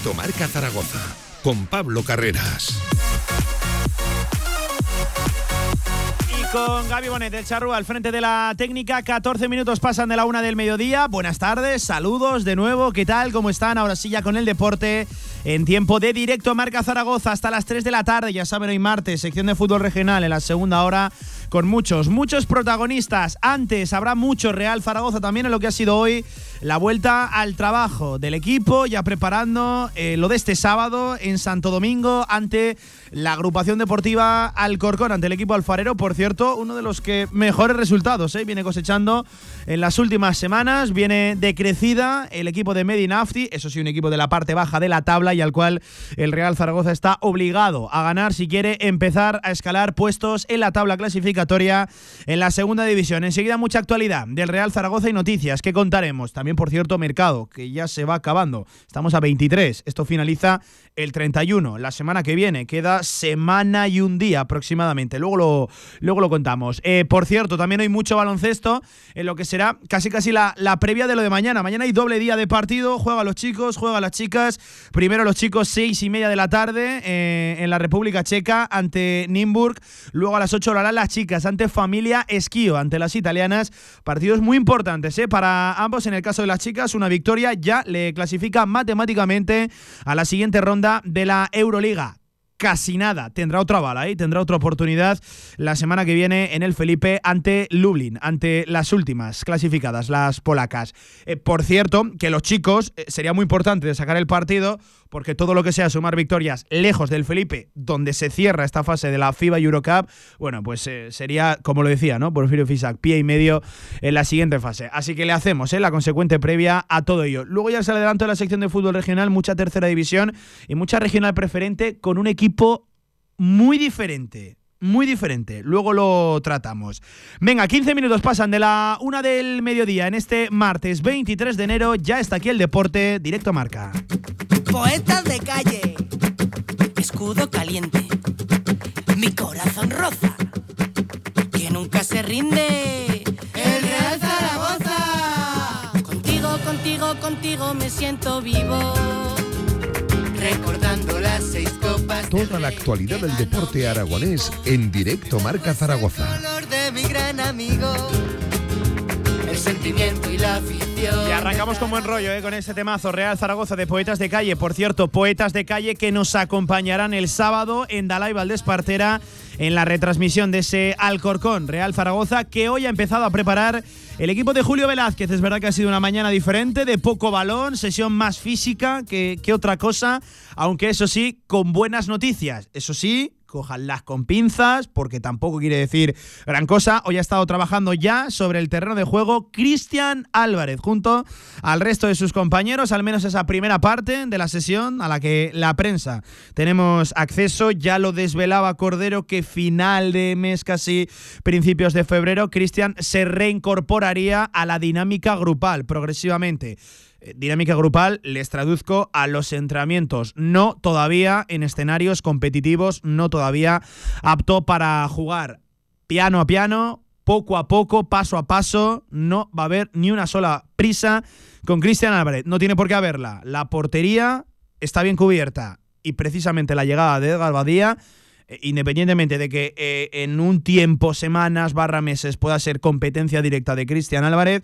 Directo Marca Zaragoza con Pablo Carreras. con Gaby Bonet del Charrúa al frente de la técnica. 14 minutos pasan de la una del mediodía. Buenas tardes, saludos de nuevo. ¿Qué tal? ¿Cómo están? Ahora sí ya con el deporte en tiempo de directo Marca Zaragoza hasta las 3 de la tarde. Ya saben, hoy martes, sección de fútbol regional en la segunda hora con muchos, muchos protagonistas. Antes habrá mucho Real Zaragoza también en lo que ha sido hoy la vuelta al trabajo del equipo, ya preparando eh, lo de este sábado en Santo Domingo ante la agrupación deportiva Alcorcón, ante el equipo alfarero. Por cierto, uno de los que mejores resultados eh, viene cosechando en las últimas semanas. Viene decrecida el equipo de Medinafti, eso sí, un equipo de la parte baja de la tabla y al cual el Real Zaragoza está obligado a ganar si quiere empezar a escalar puestos en la tabla en la segunda división. Enseguida mucha actualidad del Real Zaragoza y noticias que contaremos. También, por cierto, mercado, que ya se va acabando. Estamos a 23. Esto finaliza el 31. La semana que viene queda semana y un día aproximadamente. Luego lo, luego lo contamos. Eh, por cierto, también hay mucho baloncesto en lo que será casi casi la, la previa de lo de mañana. Mañana hay doble día de partido. Juega los chicos, juega las chicas. Primero los chicos, seis y media de la tarde eh, en la República Checa ante Nimburg. Luego a las 8 harán las chicas ante Familia Esquío, ante las italianas. Partidos muy importantes eh, para ambos. En el caso de las chicas, una victoria ya le clasifica matemáticamente a la siguiente ronda de la Euroliga casi nada. Tendrá otra bala y ¿eh? tendrá otra oportunidad la semana que viene en el Felipe ante Lublin, ante las últimas clasificadas, las polacas. Eh, por cierto, que los chicos, eh, sería muy importante sacar el partido porque todo lo que sea sumar victorias lejos del Felipe, donde se cierra esta fase de la FIBA Eurocup, bueno, pues eh, sería, como lo decía, ¿no? Porfirio Fisac, pie y medio en la siguiente fase. Así que le hacemos ¿eh? la consecuente previa a todo ello. Luego ya se adelantó la sección de fútbol regional, mucha tercera división y mucha regional preferente con un equipo muy diferente muy diferente. Luego lo tratamos. Venga, 15 minutos pasan de la una del mediodía en este martes 23 de enero. Ya está aquí el deporte directo marca. Poetas de calle, escudo caliente, mi corazón roza, que nunca se rinde. El Real Zaragoza. Contigo, contigo, contigo me siento vivo. Recordando las seis copas. Toda la actualidad del deporte aragonés en directo Marca Zaragoza. de mi gran amigo el sentimiento y la afición. Y arrancamos con buen rollo ¿eh? con ese temazo Real Zaragoza de Poetas de Calle. Por cierto, Poetas de Calle que nos acompañarán el sábado en Dalai Valdés Partera en la retransmisión de ese Alcorcón Real Zaragoza que hoy ha empezado a preparar el equipo de Julio Velázquez. Es verdad que ha sido una mañana diferente, de poco balón, sesión más física que otra cosa, aunque eso sí, con buenas noticias. Eso sí, cojanlas con pinzas, porque tampoco quiere decir gran cosa. Hoy ha estado trabajando ya sobre el terreno de juego Cristian Álvarez, junto al resto de sus compañeros, al menos esa primera parte de la sesión a la que la prensa tenemos acceso. Ya lo desvelaba Cordero que final de mes, casi principios de febrero, Cristian se reincorporaría a la dinámica grupal progresivamente. Eh, dinámica grupal les traduzco a los entrenamientos, no todavía en escenarios competitivos, no todavía apto para jugar piano a piano, poco a poco, paso a paso, no va a haber ni una sola prisa con Cristian Álvarez, no tiene por qué haberla. La portería está bien cubierta y precisamente la llegada de Edgar Badía eh, independientemente de que eh, en un tiempo, semanas, barra meses pueda ser competencia directa de Cristian Álvarez,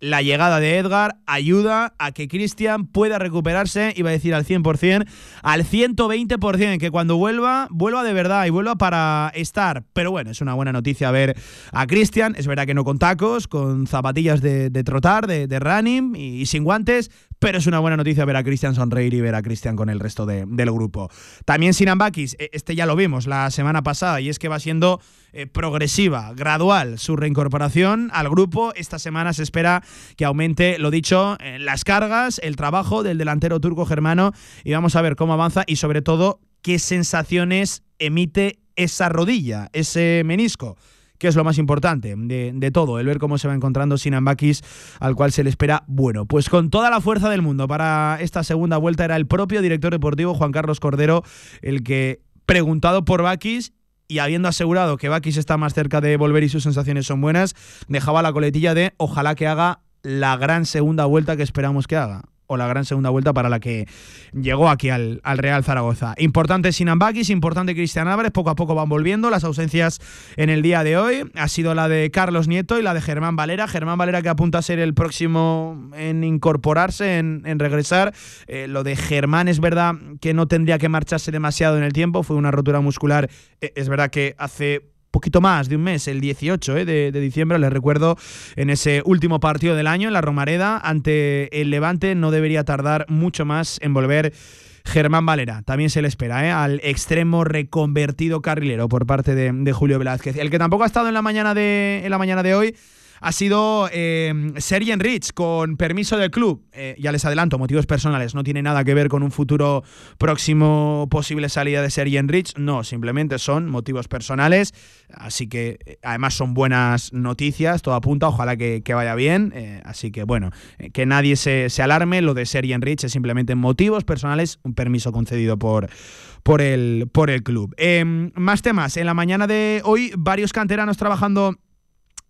la llegada de Edgar ayuda a que Cristian pueda recuperarse, iba a decir al 100%, al 120%, que cuando vuelva, vuelva de verdad y vuelva para estar. Pero bueno, es una buena noticia ver a Cristian. Es verdad que no con tacos, con zapatillas de, trotar, de, running y, sin guantes, pero es una buena noticia ver a Cristian sonreír y ver a Cristian con el resto del grupo. También Sinambakis, e, este ya lo vimos la semana pasada y es que va siendo eh, progresiva, gradual su reincorporación al grupo. Esta semana se espera que aumente, lo dicho, eh, las cargas, el trabajo del delantero turco germano y vamos a ver cómo avanza y sobre todo qué sensaciones emite esa rodilla, ese menisco que es lo más importante de, todo, el ver cómo se va encontrando Sinambakis, al cual se le espera bueno. Pues con toda la fuerza del mundo para esta segunda vuelta era el propio director deportivo Juan Carlos Cordero el que, preguntado por Bakis y habiendo asegurado que Bakis está más cerca de volver y sus sensaciones son buenas, dejaba la coletilla de ojalá que haga la gran segunda vuelta que esperamos que haga. O la gran segunda vuelta para la que llegó aquí al, Real Zaragoza. Importante Sinambakis, importante Cristian Álvarez, poco a poco van volviendo. Las ausencias en el día de hoy ha sido la de Carlos Nieto y la de Germán Valera. Germán Valera que apunta a ser el próximo en incorporarse, en, regresar. Eh, lo de Germán es verdad que no tendría que marcharse demasiado en el tiempo, fue una rotura muscular. Eh, es verdad que hace poquito más de un mes, el 18 eh, de, diciembre, les recuerdo, en ese último partido del año en la Romareda ante el Levante, no debería tardar mucho más en volver. Germán Valera, también se le espera, ¿eh? al extremo reconvertido carrilero por parte de, de, Julio Velázquez. El que tampoco ha estado en la mañana de, en la mañana de hoy ha sido eh, Sergien Rich, con permiso del club. Eh, ya les adelanto, motivos personales, no tiene nada que ver con un futuro próximo posible salida de Sergien Rich, no, simplemente son motivos personales, así que eh, además son buenas noticias, todo apunta, ojalá que, vaya bien, eh, así que bueno, que nadie se, alarme, lo de Sergien Rich es simplemente motivos personales, un permiso concedido por por el, por el club. más temas. En la mañana de hoy, varios canteranos trabajando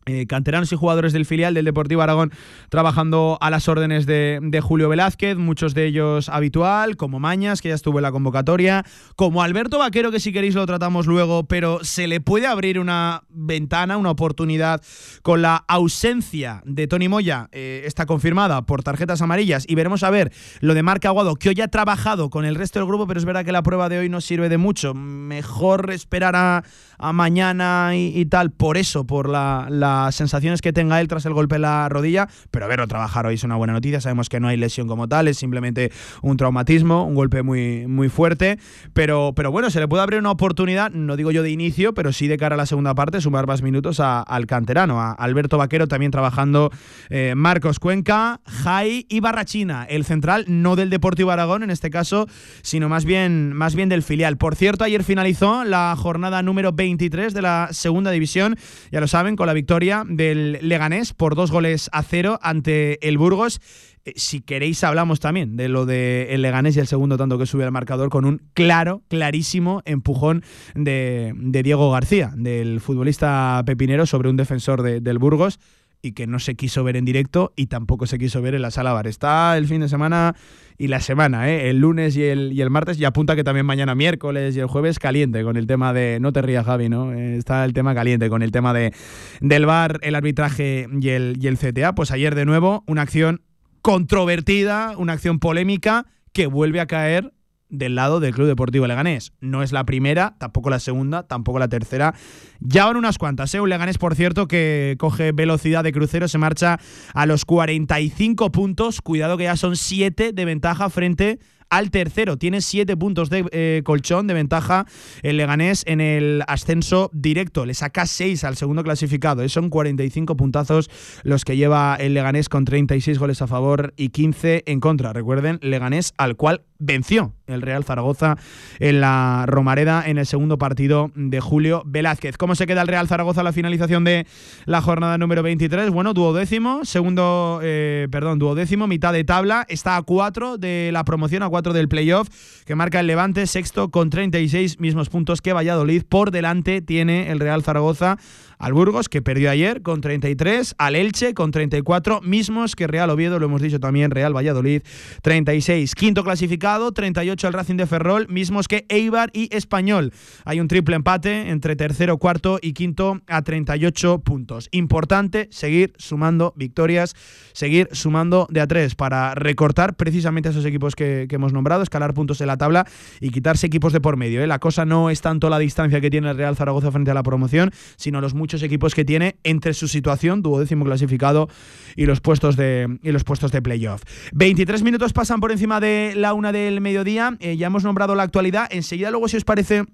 eh, canteranos y jugadores del filial del Deportivo Aragón trabajando a las órdenes de, Julio Velázquez, muchos de ellos habitual, como Mañas, que ya estuvo en la convocatoria, como Alberto Vaquero, que si queréis lo tratamos luego, pero se le puede abrir una ventana, una oportunidad con la ausencia de Tony Moya, eh, está confirmada por tarjetas amarillas, y veremos a ver lo de Marc Aguado, que hoy ha trabajado con el resto del grupo, pero es verdad que la prueba de hoy no sirve de mucho. Mejor esperar a, mañana y, tal, por eso, por la sensaciones que tenga él tras el golpe en la rodilla, pero verlo trabajar hoy es una buena noticia. Sabemos que no hay lesión como tal, es simplemente un traumatismo, un golpe muy, muy fuerte. Pero, pero bueno, se le puede abrir una oportunidad, no digo yo de inicio, pero sí de cara a la segunda parte, sumar más minutos al canterano, a Alberto Vaquero también trabajando eh, Marcos Cuenca, Jai y Barrachina, el central no del Deportivo Aragón en este caso, sino más bien, más bien del filial. Por cierto, ayer finalizó la jornada número 23 de la segunda división, ya lo saben, con la victoria del Leganés por dos goles a cero ante el Burgos. Eh, si queréis, hablamos también de lo del el Leganés y el segundo tanto que sube al marcador con un claro, clarísimo empujón de, Diego García, del futbolista pepinero, sobre un defensor del Burgos y que no se quiso ver en directo y tampoco se quiso ver en la sala bar. Está el fin de semana y la semana, ¿eh? el lunes y el, y el martes, y apunta que también mañana miércoles y el jueves caliente con el tema de, no te rías Javi, ¿no? Eh, está el tema caliente con el tema de, del bar, el arbitraje y el, y el CTA. Pues ayer de nuevo una acción controvertida, una acción polémica que vuelve a caer del lado del Club Deportivo Leganés. No es la primera, tampoco la segunda, tampoco la tercera. Ya van unas cuantas, ¿eh? Un Leganés, por cierto, que coge velocidad de crucero, se marcha a los 45 puntos. Cuidado que ya son 7 de ventaja frente al tercero. Tiene siete puntos de eh, colchón de ventaja el Leganés en el ascenso directo. Le saca seis al segundo clasificado. Eh, son 45 puntazos los que lleva el Leganés con 36 goles a favor y 15 en contra. Recuerden, Leganés al cual venció el Real Zaragoza en la Romareda en el segundo partido de Julio Velázquez. ¿Cómo se queda el Real Zaragoza a la finalización de la jornada número 23? Bueno, duodécimo, segundo, eh, perdón, duodécimo, mitad de tabla, está a cuatro de la promoción, a cuatro del playoff, que marca el Levante, sexto con 36 mismos puntos que Valladolid. Por delante tiene el Real Zaragoza al Burgos, que perdió ayer con 33, al Elche con 34, mismos que Real Oviedo, lo hemos dicho también, Real Valladolid 36. Quinto clasificado, 38 el Racing de Ferrol, mismos que Eibar y Español. Hay un triple empate entre tercero, cuarto y quinto a 38 puntos. Importante seguir sumando victorias, seguir sumando de a tres para recortar precisamente a esos equipos que, hemos nombrado, escalar puntos en la tabla y quitarse equipos de por medio. ¿eh? La cosa no es tanto la distancia que tiene el Real Zaragoza frente a la promoción, sino los muchos equipos que tiene entre su situación, duodécimo clasificado, y los puestos de, y los puestos de playoff. 23 minutos pasan por encima de la una del mediodía. Eh, ya hemos nombrado la actualidad. Enseguida, luego, si os parece.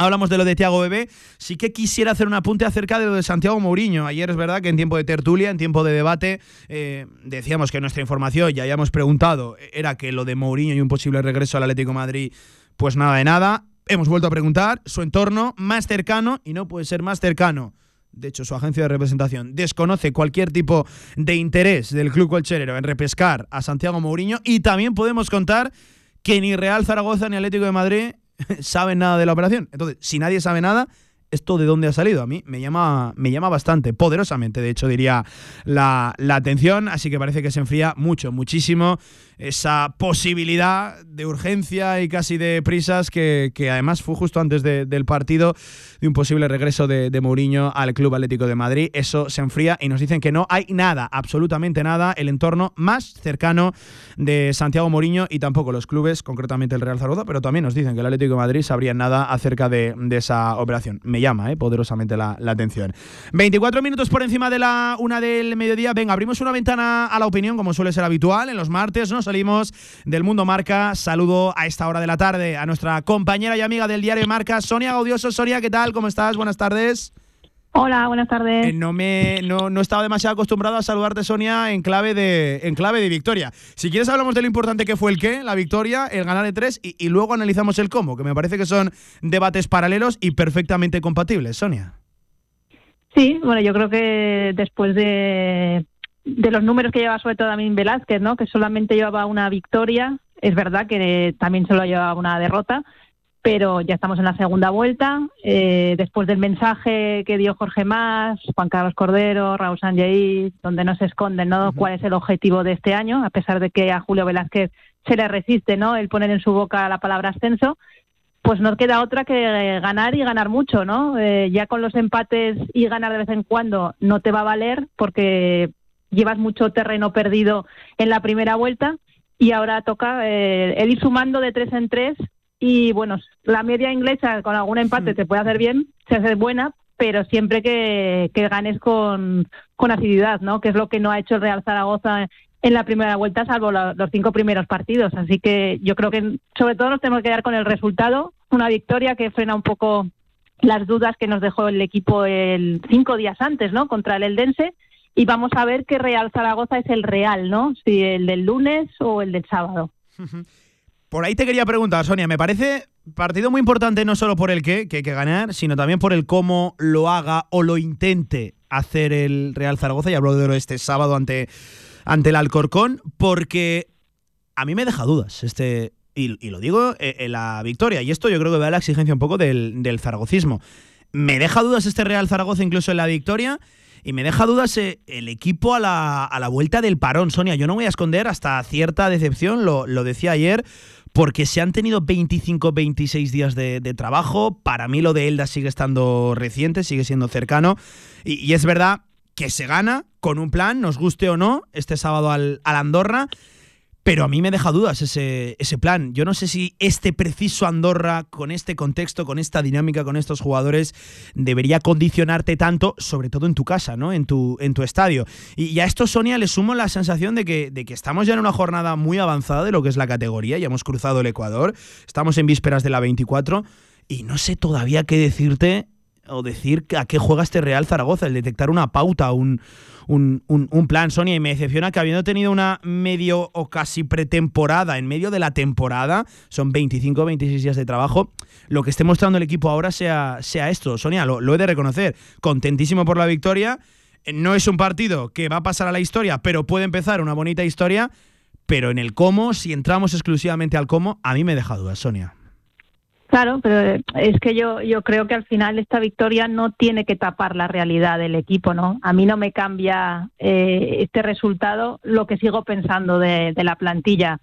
Hablamos de lo de Tiago Bebé. Sí que quisiera hacer un apunte acerca de lo de Santiago Mourinho. Ayer es verdad que en tiempo de tertulia, en tiempo de debate, eh, decíamos que nuestra información, ya hayamos preguntado, era que lo de Mourinho y un posible regreso al Atlético Madrid, pues nada de nada. Hemos vuelto a preguntar su entorno más cercano y no puede ser más cercano. De hecho, su agencia de representación desconoce cualquier tipo de interés del club colcherero en repescar a Santiago Mourinho y también podemos contar que ni Real Zaragoza ni Atlético de Madrid saben nada de la operación. Entonces, si nadie sabe nada, ¿esto de dónde ha salido? A mí me llama, me llama bastante, poderosamente, de hecho, diría la, la atención. Así que parece que se enfría mucho, muchísimo esa posibilidad de urgencia y casi de prisas que, además fue justo antes del partido de un posible regreso de, de, Mourinho al Club Atlético de Madrid. Eso se enfría y nos dicen que no hay nada, absolutamente nada, el entorno más cercano de Santiago Mourinho y tampoco los clubes, concretamente el Real Zaragoza, pero también nos dicen que el Atlético de Madrid sabría nada acerca de, esa operación. Me llama eh, poderosamente la, la atención. 24 minutos por encima de la una del mediodía. Venga, abrimos una ventana a la opinión, como suele ser habitual en los martes, ¿no? Salimos del Mundo Marca. Saludo a esta hora de la tarde a nuestra compañera y amiga del diario Marca, Sonia Gaudioso. Sonia, ¿qué tal? ¿Cómo estás? Buenas tardes. Hola, buenas tardes. Eh, no me no, no estaba demasiado acostumbrado a saludarte, Sonia, en clave de en clave de victoria. Si quieres hablamos de lo importante que fue el qué, la victoria, el ganar de tres y, y luego analizamos el cómo, que me parece que son debates paralelos y perfectamente compatibles, Sonia. Sí, bueno, yo creo que después de de los números que lleva sobre todo también Velázquez, ¿no? que solamente llevaba una victoria, es verdad que también solo llevaba una derrota, pero ya estamos en la segunda vuelta. Eh, después del mensaje que dio Jorge Más, Juan Carlos Cordero, Raúl Sanjay, donde no se esconden ¿no? cuál es el objetivo de este año, a pesar de que a Julio Velázquez se le resiste ¿no? el poner en su boca la palabra ascenso, pues no queda otra que ganar y ganar mucho, ¿no? Eh, ya con los empates y ganar de vez en cuando no te va a valer porque llevas mucho terreno perdido en la primera vuelta y ahora toca eh, el ir sumando de tres en tres y bueno, la media inglesa con algún empate te puede hacer bien, se hace buena, pero siempre que, ganes con, con asiduidad, ¿no? Que es lo que no ha hecho el Real Zaragoza en la primera vuelta, salvo los cinco primeros partidos. Así que yo creo que sobre todo nos tenemos que quedar con el resultado, una victoria que frena un poco las dudas que nos dejó el equipo el cinco días antes, ¿no? Contra el Eldense y vamos a ver qué Real Zaragoza es el real, ¿no? Si el del lunes o el del sábado. Por ahí te quería preguntar, Sonia, me parece partido muy importante no solo por el qué, que hay que ganar, sino también por el cómo lo haga o lo intente hacer el Real Zaragoza, y hablo de este sábado ante, ante el Alcorcón, porque a mí me deja dudas este, y, lo digo eh, en la victoria, y esto yo creo que va a la exigencia un poco del, del zaragocismo. Me deja dudas este Real Zaragoza incluso en la victoria, y me deja dudas eh, el equipo a la, a la, vuelta del parón, Sonia. Yo no voy a esconder hasta cierta decepción, lo, lo decía ayer, porque se han tenido 25, 26 días de, trabajo. Para mí lo de Elda sigue estando reciente, sigue siendo cercano. Y, es verdad que se gana con un plan, nos guste o no, este sábado al, al Andorra. Pero a mí me deja dudas ese, ese plan. Yo no sé si este preciso Andorra, con este contexto, con esta dinámica, con estos jugadores, debería condicionarte tanto, sobre todo en tu casa, ¿no? En tu, en tu estadio. Y, a esto, Sonia, le sumo la sensación de que, de que estamos ya en una jornada muy avanzada de lo que es la categoría. Ya hemos cruzado el Ecuador, estamos en vísperas de la 24 y no sé todavía qué decirte o decir a qué juega este Real Zaragoza, el detectar una pauta, un, un, un, plan, Sonia, y me decepciona que habiendo tenido una medio o casi pretemporada en medio de la temporada, son 25 26 días de trabajo, lo que esté mostrando el equipo ahora sea, sea esto. Sonia, lo, lo he de reconocer, contentísimo por la victoria. No es un partido que va a pasar a la historia, pero puede empezar una bonita historia. Pero en el cómo, si entramos exclusivamente al cómo, a mí me deja dudas, Sonia. Claro, pero es que yo, yo creo que al final esta victoria no tiene que tapar la realidad del equipo, ¿no? A mí no me cambia eh, este resultado lo que sigo pensando de, la plantilla.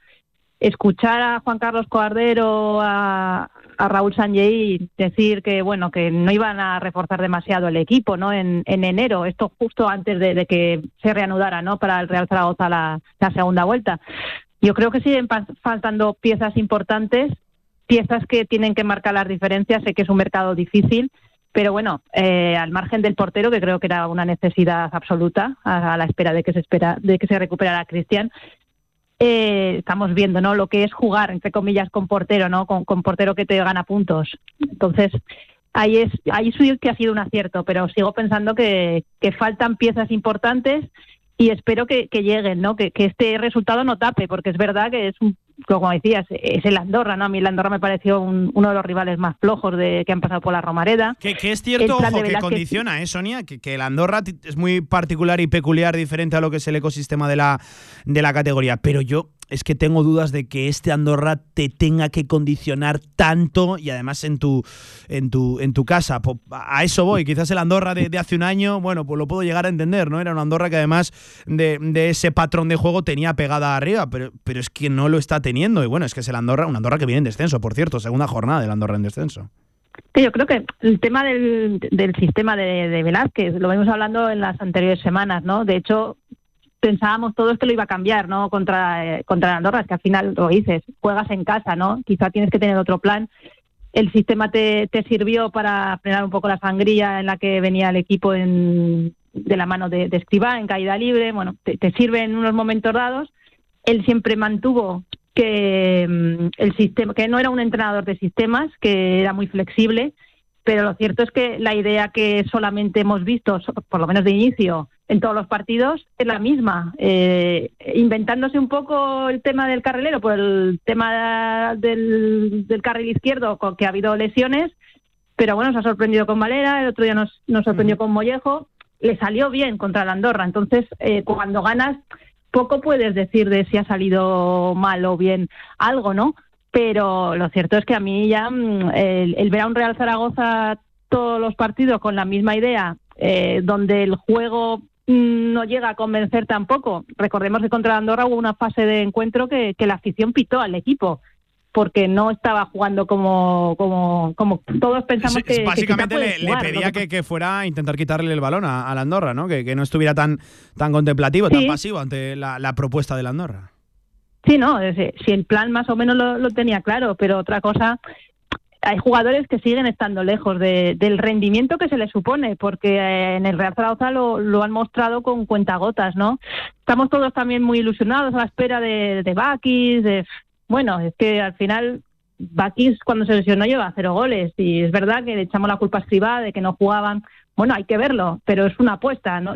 Escuchar a Juan Carlos Coardero, a, a Raúl Sanjei decir que bueno que no iban a reforzar demasiado el equipo, ¿no? En, enero, esto justo antes de, que se reanudara, ¿no? Para el Real Zaragoza la segunda vuelta. Yo creo que siguen faltando piezas importantes piezas que tienen que marcar las diferencias. Sé que es un mercado difícil, pero bueno, eh, al margen del portero, que creo que era una necesidad absoluta a, la espera de que se espera de que se recuperara Cristian. Eh, estamos viendo no lo que es jugar entre comillas con portero no con, portero que te gana puntos entonces ahí es ahí sí que ha sido un acierto pero sigo pensando que, que faltan piezas importantes y espero que, lleguen, ¿no? Que, que, este resultado no tape, porque es verdad que es un como decías, es el Andorra, ¿no? A mí el Andorra me pareció uno de los rivales más flojos de, que han pasado por la Romareda. Que, es cierto, ojo, que condiciona, ¿eh, Sonia? Que, que, el Andorra es muy particular y peculiar, diferente a lo que es el ecosistema de la, de la categoría. Pero yo es que tengo dudas de que este Andorra te tenga que condicionar tanto y además en tu, en tu, en tu casa. A eso voy. Quizás el Andorra de, hace un año, bueno, pues lo puedo llegar a entender, ¿no? Era un Andorra que además de, ese patrón de juego tenía pegada arriba, pero, pero es que no lo está teniendo. Y bueno, es que es el Andorra, un Andorra que viene en descenso, por cierto, segunda jornada del Andorra en descenso. yo creo que el tema del, del sistema de, de Velázquez, lo venimos hablando en las anteriores semanas, ¿no? De hecho, pensábamos todos que lo iba a cambiar, ¿no? Contra, eh, contra Andorra, que al final lo dices, juegas en casa, ¿no? Quizá tienes que tener otro plan. El sistema te, te sirvió para frenar un poco la sangría en la que venía el equipo en, de la mano de, de en caída libre. Bueno, te, te, sirve en unos momentos dados. Él siempre mantuvo que mm, el sistema, que no era un entrenador de sistemas, que era muy flexible, pero lo cierto es que la idea que solamente hemos visto, por lo menos de inicio, en todos los partidos es la misma, eh, inventándose un poco el tema del carrilero por el tema del, carril izquierdo, con que ha habido lesiones, pero bueno, se ha sorprendido con Valera, el otro día nos, nos sorprendió con Mollejo, le salió bien contra la Andorra, entonces eh, cuando ganas poco puedes decir de si ha salido mal o bien algo, ¿no? Pero lo cierto es que a mí ya mm, el, el ver a un Real Zaragoza todos los partidos con la misma idea, eh, donde el juego no llega a convencer tampoco. Recordemos que contra Andorra hubo una fase de encuentro que, la afición pitó al equipo porque no estaba jugando como, como, como todos pensamos que básicamente le, pedía que, fuera a intentar quitarle el balón a, la Andorra, ¿no? Que, no estuviera tan, tan contemplativo, tan pasivo ante la, propuesta de la Andorra. Sí, no, si el plan más o menos lo, lo tenía claro, pero otra cosa hay jugadores que siguen estando lejos del rendimiento que se les supone, porque eh, en el Real Zaragoza lo, han mostrado con cuentagotas, ¿no? Estamos todos también muy ilusionados a la espera de, de Bakis, de, bueno, es que al final Bakis cuando se lesionó lleva cero goles y es verdad que le echamos la culpa a Escribá de que no jugaban. Bueno, hay que verlo, pero es una apuesta. No,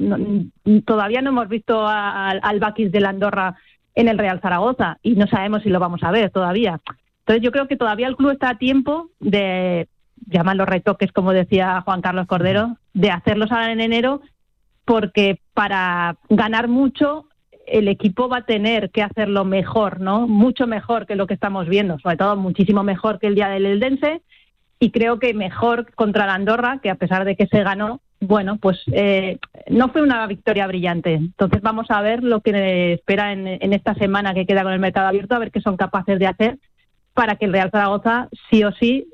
todavía no hemos visto al Bakis de la Andorra en el Real Zaragoza y no sabemos si lo vamos a ver todavía. Entonces yo creo que todavía el club está a tiempo de llamarlos retoques, como decía Juan Carlos Cordero, de hacerlos ahora en enero, porque para ganar mucho el equipo va a tener que hacerlo mejor, ¿no? Mucho mejor que lo que estamos viendo, sobre todo muchísimo mejor que el día del Eldense y creo que mejor contra la Andorra, que a pesar de que se ganó, bueno, pues eh, no fue una victoria brillante. Entonces vamos a ver lo que espera en esta semana que queda con el mercado abierto, a ver qué son capaces de hacer para que el Real Zaragoza sí o sí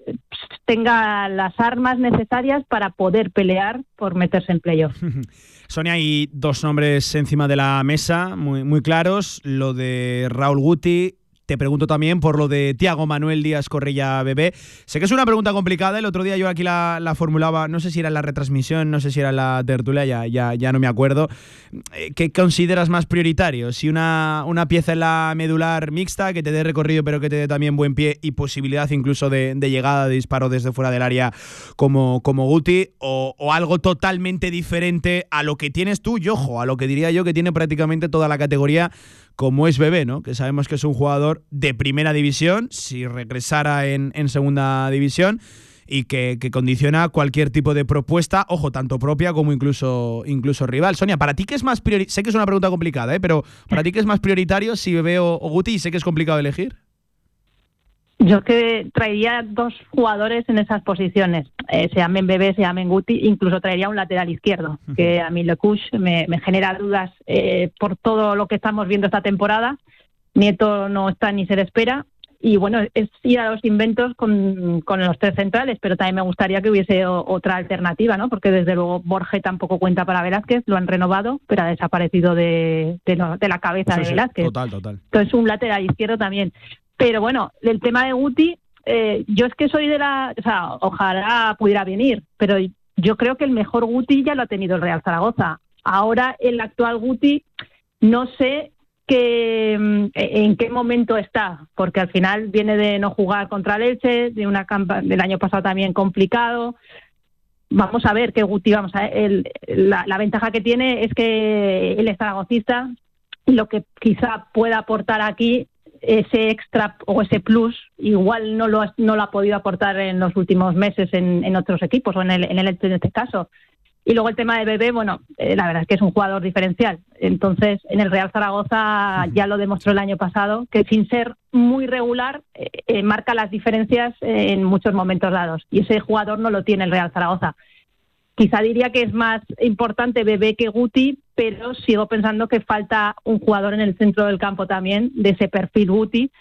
tenga las armas necesarias para poder pelear por meterse en playoff. Sonia, hay dos nombres encima de la mesa muy, claros, lo de Raúl Guti te pregunto también por lo de Tiago Manuel Díaz Correia Bebé. Sé que es una pregunta complicada. El otro día yo aquí la, formulaba, no sé si era la retransmisión, no sé si era la tertulia, ya, ya, ya no me acuerdo. Eh, ¿Qué consideras más prioritario? Si una, una pieza en la medular mixta que te dé recorrido pero que te dé también buen pie y posibilidad incluso de, llegada de disparo desde fuera del área como, como Guti o, o, algo totalmente diferente a lo que tienes tú y ojo, a lo que diría yo que tiene prácticamente toda la categoría como es Bebé, ¿no? Que sabemos que es un jugador de primera división, si regresara en, segunda división, y que, condiciona cualquier tipo de propuesta, ojo, tanto propia como incluso, incluso rival. Sonia, ¿para ti qué es más prioritario? Sé que es una pregunta complicada, ¿eh? pero ¿para ti qué es más prioritario si Bebé o, o Guti? Sé que es complicado elegir. Yo que traería dos jugadores en esas posiciones, eh, se llamen Bebé, se llamen Guti, incluso traería un lateral izquierdo, que a mí Lecush me, me genera dudas eh, por todo lo que estamos viendo esta temporada. Nieto no está ni se le espera. Y bueno, es ir a los inventos con, con los tres centrales, pero también me gustaría que hubiese otra alternativa, ¿no? Porque desde luego Borge tampoco cuenta para Velázquez, lo han renovado, pero ha desaparecido de, de, la cabeza de Velázquez. Total, total. Entonces un lateral izquierdo también. Pero bueno, el tema de Guti, eh, yo es que soy de la. O sea, ojalá pudiera venir, pero yo creo que el mejor Guti ya lo ha tenido el Real Zaragoza. Ahora, el actual Guti, no sé que, mm, en qué momento está, porque al final viene de no jugar contra el Elche, de una del año pasado también complicado. Vamos a ver qué Guti, vamos a el, la, la, ventaja que tiene es que él es lo que quizá pueda aportar aquí ese extra o ese plus igual no lo, no lo ha podido aportar en los últimos meses en, en otros equipos o en el, en el en este caso. Y luego el tema de Bebé, bueno, eh, la verdad es que es un jugador diferencial. Entonces, en el Real Zaragoza ya lo demostró el año pasado, que sin ser muy regular, eh, eh, marca las diferencias en muchos momentos dados. Y ese jugador no lo tiene el Real Zaragoza. Quizá diría que es más importante Bebé que Guti, pero sigo pensando que falta un jugador en el centro del campo también, de ese perfil Guti,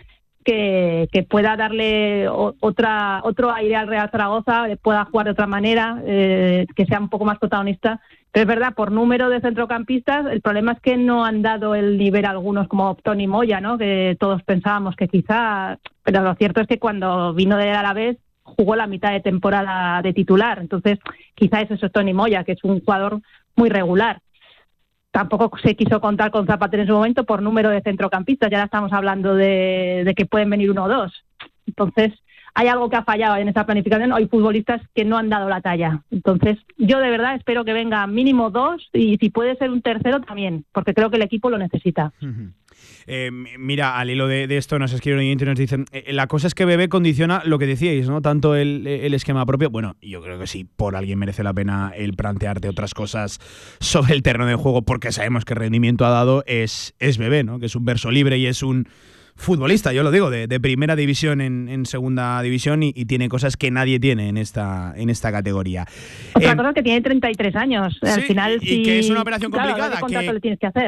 que, pueda darle otra otro aire al Real Zaragoza, pueda jugar de otra manera, eh, que sea un poco más protagonista. Pero es verdad, por número de centrocampistas, el problema es que no han dado el nivel algunos como Tony Moya, ¿no? que todos pensábamos que quizá, pero lo cierto es que cuando vino de Alavés jugó la mitad de temporada de titular, entonces quizá eso es Tony Moya, que es un jugador muy regular tampoco se quiso contar con Zapatero en su momento por número de centrocampistas. Ya estamos hablando de, que pueden venir uno o dos. Entonces, hay algo que ha fallado en esta planificación. Hay futbolistas que no han dado la talla. Entonces, yo de verdad espero que venga mínimo dos y si puede ser un tercero también, porque creo que el equipo lo necesita. Eh, mira, al hilo de, esto nos escriben un y nos dicen, eh, la cosa es que Bebé condiciona lo que decíais, ¿no? Tanto el, esquema propio, bueno, yo creo que sí, por alguien merece la pena el plantearte otras cosas sobre el terreno de juego, porque sabemos que rendimiento ha dado es, es Bebé, ¿no? Que es un verso libre y es un futbolista, yo lo digo, de, primera división en, segunda división y, tiene cosas que nadie tiene en esta, en esta categoría. Otra eh, cosa es que tiene 33 años. Al final, y que es una operación complicada.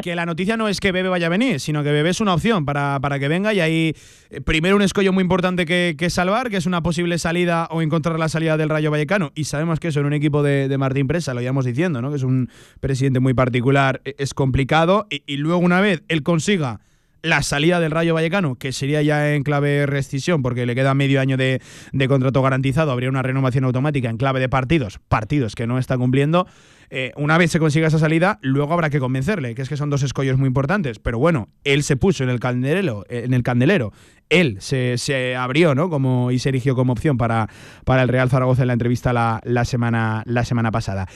que, la noticia no es que Bebe vaya a venir, sino que Bebe es una opción para, para que venga y hay eh, primero un escollo muy importante que, salvar, que es una posible salida o encontrar la salida del Rayo Vallecano. Y sabemos que eso en un equipo de, Martín Presa, lo íbamos diciendo, ¿no? que es un presidente muy particular, e, es complicado. y luego una vez él consiga la salida del Rayo Vallecano, que sería ya en clave rescisión, porque le queda medio año de, contrato garantizado, habría una renovación automática en clave de partidos, partidos que no está cumpliendo. Eh, una vez se consiga esa salida, luego habrá que convencerle, que es que son dos escollos muy importantes. Pero bueno, él se puso en el candelero, en el candelero. Él se, abrió, ¿no? Como, y se erigió como opción para, para el Real Zaragoza en la entrevista la, la semana, la semana pasada.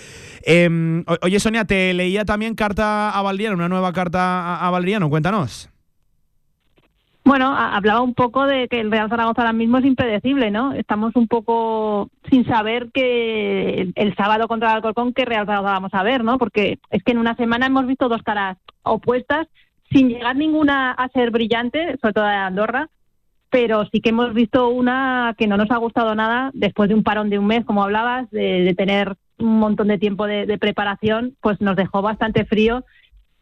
Em, oye, Sonia, te leía también carta a Valdiano, una nueva carta a, a. Cuéntanos. Bueno, hablaba un poco de que el Real Zaragoza ahora mismo es impredecible, ¿no? Estamos un poco sin saber que el, sábado contra el Alcorcón qué Real Zaragoza vamos a ver, ¿no? Porque es que en una semana hemos visto dos caras opuestas sin llegar ninguna a ser brillante, sobre todo de Andorra, pero sí que hemos visto una que no nos ha gustado nada después de un parón de un mes, como hablabas, de, tener un montón de tiempo de preparación, pues nos dejó bastante frío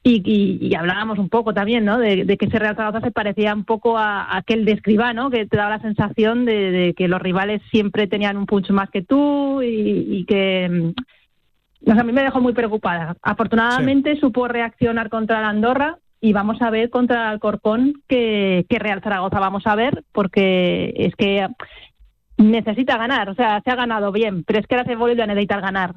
y, hablábamos un poco también, ¿no? De, que ese Real Zaragoza se parecía un poco a, aquel de Escribá, ¿no? Que te daba la sensación de, que los rivales siempre tenían un punch más que tú y, que... Mm, a mí me dejó muy preocupada. Afortunadamente supo reaccionar contra la Andorra y vamos a ver contra el Alcorcón qué, qué Real Zaragoza vamos a ver, porque es que necesita ganar, o sea, se ha ganado bien, pero es que ahora se vuelve a necesitar ganar.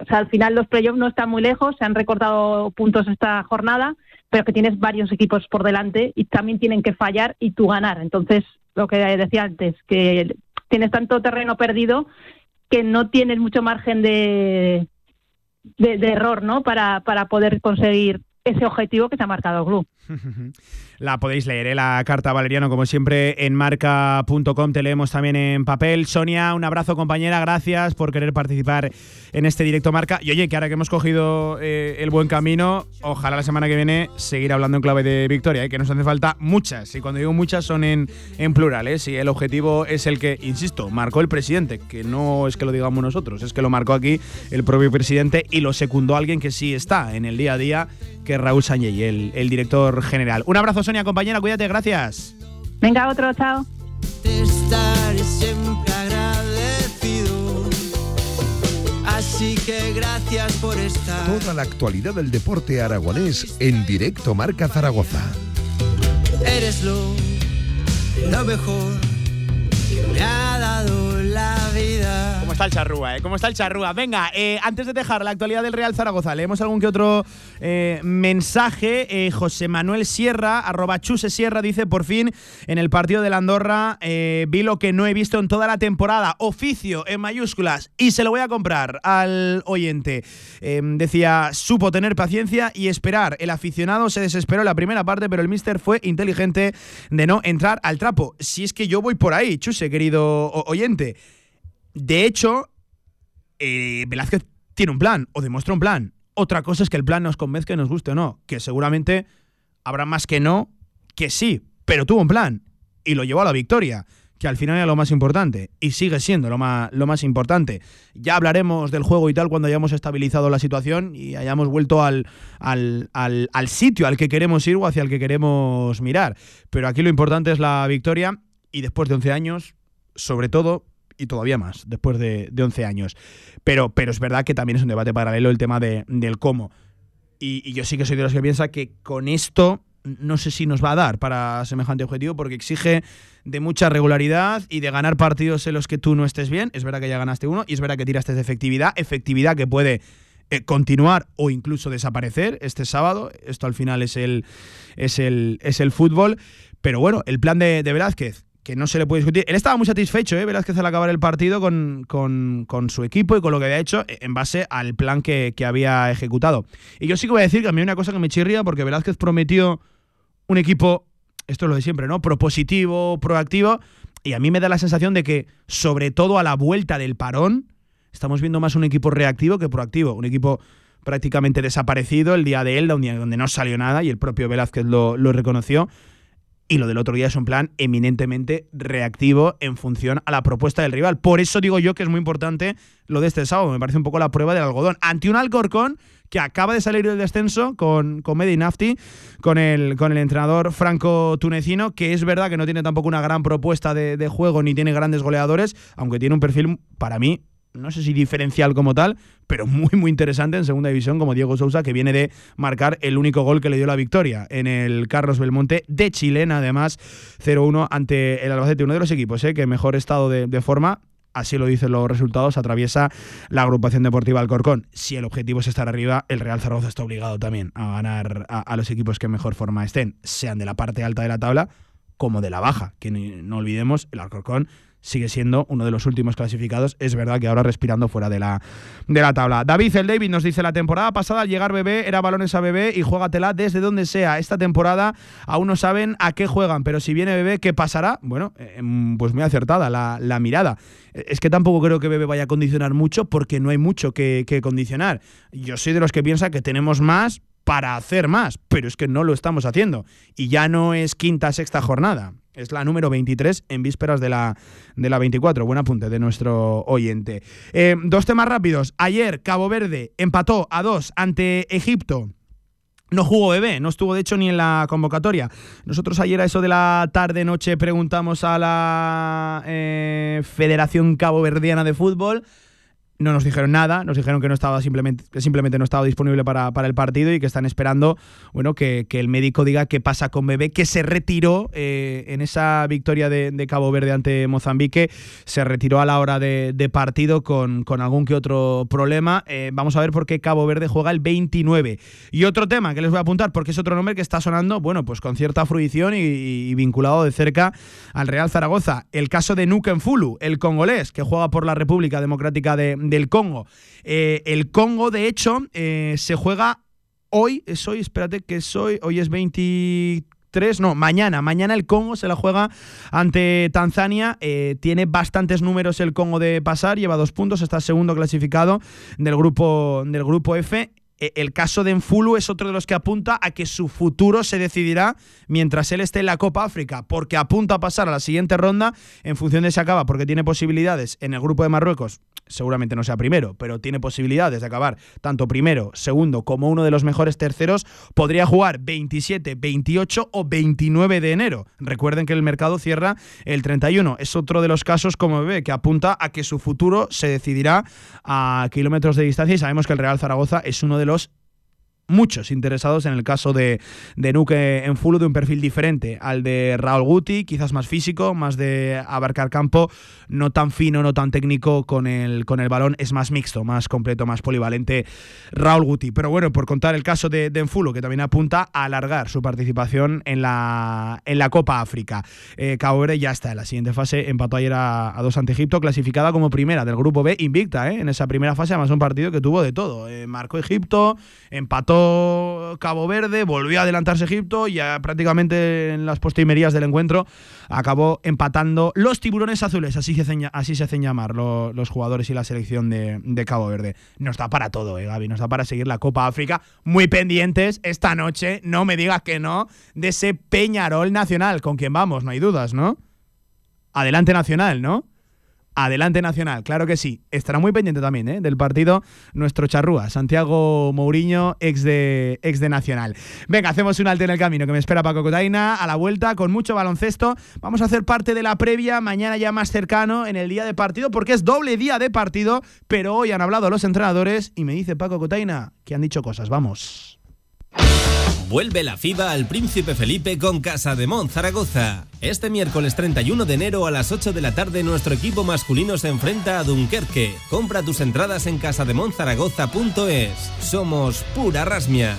O sea, al final los playoffs no están muy lejos, se han recortado puntos esta jornada, pero que tienes varios equipos por delante y también tienen que fallar y tú ganar. Entonces, lo que decía antes, que tienes tanto terreno perdido que no tienes mucho margen de, de, de error, ¿no? Para, para poder conseguir ese objetivo que se ha marcado el. La podéis leer, ¿eh? la carta Valeriano, como siempre, en marca.com. Te leemos también en papel. Sonia, un abrazo, compañera. Gracias por querer participar en este directo marca. Y oye, que ahora que hemos cogido eh, el buen camino, ojalá la semana que viene seguir hablando en clave de victoria, ¿eh? que nos hace falta muchas. Y cuando digo muchas son en, en plural. ¿eh? Si el objetivo es el que, insisto, marcó el presidente, que no es que lo digamos nosotros, es que lo marcó aquí el propio presidente y lo secundó alguien que sí está en el día a día, que Raúl Sánchez, el, el director general. Un abrazo, Sonia, compañera, cuídate, gracias. Venga, otro, chao. siempre agradecido. Así que gracias por estar. Toda la actualidad del deporte aragonés en directo Marca Zaragoza. Eres lo, lo mejor que me ha dado la vida. ¿Cómo está el charrúa, eh? ¿Cómo está el charrúa? Venga, eh, antes de dejar la actualidad del Real Zaragoza, leemos algún que otro eh, mensaje. Eh, José Manuel Sierra, arroba Chuse Sierra, dice, por fin, en el partido de la Andorra vi lo que no he visto en toda la temporada. Oficio en mayúsculas. Y se lo voy a comprar al oyente. decía, supo tener paciencia y esperar. El aficionado se desesperó en la primera parte, pero el mister fue inteligente de no entrar al trapo. Si es que yo voy por ahí, Chuse, querido oyente. De hecho, eh, Velázquez tiene un plan o demuestra un plan. Otra cosa es que el plan nos convenzca y nos guste o no, que seguramente habrá más que no que sí, pero tuvo un plan y lo llevó a la victoria que al final era lo más importante y sigue siendo lo más, lo más importante. Ya hablaremos del juego y tal cuando hayamos estabilizado la situación y hayamos vuelto al, al, al, sitio al que queremos ir o hacia el que queremos mirar. Pero aquí lo importante es la victoria y después de 11 años, sobre todo, y todavía más, después de, de 11 años. Pero, pero es verdad que también es un debate paralelo el tema de, del cómo. Y, yo sí que soy de los que piensa que con esto no sé si nos va a dar para semejante objetivo porque exige de mucha regularidad y de ganar partidos en los que tú no estés bien. Es verdad que ya ganaste uno y es verdad que tiraste de efectividad, efectividad que puede eh, continuar o incluso desaparecer este sábado. Esto al final es el, es el, es el fútbol. Pero bueno, el plan de, de Velázquez, que no se le puede discutir. Él estaba muy satisfecho, ¿eh? Velázquez, al acabar el partido con, con, su equipo y con lo que había hecho en base al plan que, había ejecutado. Y yo sí que voy a decir que a mí una cosa que me chirría porque Velázquez prometió un equipo esto es lo de siempre, ¿no? Propositivo, proactivo. Y a mí me da la sensación de que, sobre todo a la vuelta del parón, estamos viendo más un equipo reactivo que proactivo. Un equipo prácticamente desaparecido el día de él, donde no salió nada y el propio Velázquez lo reconoció. Y lo del otro día es un plan eminentemente reactivo en función a la propuesta del rival. Por eso digo yo que es muy importante lo de este sábado. Me parece un poco la prueba del algodón. Ante un Alcorcón que acaba de salir del descenso con, con Medi Nafti, con el, con el entrenador franco-tunecino, que es verdad que no tiene tampoco una gran propuesta de, de juego ni tiene grandes goleadores, aunque tiene un perfil para mí no sé si diferencial como tal, pero muy, muy interesante en segunda división, como Diego Sousa, que viene de marcar el único gol que le dio la victoria en el Carlos Belmonte de Chilena, además 0-1 ante el Albacete, uno de los equipos ¿eh? que mejor estado de, forma así lo dicen los resultados, atraviesa la agrupación deportiva Alcorcón. Si el objetivo es estar arriba, el Real Zaragoza está obligado también a ganar a, los equipos que en mejor forma estén, sean de la parte alta de la tabla como de la baja, que no olvidemos, el Alcorcón sigue siendo uno de los últimos clasificados. Es verdad que ahora respirando fuera de la, de la tabla. David, el David nos dice, la temporada pasada al llegar bebé era balones a bebé y juégatela desde donde sea. Esta temporada aún no saben a qué juegan, pero si viene bebé, ¿qué pasará? Bueno, em, pues muy acertada la, la, mirada. Es que tampoco creo que bebé vaya a condicionar mucho porque no hay mucho que, que condicionar. Yo soy de los que piensa que tenemos más para hacer más, pero es que no lo estamos haciendo. Y ya no es quinta, sexta jornada. Es la número 23 en vísperas de la, de la 24. Buen apunte de nuestro oyente. Eh, dos temas rápidos. Ayer Cabo Verde empató a dos ante Egipto. No jugó Bebé, no estuvo de hecho ni en la convocatoria. Nosotros ayer a eso de la tarde-noche preguntamos a la eh, Federación Cabo Verdiana de Fútbol no nos dijeron nada, nos dijeron que no estaba simplemente, que simplemente no estaba disponible para, para el partido y que están esperando bueno, que, que, el médico diga qué pasa con Bebé, que se retiró eh, en esa victoria de, de, Cabo Verde ante Mozambique, se retiró a la hora de, partido con, con, algún que otro problema. Eh, vamos a ver por qué Cabo Verde juega el 29. Y otro tema que les voy a apuntar, porque es otro nombre que está sonando, bueno, pues con cierta fruición y, y vinculado de cerca al Real Zaragoza. El caso de Nuken Fulu, el congolés, que juega por la República Democrática de del Congo. Eh, el Congo, de hecho, eh, se juega hoy, es hoy, espérate que es hoy, hoy es 23 no, mañana. Mañana el Congo se la juega ante Tanzania. Eh, tiene bastantes números el Congo de pasar, lleva dos puntos, está segundo clasificado del grupo, del grupo F. E, el caso de Enfulu es otro de los que apunta a que su futuro se decidirá mientras él esté en la Copa África, porque apunta a pasar a la siguiente ronda en función de si acaba, porque tiene posibilidades en el grupo de Marruecos seguramente no sea primero, pero tiene posibilidades de acabar tanto primero, segundo como uno de los mejores terceros, podría jugar 27, 28 o 29 de enero. Recuerden que el mercado cierra el 31. Es otro de los casos, como ve, que apunta a que su futuro se decidirá a kilómetros de distancia y sabemos que el Real Zaragoza es uno de los los muchos interesados en el caso de, de Nuke en full de un perfil diferente al de Raúl Guti, quizás más físico, más de abarcar campo, no tan fino, no tan técnico con el, con el balón, es más mixto, más completo, más polivalente Raúl Guti. Pero bueno, por contar el caso de, de Enfulo, que también apunta a alargar su participación en la, en la Copa África. Eh, Cabo Verde ya está en la siguiente fase, empató ayer a, a, dos ante Egipto, clasificada como primera del grupo B, invicta, eh, en esa primera fase, además un partido que tuvo de todo. Eh, marcó Egipto, empató Cabo Verde, volvió a adelantarse Egipto y ya prácticamente en las postrimerías del encuentro acabó empatando los tiburones azules, así se hacen, así se hacen llamar los jugadores y la selección de, de, Cabo Verde. Nos da para todo, eh, Gaby, nos da para seguir la Copa África. Muy pendientes esta noche, no me digas que no, de ese Peñarol Nacional, con quien vamos, no hay dudas, ¿no? Adelante Nacional, ¿no? Adelante Nacional, claro que sí. Estará muy pendiente también ¿eh? del partido nuestro charrúa, Santiago Mourinho, ex de, ex de Nacional. Venga, hacemos un alto en el camino que me espera Paco Cotaina a la vuelta con mucho baloncesto. Vamos a hacer parte de la previa, mañana ya más cercano en el día de partido, porque es doble día de partido, pero hoy han hablado los entrenadores y me dice Paco Cotaina que han dicho cosas. Vamos. Vuelve la FIBA al Príncipe Felipe con Casa de Mon Zaragoza. Este miércoles 31 de enero a las 8 de la tarde nuestro equipo masculino se enfrenta a Dunkerque. Compra tus entradas en casademonzaragoza.es. Somos pura rasmia.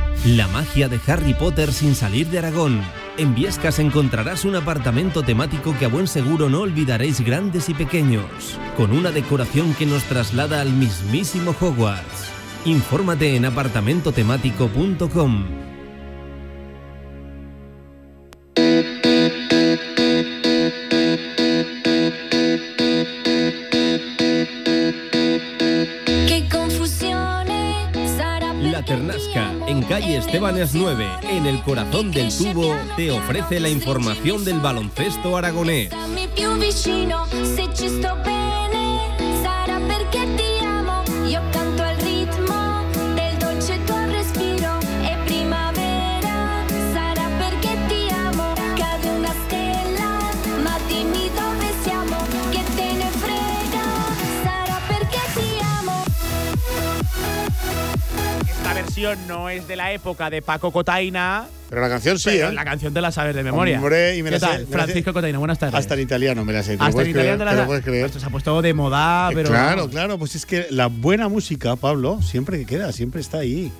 La magia de Harry Potter sin salir de Aragón. En Viescas encontrarás un apartamento temático que a buen seguro no olvidaréis grandes y pequeños, con una decoración que nos traslada al mismísimo Hogwarts. Infórmate en apartamentotemático.com. calle Estebanes 9, en el corazón del tubo, te ofrece la información del baloncesto aragonés. No es de la época de Paco Cotaina. Pero la canción sí, ¿eh? La canción te la sabes de memoria. Hombre, y me ¿Qué la sé- tal? me la sé- Francisco Cotaina, buenas tardes. Hasta en italiano me la sé. ¿te lo Hasta en puedes creer? italiano te la ¿Te lo sabes. puedes creer? Esto se ha puesto de moda, pero. claro, claro, pues es que la buena música, Pablo, siempre que queda, siempre está ahí.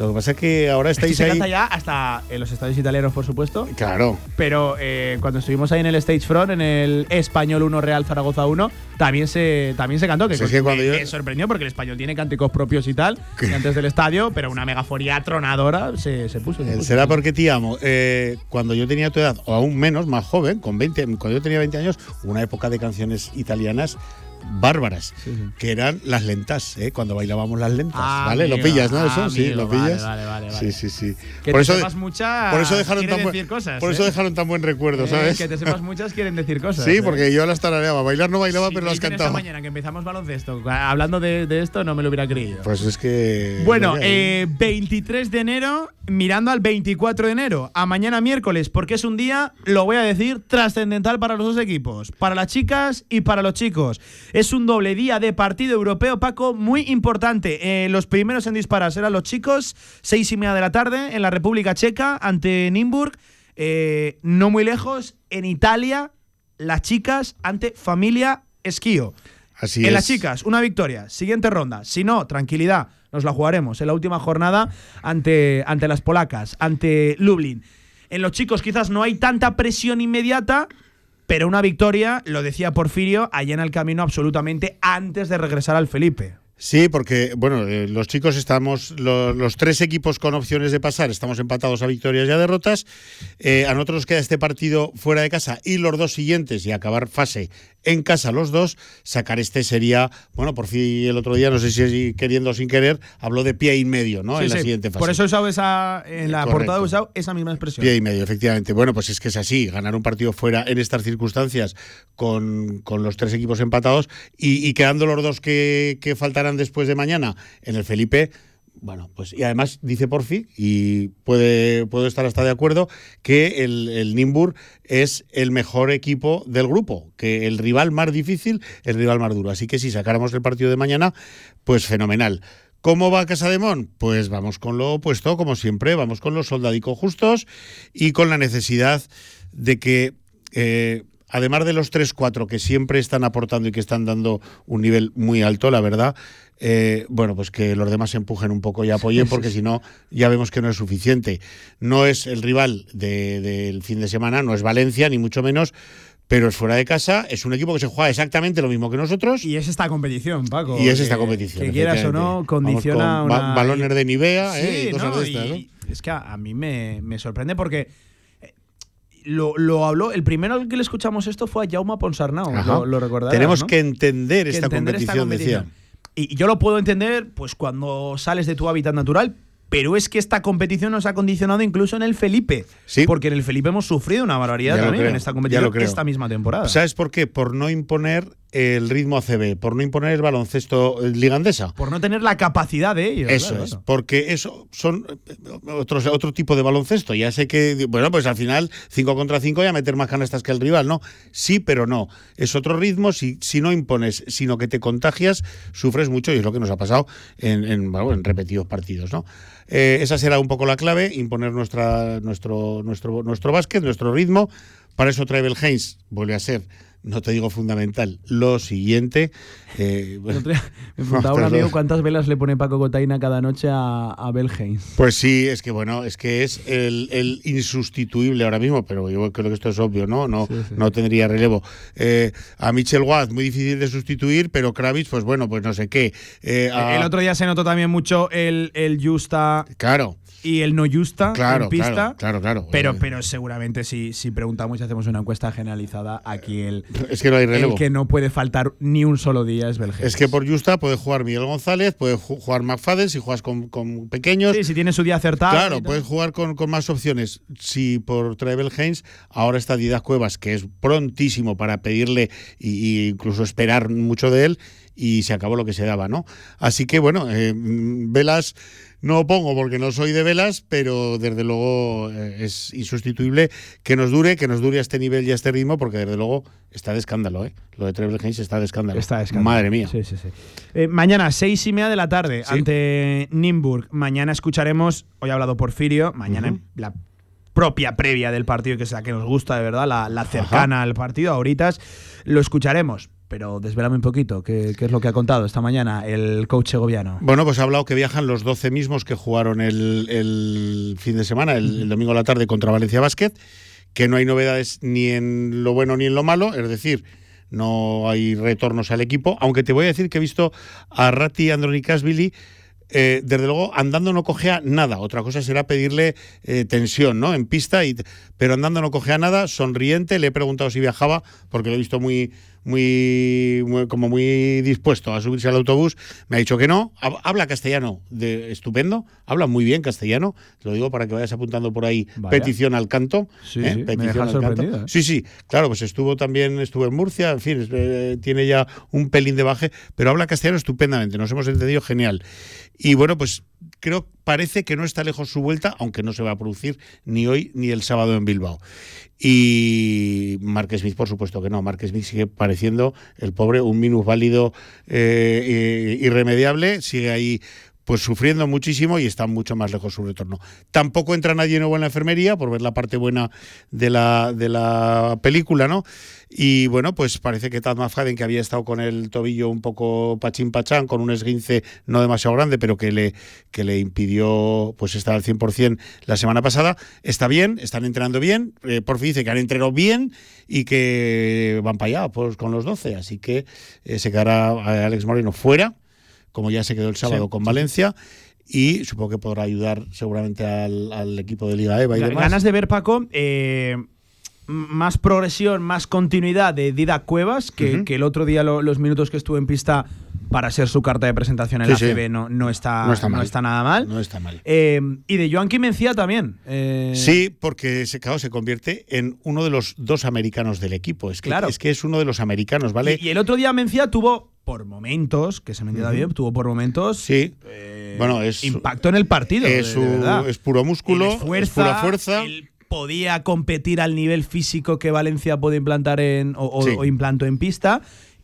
Lo que pasa es que ahora estáis se ahí. canta ya hasta en los estadios italianos, por supuesto. Claro. Pero eh, cuando estuvimos ahí en el Stage Front, en el Español 1 Real Zaragoza 1, también se, también se cantó. Que, Pues es que me, yo- me sorprendió porque el español tiene cánticos propios y tal, y antes del estadio, pero una megafonía tronadora se, se puso. se Eh, puso. Será porque te amo. Eh, cuando yo tenía tu edad, o aún menos, más joven, con 20, cuando yo tenía 20 años, una época de canciones italianas bárbaras, que eran las lentas, ¿eh? cuando bailábamos las lentas. Ah, ¿Vale? ¿Lo amigo, pillas, no? ah, Eso, sí, lo pillas. vale, vale, Sí, vale. sí, sí. Que por, te eso, sepas muchas. por eso dejaron tan buen, decir cosas. por eso ¿eh? dejaron tan buen recuerdo, Eh, ¿sabes? Que te sepas muchas quieren decir cosas. Sí, ¿eh? porque yo las tarareaba. Bailar no bailaba, pero las dicen esta cantaba. mañana que empezamos baloncesto, hablando de, de esto, no me lo hubiera creído. Pues es que. Bueno, lo que hay. eh, 23 de enero, mirando al 24 de enero, a mañana miércoles, porque es un día, lo voy a decir, trascendental para los dos equipos, para las chicas y para los chicos. Es un doble día de partido europeo, Paco, muy importante. Eh, los primeros en disparar serán los chicos, seis y media de la tarde, en la República Checa, ante Nimburg. Eh, no muy lejos, en Italia, las chicas ante Familia Esquío. Así en es. las chicas, una victoria. Siguiente ronda. Si no, tranquilidad. Nos la jugaremos en la última jornada ante, ante las polacas, ante Lublin. En los chicos quizás no hay tanta presión inmediata, pero una victoria, lo decía Porfirio, allana el camino absolutamente antes de regresar al Felipe. Sí, porque, bueno, eh, los chicos estamos, lo- los tres equipos con opciones de pasar, estamos empatados a victorias y a derrotas. Eh, a nosotros nos queda este partido fuera de casa y los dos siguientes y acabar fase en casa los dos. Sacar este sería, bueno, por fin el otro día, no sé si queriendo o sin querer, habló de pie y medio, ¿no? Sí, en la siguiente fase. Por eso he usado esa, en la Correcto. portada he usado esa misma expresión. Pie y medio, efectivamente. Bueno, pues es que es así, ganar un partido fuera en estas circunstancias con, con los tres equipos empatados y, y quedando los dos que, que faltarán después de mañana en el Felipe. Bueno, pues y además dice Porfi, y puede, puedo estar hasta de acuerdo, que el, el Nimbur es el mejor equipo del grupo, que el rival más difícil, el rival más duro. Así que si sacáramos el partido de mañana, pues fenomenal. ¿Cómo va Casa de Mon? Pues vamos con lo opuesto, como siempre, vamos con los soldadicos justos y con la necesidad de que, eh, además de los 3-4 que siempre están aportando y que están dando un nivel muy alto, la verdad, eh, bueno, pues que los demás se empujen un poco y apoyen, porque si no, ya vemos que no es suficiente. No es el rival de- del fin de semana, no es Valencia, ni mucho menos, pero es fuera de casa, es un equipo que se juega exactamente lo mismo que nosotros. Y es esta competición, Paco. Y es esta que- competición, Que quieras o no, condiciona Vamos con una. balones de Nivea, Sí, eh, y cosas no, de estas. Es que a, mí me, me sorprende porque. eh, Lo, lo habló, el primero al que le escuchamos esto fue a Jaume Ponsarnau, lo, lo recordarás, Tenemos ¿no? que entender, Que esta, entender esta competición, decía. Y yo lo puedo entender pues cuando sales de tu hábitat natural, pero es que esta competición nos ha condicionado incluso en el Felipe. Sí. Porque en el Felipe hemos sufrido una barbaridad Ya también en esta competición esta misma temporada. ¿Sabes por qué? Por no imponer el ritmo ACB, por no imponer el baloncesto eh, ligandesa. por no tener la capacidad de ello. Eso claro, es, claro. porque eso son eh, otros, otro tipo de baloncesto. Ya sé que, bueno, pues al final 5 contra 5 ya meter más canastas que el rival, ¿no? Sí, pero no. Es otro ritmo. Si, si no impones, sino que te contagias, sufres mucho y es lo que nos ha pasado en, en, bueno, en repetidos partidos, ¿no? Eh, esa será un poco la clave, imponer nuestra, nuestro, nuestro, nuestro básquet, nuestro ritmo. Para eso Travel Haynes vuelve a ser, no te digo fundamental, lo siguiente. eh, día me preguntaba un amigo cuántas velas le pone Paco Cotaina cada noche a, a Belheim. Pues sí, es que bueno, es que es el, el insustituible ahora mismo, pero yo creo que esto es obvio, ¿no? No, Sí, sí. no tendría relevo. Eh, a Michel Watt, muy difícil de sustituir, pero Kravitz, pues bueno, pues no sé qué. Eh, a- El otro día se notó también mucho el, el Justa Claro, y el no Justa claro, en pista. claro, claro, claro. Pero, Eh, pero seguramente si, si preguntamos y hacemos una encuesta generalizada, aquí el, es que no hay relevo. el que no puede faltar ni un solo día es Belgeim. Es que por Justa puede jugar Miguel González, puede ju- jugar McFadden si juegas con, con pequeños. Sí, si tiene su día acertado. Claro, puedes jugar con, con más opciones. Si por Travel Haynes ahora está Didac Cuevas, que es prontísimo para pedirle e incluso esperar mucho de él, y se acabó lo que se daba, ¿no? Así que bueno, eh, mm, velas no pongo porque no soy de velas, pero desde luego eh, es insustituible que nos dure, que nos dure a este nivel y a este ritmo, porque desde luego está de escándalo, ¿eh? Lo de Travel Haynes está de escándalo. Está de escándalo. Madre mía. Sí, sí, sí. Eh, mañana, seis y media de la tarde, Sí. ante Nimburg. Mañana escucharemos, hoy ha hablado Porfirio, mañana Ujú. la propia previa del partido, que es la que nos gusta de verdad, la, la cercana al partido, ahorita lo escucharemos. Pero desvelame un poquito, ¿qué, qué es lo que ha contado esta mañana el coach segoviano? Bueno, pues ha hablado que viajan los 12 mismos que jugaron el, el fin de semana, el, el domingo a la tarde contra Valencia Basket, que no hay novedades ni en lo bueno ni en lo malo, es decir, no hay retornos al equipo, aunque te voy a decir que he visto a Ratti Andronikasvili eh, desde luego andando no cogea nada. Otra cosa será pedirle eh, tensión, ¿no? En pista, y, pero andando no cogea nada, sonriente. Le he preguntado si viajaba, porque lo he visto muy, muy, muy- como muy dispuesto a subirse al autobús. Me ha dicho que no. Hab- Habla castellano de estupendo, habla muy bien castellano. Te lo digo para que vayas apuntando por ahí. Vaya. Petición al canto. Sí, ¿eh? sí, me Petición deja al canto. sorprendido, ¿eh? Sí, sí, claro, pues estuvo también, estuvo en Murcia, en fin, eh, tiene ya un pelín de baje, pero habla castellano estupendamente, nos hemos entendido genial. Y bueno, pues creo, parece que no está lejos su vuelta, aunque no se va a producir ni hoy ni el sábado en Bilbao. Y Mark Smith, por supuesto que no. Mark Smith sigue pareciendo el pobre, un minus válido eh, eh, irremediable, sigue ahí pues sufriendo muchísimo y está mucho más lejos su retorno. Tampoco entra nadie nuevo en la enfermería, por ver la parte buena de la, de la película, ¿no? Y bueno, pues parece que Tad McFadden, que había estado con el tobillo un poco pachín pachán, con un esguince no demasiado grande, pero que le, que le impidió pues estar al 100% la semana pasada, está bien, están entrenando bien, eh, por fin dice que han entrenado bien y que van para allá pues, con los 12, así que eh, se quedará eh, Alex Moreno fuera, como ya se quedó el sábado Sí, con sí, Valencia. Y supongo que podrá ayudar seguramente al, al equipo de Liga EVA y Ga- demás. Ganas de ver, Paco, eh, más progresión, más continuidad de Dida Cuevas, que, el otro día lo- los minutos que estuvo en pista para ser su carta de presentación en Sí, la sí. ACB no, no, está, No está mal. nada mal. No está mal. Eh, y de Joan Mencía también. eh, Sí, porque se, claro, se convierte en uno de los dos americanos del equipo. Es que, Claro. es, que es uno de los americanos, ¿vale? Y, y el otro día Mencía tuvo, por momentos, que se me entienda bien, tuvo por momentos sí, eh, Bueno, es- impacto en el partido. es, de puro músculo, es, fuerza, pura fuerza. él podía competir al nivel físico que Valencia puede implantar en o, o- Sí. o implantó en pista.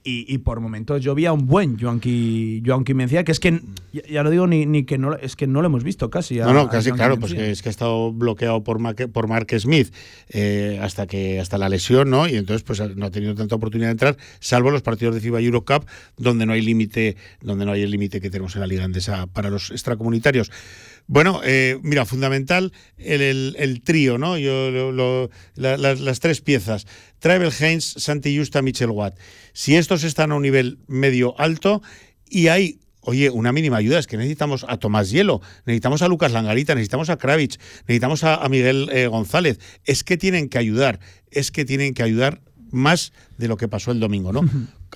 Y, y por momentos yo vi a un buen Joanqui, Joanqui Mencía, que es que, ya, ya lo digo, ni, ni que no, es que no lo hemos visto casi. a- No, no, casi, claro, pues que es que ha estado bloqueado por, Mark, por Mark Smith eh, hasta que hasta la lesión, ¿no? Y entonces pues no ha tenido tanta oportunidad de entrar, salvo los partidos de FIBA Eurocup, donde no hay límite, donde no hay el límite que tenemos en la Liga Andesa para los extracomunitarios. Bueno, eh, mira, fundamental el, trío, ¿no? Yo, lo- lo- la- las, tres piezas. Travel Haynes, Santi Justa, Mitchell Watt. Si estos están a un nivel medio alto y hay Oye, una mínima ayuda, es que necesitamos a Tomás Hielo, necesitamos a Lucas Langarita, necesitamos a Kravich, necesitamos a, a Miguel eh, González. Es que tienen que ayudar, es que tienen que ayudar más de lo que pasó el domingo, ¿no?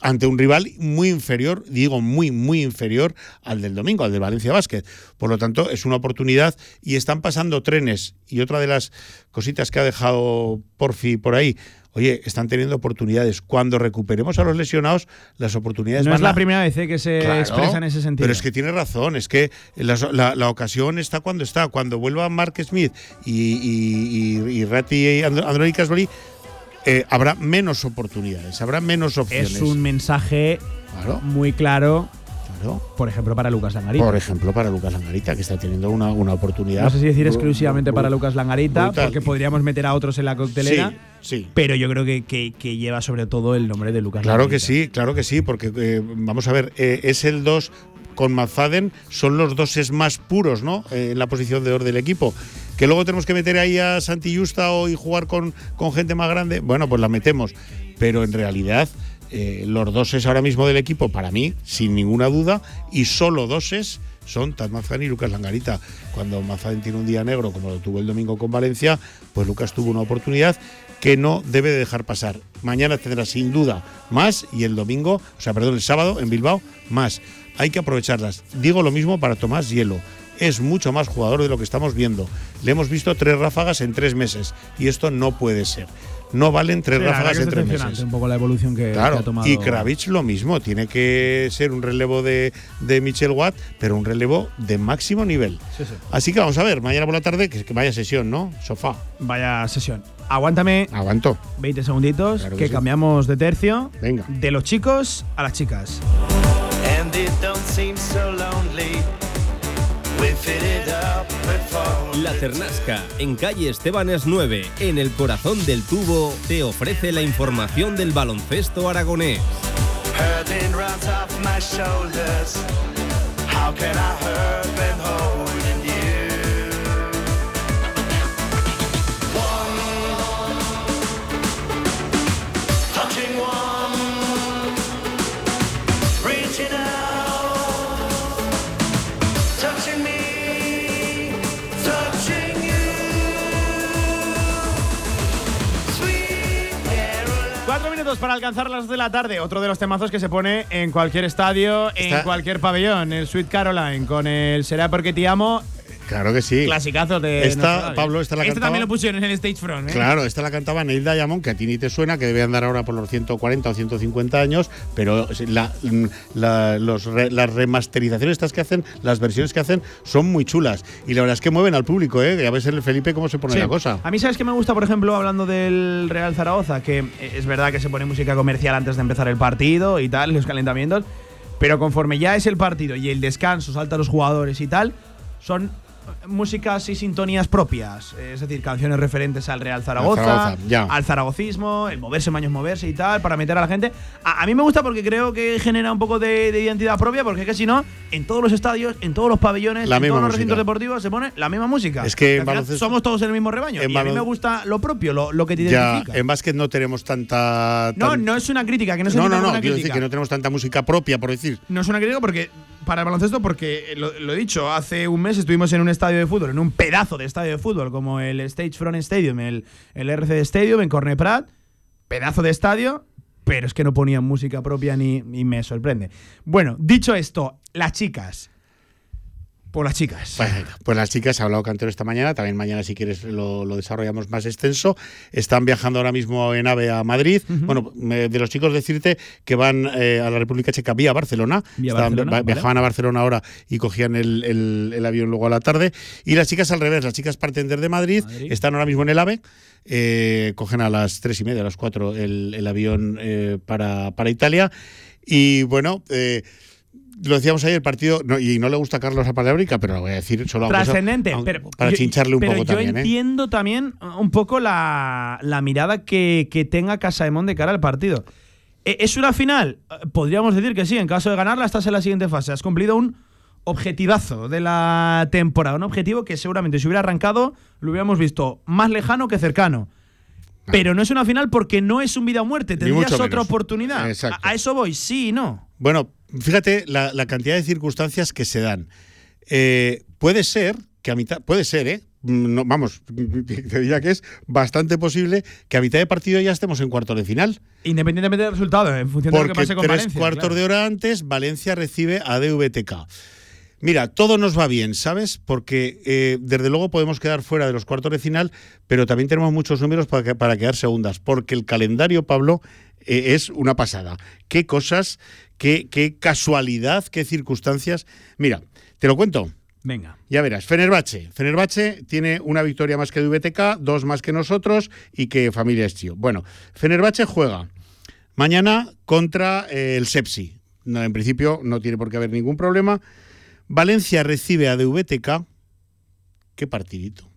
Ante un rival muy inferior, digo muy, muy inferior al del domingo, al del Valencia Basket. Por lo tanto, es una oportunidad y están pasando trenes. Y otra de las cositas que ha dejado Porfi por ahí, oye, están teniendo oportunidades. Cuando recuperemos a los lesionados, las oportunidades No van es la a- primera vez eh, que se Claro, expresa en ese sentido. Pero es que tiene razón, es que la, la- la ocasión está cuando está. Cuando vuelva Mark Smith y, y, y, y Ratti And- Androni Casboli, eh, habrá menos oportunidades, habrá menos opciones. es un mensaje Claro, muy claro, claro. por ejemplo, para Lucas Langarita. Por ejemplo, para Lucas Langarita, que está teniendo una, una oportunidad. No sé si decir exclusivamente para Lucas Langarita, brutal. porque podríamos meter a otros en la coctelera. Sí, sí. Pero yo creo que, que- que lleva sobre todo el nombre de Lucas Claro que Langarita. sí, claro que sí, porque eh, vamos a ver, eh, es el 2 con Mazaden, son los doses más puros, ¿no? Eh, en la posición de or del equipo. Que luego tenemos que meter ahí a Santi Justa o y jugar con, con gente más grande, bueno, pues la metemos. Pero en realidad, eh, los doses ahora mismo del equipo, para mí, sin ninguna duda, y solo doses son Taz Mazaden y Lucas Langarita. Cuando Mazaden tiene un día negro, como lo tuvo el domingo con Valencia, pues Lucas tuvo una oportunidad que no debe de dejar pasar. Mañana tendrá sin duda más y el domingo, o sea, perdón, el sábado en Bilbao más. Hay que aprovecharlas. Digo lo mismo para Tomás Hielo. Es mucho más jugador de lo que estamos viendo. Le hemos visto tres ráfagas en tres meses y esto no puede ser. No valen tres Sí, ráfagas en tres meses. un poco la evolución que, ha tomado. y Kravitz lo mismo, tiene que ser un relevo de, de Michel Watt, pero un relevo de máximo nivel. Sí, sí. Así que vamos a ver, mañana por la tarde, que, que vaya sesión, ¿no? Sofá. Vaya sesión. Aguántame Aguanto. 20 segunditos, Claro que que, sí. cambiamos de tercio. Venga. De los chicos a las chicas. and it don't seem so lonely. La Ternasca, en calle Estebanes 9, en el corazón del tubo, te ofrece la información del baloncesto aragonés. Minutos para alcanzar las de la tarde. Otro de los temazos que se pone en cualquier estadio, en Está- cualquier pabellón. El Sweet Caroline con el Será porque te amo. Claro que sí. Clasicazos de. Esta. Pablo, esta la Este cantaba- también lo pusieron en el stage front. ¿eh? Claro, esta la cantaba Neil Diamond, que a ti ni te suena, que debe andar ahora por los 140 o 150 años, pero la- la- los re- las remasterizaciones estas que hacen, las versiones que hacen, son muy chulas. Y la verdad es que mueven al público, ¿eh? Ya ves el Felipe cómo se pone Sí. la cosa. A mí, ¿sabes qué me gusta, por ejemplo, hablando del Real Zaragoza? Que eh, es verdad que se pone música comercial antes de empezar el partido y tal, los calentamientos, pero conforme ya es el partido y el descanso, saltan los jugadores y tal, son músicas y sintonías propias, es decir, canciones referentes al Real Zaragoza, Zaragoza, ya. al zaragocismo, el moverse, maños moverse y tal, para meter a la gente. A, a mí me gusta porque creo que genera un poco de, de identidad propia, porque es que si no, en todos los estadios, en todos los pabellones, La en todos los música. recintos deportivos se pone la misma música. Es que en baloncesto- somos todos en el mismo rebaño. en y a mí me gusta lo propio, lo, lo que te Ya, identifica. en básquet no tenemos tanta. no, tan- no es una crítica, que no se no, no, no, quiero decir que no tenemos tanta música propia, por decir. No es una crítica porque para el baloncesto, porque eh, lo, he dicho, hace un mes estuvimos en un estadio de fútbol, en un pedazo de estadio de fútbol, como el Stage Front Stadium, el, el RCD Stadium en Corne Prat, pedazo de estadio, pero es que no ponían música propia ni me sorprende. Bueno, dicho esto, las chicas. Por las chicas. Venga, Pues las chicas, ha hablado Cantero esta mañana, también mañana si quieres lo, lo desarrollamos más extenso. Están viajando ahora mismo en AVE a Madrid. Bueno, me- de los chicos decirte que van eh, a la República Checa vía Barcelona. Vía Estaban- Barcelona, va- vale. Viajaban a Barcelona ahora y cogían el, el- el avión luego a la tarde. Y las chicas al revés, las chicas parten desde Madrid, Madrid. están ahora mismo en el AVE. eh, cogen a las tres y media, a las cuatro, el, el avión eh, para, para Italia. Y bueno, eh, lo decíamos ayer, el partido, no, y no le gusta a Carlos la palabra, pero lo voy a decir solo Trascendente, pero para yo- chincharle un pero poco yo también. ¿eh? entiendo también un poco la, la mirada que, que tenga Casaemón de cara al partido. ¿E- ¿Es una final? Podríamos decir que sí. En caso de ganarla, estás en la siguiente fase. Has cumplido un objetivazo de la temporada. Un objetivo que seguramente si hubiera arrancado lo hubiéramos visto más lejano que cercano. Pero no es una final porque no es un vida o muerte. Tendrías otra menos. oportunidad. Exacto. A, a eso voy, sí y no. Bueno, fíjate la, la cantidad de circunstancias que se dan. Eh, puede ser que a mitad, puede ser, ¿eh? No, vamos, te diría que es bastante posible que a mitad de partido ya estemos en cuartos de final. Independientemente del resultado, en función de lo que pase con tres Valencia. cuartos claro. de hora antes, Valencia recibe a DVTK. Mira, todo nos va bien, ¿sabes? Porque eh, desde luego podemos quedar fuera de los cuartos de final, pero también tenemos muchos números para, que- para quedar segundas, porque el calendario, Pablo, eh, es una pasada. Qué cosas, qué, qué casualidad, qué circunstancias. Mira, te lo cuento. Venga. Ya verás, Fenerbahce. Fenerbahce tiene una victoria más que DVTK, dos más que nosotros y que Familia Estío. Bueno, Fenerbahce juega mañana contra eh, el Sepsi. No, en principio no tiene por qué haber ningún problema. Valencia recibe a DVTK. Qué partidito.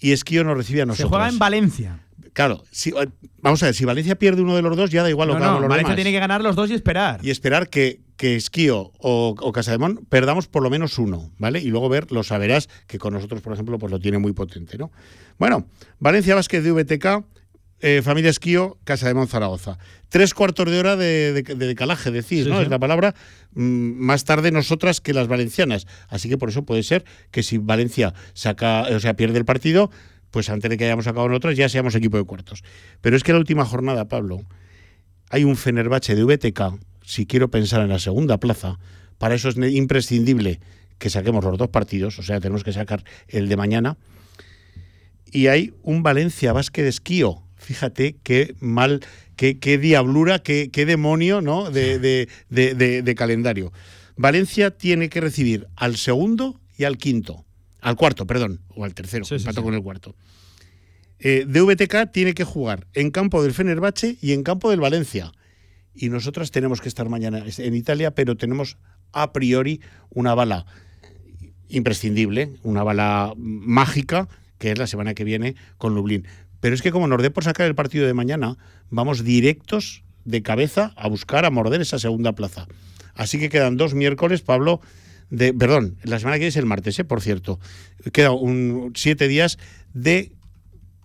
Y Esquío nos recibe a Se nosotros. juega en Valencia. Claro, si- eh, vamos a ver, si Valencia pierde uno de los dos, ya da igual lo No, que hagamos no, los Valencia demás. tiene que ganar los dos y esperar. Y esperar que, que Esquío o, o Casademón perdamos por lo menos uno, ¿vale? Y luego ver, lo saberás, que con nosotros, por ejemplo, pues lo tiene muy potente, ¿no? Bueno, Valencia Vázquez de VTK, eh, Familia Esquío, Casademón Zaragoza. Tres cuartos de hora de, de- de decalaje, decís, Sí, ¿no? sí. Es la palabra. mm, más tarde nosotras que las valencianas. Así que por eso puede ser que si Valencia saca, o sea, pierde el partido, pues antes de que hayamos sacado nosotras ya seamos equipo de cuartos. Pero es que la última jornada, Pablo, hay un Fenerbahce de VTK, si quiero pensar en la segunda plaza, para eso es imprescindible que saquemos los dos partidos, o sea, tenemos que sacar el de mañana. Y hay un Valencia Basket de Esquío. Fíjate qué mal, qué, qué diablura, qué, qué demonio ¿no? de- de- de- de calendario. Valencia tiene que recibir al segundo y al quinto. Al cuarto, perdón, o al tercero, Sí, empató sí. con el cuarto. Eh, DVTK tiene que jugar en campo del Fenerbahce y en campo del Valencia. Y nosotras tenemos que estar mañana en Italia, pero tenemos a priori una bala imprescindible, una bala mágica, que es la semana que viene con Lublin. Pero es que como nos dé por sacar el partido de mañana, vamos directos de cabeza a buscar, a morder esa segunda plaza. Así que quedan dos miércoles, Pablo, de, perdón, la semana que viene es el martes, ¿eh? por cierto. Quedan un, siete días de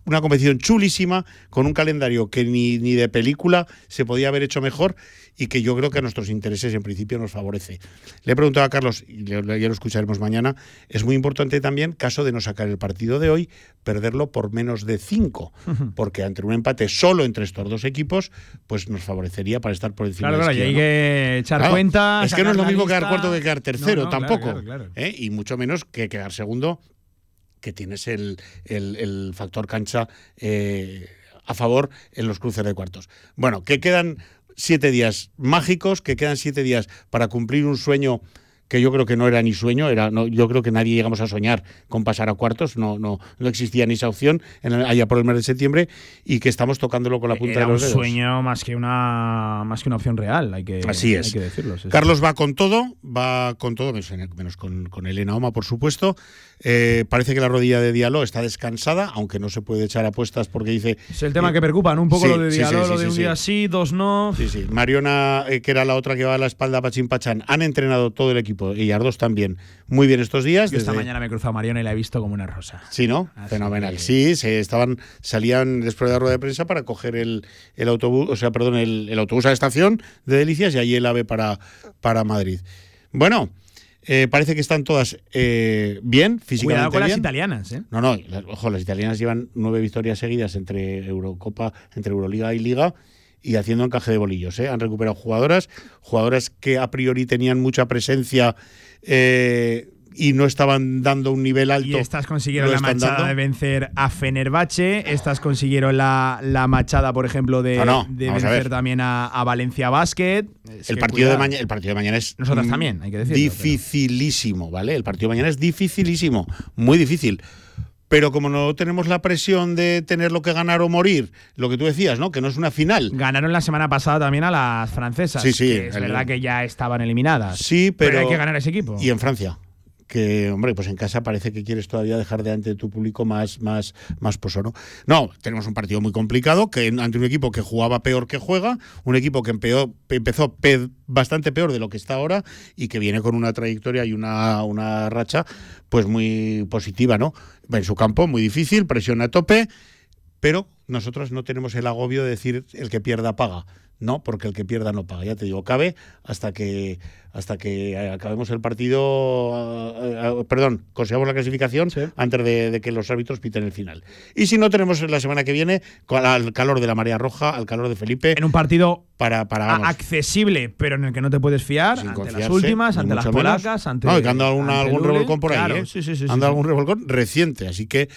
una competición chulísima, con un calendario que ni, ni de película se podía haber hecho mejor y que yo creo que a nuestros intereses en principio nos favorece. Le he preguntado a Carlos, y ya lo escucharemos mañana, es muy importante también, caso de no sacar el partido de hoy, perderlo por menos de cinco, porque ante un empate solo entre estos dos equipos, pues nos favorecería para estar por encima Claro, de claro, y hay que echar Claro, cuenta. Es que no es lo mismo quedar cuarto que quedar tercero, No, no, claro, tampoco. claro, claro. ¿eh? Y mucho menos que quedar segundo, que tienes el, el- factor cancha eh, a favor en los cruces de cuartos. Bueno, que quedan siete días mágicos, que quedan siete días para cumplir un sueño que yo creo que no era ni sueño, era no, yo creo que nadie llegamos a soñar con pasar a cuartos, no, no, no existía ni esa opción en el- allá por el mes de septiembre y que estamos tocándolo con la punta Era de los un dedos. sueño más que una más que una opción real, hay que, Así hay es. que decirlo. sí, sí. Carlos va con todo, va con todo, menos, con, con Elena Oma, por supuesto. Eh, parece que la rodilla de Diallo está descansada, aunque no se puede echar apuestas porque dice. Es el tema que preocupa, ¿no? Un poco Sí, lo de Diallo, lo de un día sí, dos no. Sí, sí. Mariona, eh, que era la otra que va a la espalda, Pachín Pachán, han entrenado todo el equipo y Ardos también muy bien estos días. Yo esta desde- mañana me he cruzado a Mariona y la he visto como una rosa. Sí, ¿no? Así Fenomenal. que- Sí, se estaban, salían después de la rueda de prensa para coger el, el autobús, o sea, perdón, el, el autobús a la estación de Delicias y allí el AVE para, para Madrid. Bueno, eh, parece que están todas eh, bien, físicamente Cuidado con las italianas, ¿eh? No, no, ojo, las italianas llevan nueve victorias seguidas entre Eurocopa, entre Euroliga y Liga y haciendo encaje de bolillos. ¿eh? Han recuperado jugadoras, jugadoras que a priori tenían mucha presencia eh, y no estaban dando un nivel alto. Y estas consiguieron la machada dando. de vencer a Fenerbahce. Estas consiguieron la, la machada, por ejemplo, de, No, no, de vamos a vencer también a, a Valencia Basket. Es El partido, de el partido de mañana es. Nosotras también, hay que decirlo, pero- Dificilísimo, ¿vale? El partido de mañana es dificilísimo, muy difícil. Pero como no tenemos la presión de tenerlo que ganar o morir, lo que tú decías, ¿no? Que no es una final. Ganaron la semana pasada también a las francesas. Sí, sí, que es el- verdad que ya estaban eliminadas. Sí, pero. hay que ganar ese equipo. Y en Francia. Que, hombre, pues en casa parece que quieres todavía dejar de ante tu público más, más, más poso, ¿no? No, tenemos un partido muy complicado, que ante un equipo que jugaba peor que juega, un equipo que empeó- empezó pe- bastante peor de lo que está ahora y que viene con una trayectoria y una, una racha pues muy positiva, ¿no? En su campo, muy difícil, presión a tope, pero nosotros no tenemos el agobio de decir el que pierda paga. No, porque el que pierda no paga. Ya te digo, cabe hasta que hasta que acabemos el partido, ah, ah, perdón, consigamos la clasificación antes de, de que los árbitros piten el final. Y si no, tenemos la semana que viene al calor de la marea roja, al calor de Felipe. En un partido para, para vamos, accesible, pero en el que no te puedes fiar ante las últimas, ante las menos. polacas, ante. No, y que anda alguna- ante algún revolcón por ahí, Claro, ¿eh? sí, sí, anda algún revolcón reciente. Así que,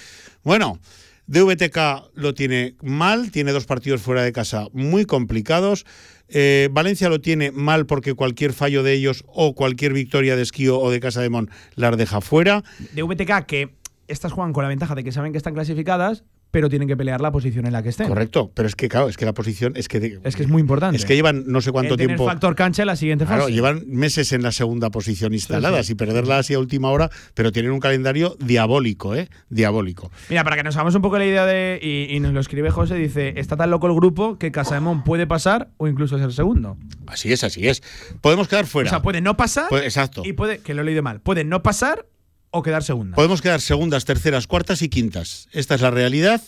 bueno, DVTK lo tiene mal, tiene dos partidos fuera de casa muy complicados. Eh, Valencia lo tiene mal porque cualquier fallo de ellos o cualquier victoria de Esquío o de Casa de Mon las deja fuera. De VTK que estas juegan con la ventaja de que saben que están clasificadas, pero tienen que pelear la posición en la que estén. Correcto, pero es que, claro, es que la posición es que, Es que es muy importante. es que llevan no sé cuánto El tiempo. factor cancha en la siguiente Claro, fase. llevan meses en la segunda posición instalada sí. y perderla así a última hora, pero tienen un calendario diabólico, ¿eh? Diabólico. Mira, para que nos hagamos un poco la idea de. Y, y nos lo escribe José, dice: Está tan loco el grupo que Casaemón puede pasar o incluso ser segundo. Así es, así es. Podemos quedar fuera. O sea, puede no pasar. Exacto. Y puede, que lo he leído mal, puede no pasar o quedar segundo. Podemos quedar segundas, terceras, cuartas y quintas. Esta es la realidad.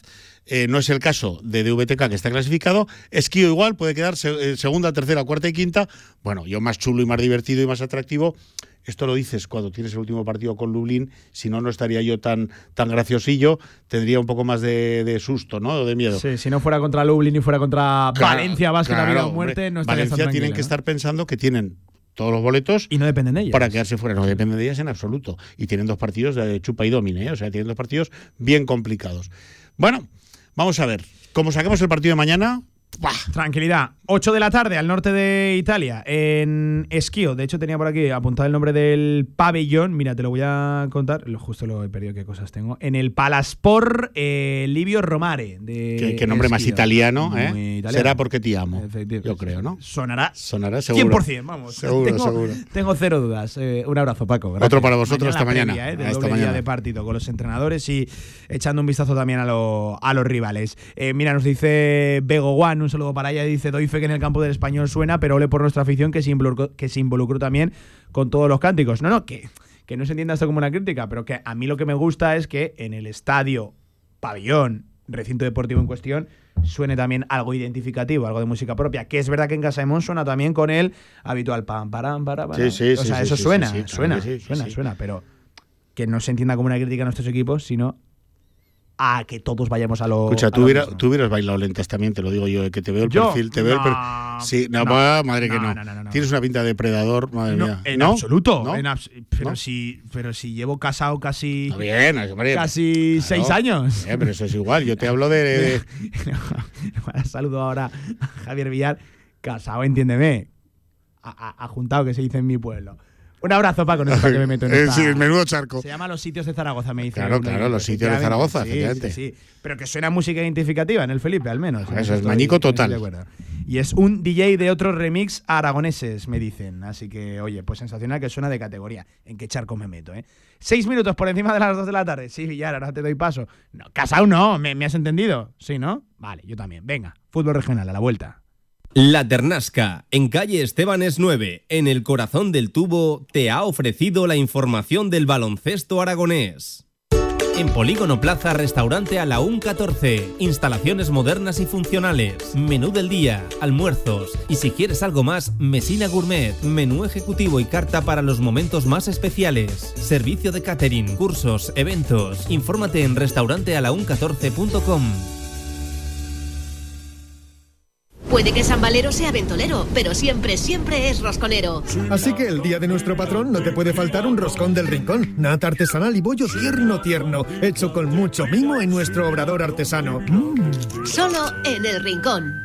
Eh, no es el caso de DVTK que está clasificado. Esquío igual, puede quedar se- eh, segunda, tercera, cuarta y quinta. Bueno, yo más chulo y más divertido y más atractivo. Esto lo dices cuando tienes el último partido con Lublin. Si no, no estaría yo tan, tan graciosillo. Tendría un poco más de, de susto, ¿no? O de miedo. Sí, si no fuera contra Lublin y fuera contra Claro, Valencia, Basket, claro, vida o hombre. muerte, no estaría Valencia tan tienen que ¿no? estar pensando que tienen todos los boletos Y no dependen de ellos. para quedarse fuera. No depende de ellas en absoluto. Y tienen dos partidos de chupa y domine, ¿eh? o sea, tienen dos partidos bien complicados. Bueno, vamos a ver. Como saquemos el partido de mañana. Tranquilidad. 8 de la tarde al norte de Italia, en Esquío. De hecho, tenía por aquí apuntado el nombre del pabellón. Mira, te lo voy a contar. Lo- Justo lo he perdido, qué cosas tengo. En el Palaspor eh, Livio Romare. De qué, qué nombre más italiano, Muy ¿eh? italiano. Será porque te amo. Yo creo, ¿no? Sonará Sonará seguro. 100%, vamos. Seguro, tengo, seguro. tengo cero dudas. Eh, un abrazo, Paco. gracias. Otro para vosotros esta mañana. previa, eh, mañana. de partido con los entrenadores y echando un vistazo también a, lo- a los rivales. Eh, mira, nos dice Bego One, un saludo para ella. Dice: Doy fe que en el campo del español suena, pero ole por nuestra afición que se involucró, que se involucró también con todos los cánticos. No, no, que, que no se entienda esto como una crítica, pero que a mí lo que me gusta es que en el estadio, pabellón, recinto deportivo en cuestión, suene también algo identificativo, algo de música propia. Que es verdad que en Casa de Mon suena también con el habitual pam, param, para, para. Sí, sí, O sí, sea, sí, eso suena, suena, suena, suena, pero que no se entienda como una crítica a nuestros equipos, sino a que todos vayamos a lo. Escucha, a tú, lo hubiera- mismo. tú hubieras bailado lentas también, te lo digo yo, eh, que te veo el ¿Yo? perfil, te veo el No, perfil. Sí, no, no, madre que no, no. no, no, no, no. Tienes una pinta de depredador, madre No, mía. en absoluto. ¿No? en abs- pero, si, pero si llevo casado casi. Bien, hombre. Casi Claro. seis años. Eh, pero eso es igual. Yo te hablo de. de- Saludo ahora a Javier Villar. Casado, entiéndeme. Ha juntado, que se dice en mi pueblo. Un abrazo, Paco. No sé para qué me meto en esta- sí, el menudo charco. Se llama Los Sitios de Zaragoza, me dice. Claro, claro, los sitios de Zaragoza, sí, efectivamente. Sí, sí. Pero que suena música identificativa en el Felipe, al menos. Eso es mañico total. Y es un DJ de otros remix aragoneses, me dicen. Así que, oye, pues sensacional que suena de categoría. ¿En qué charco me meto, eh? Seis minutos por encima de las dos de la tarde. Sí, Villar, ahora te doy paso. No, casado no, ¿me, me has entendido? Sí, ¿no? Vale, yo también. Venga, fútbol regional, a la vuelta. La Ternasca, en calle Estebanes 9, en el corazón del tubo, te ha ofrecido la información del baloncesto aragonés. En Polígono Plaza, restaurante a la UN 14. Instalaciones modernas y funcionales. Menú del día, almuerzos. Y si quieres algo más, Mesina Gourmet. Menú ejecutivo y carta para los momentos más especiales. Servicio de catering, cursos, eventos. Infórmate en restaurantealaun14.com. Puede que San Valero sea ventolero, pero siempre, siempre es rosconero. Así que el día de nuestro patrón no te puede faltar un roscón del rincón. Nata artesanal y bollo tierno tierno, hecho con mucho mimo en nuestro obrador artesano. Mm. Solo en el rincón.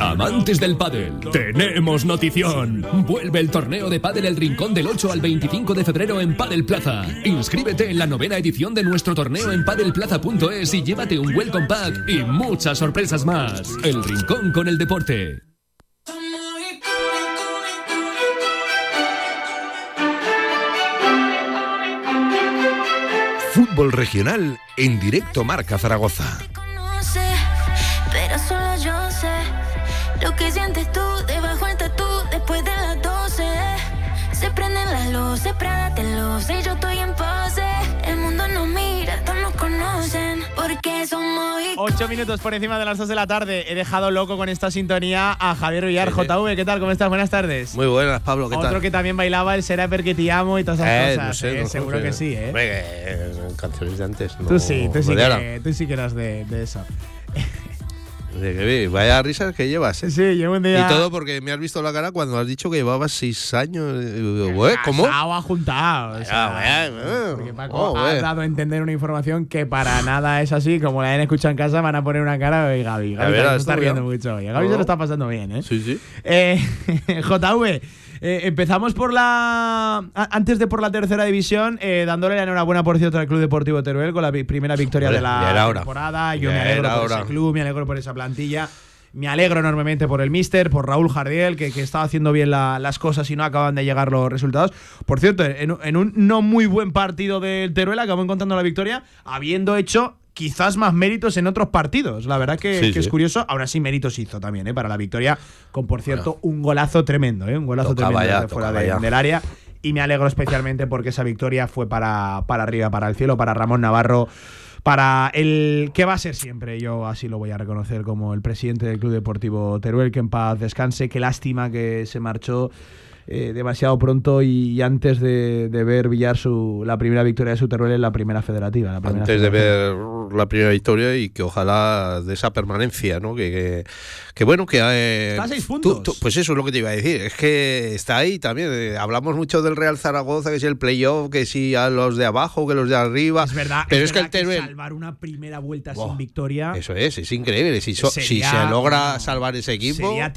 Amantes del pádel, tenemos notición. Vuelve el torneo de pádel El Rincón del 8 al 25 de febrero en Padel Plaza. Inscríbete en la novena edición de nuestro torneo en padelplaza.es y llévate un welcome pack y muchas sorpresas más. El Rincón con el deporte. Fútbol regional en directo Marca Zaragoza. Lo que sientes tú debajo del tatú después de las 12. Se prenden las luces, prátelo, sé yo estoy en pose. El mundo nos mira, todos nos conocen porque somos Ocho minutos por encima de las 2 de la tarde. He dejado loco con esta sintonía a Javier Villar, JV. ¿Qué tal? ¿Cómo estás? Buenas tardes. Muy buenas, Pablo, ¿qué Otro tal? que también bailaba el Será porque te amo y todas esas Eh, cosas. no sé, eh, no seguro sé. que sí, ¿eh? Hombre, que, canciones de antes. No, tú sí, tú sí, no que, tú sí que eras de, de eso. De que vaya risas que llevas. ¿eh? Sí, llevo un día. Y todo porque me has visto la cara cuando has dicho que llevabas seis años. "Güey, ¿Cómo? Ha juntado. o sea, bueno, porque Paco oh, ha dado a entender una información que para nada es así. Como la hayan escuchado en casa, van a poner una cara y Gaby. Gaby se está tú, riendo mucho hoy. Gaby se lo está pasando bien, ¿eh? Sí, sí. Eh, JV, eh, empezamos por la. Antes de por la tercera división, eh, dándole la enhorabuena, por cierto, al Club Deportivo Teruel con la primera victoria de la temporada. Yo me alegro por hora. ese club, me alegro por esa plantilla. Me alegro enormemente por el Mister, por Raúl Jardiel, que, que estaba haciendo bien la- las cosas y no acaban de llegar los resultados. Por cierto, en, en un no muy buen partido del Teruel acabó encontrando la victoria, habiendo hecho quizás más méritos en otros partidos. La verdad que, Sí, que es sí. curioso. Aún así, méritos hizo también ¿eh? para la victoria, con por cierto un golazo tremendo, ¿eh? un golazo Tocaba tremendo ya, fuera de- ya. del área. Y me alegro especialmente porque esa victoria fue para, para arriba, para el cielo, para Ramón Navarro, para el que va a ser siempre, yo así lo voy a reconocer como el presidente del Club Deportivo Teruel, que en paz descanse, qué lástima que se marchó eh, demasiado pronto y antes de, de ver Villar su, la primera victoria de su Teruel en la primera federativa. la primera Antes de ver la primera victoria y que ojalá de esa permanencia, ¿no? Que, que, que bueno, que. eh, Está a seis puntos. tú- pues eso es lo que te iba a decir. Es que está ahí también. eh, hablamos mucho del Real Zaragoza, que si el playoff, que si a los de abajo, que los de arriba. Es verdad, Pero es, que el salvar una primera vuelta sin victoria Eso es, es increíble. Si, so- si Sería- se logra no, salvar ese equipo. sería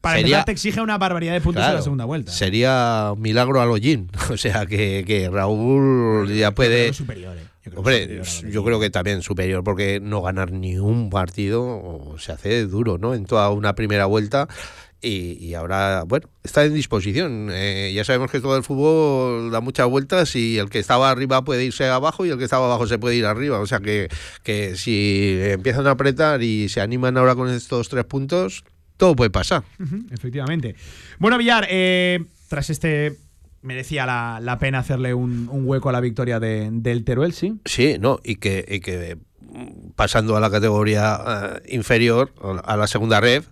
para Sería- empezar te exige una barbaridad de puntos en la segunda vuelta. Sería un milagro a Login. O sea que, que Raúl ya puede. superior, eh. Yo creo Hombre, yo creo que también superior, porque no ganar ni un partido se hace duro, ¿no? En toda una primera vuelta. Y, y ahora, bueno, está en disposición. Eh, ya sabemos que todo el fútbol da muchas vueltas y el que estaba arriba puede irse abajo y el que estaba abajo se puede ir arriba. O sea que, que si empiezan a apretar y se animan ahora con estos tres puntos, todo puede pasar. Efectivamente. Bueno, Villar, eh, tras este. Merecía la, la pena hacerle un, un hueco a la victoria de- del Teruel, sí. Sí, no, y que, y que mm, pasando a la categoría eh, inferior, a la segunda red,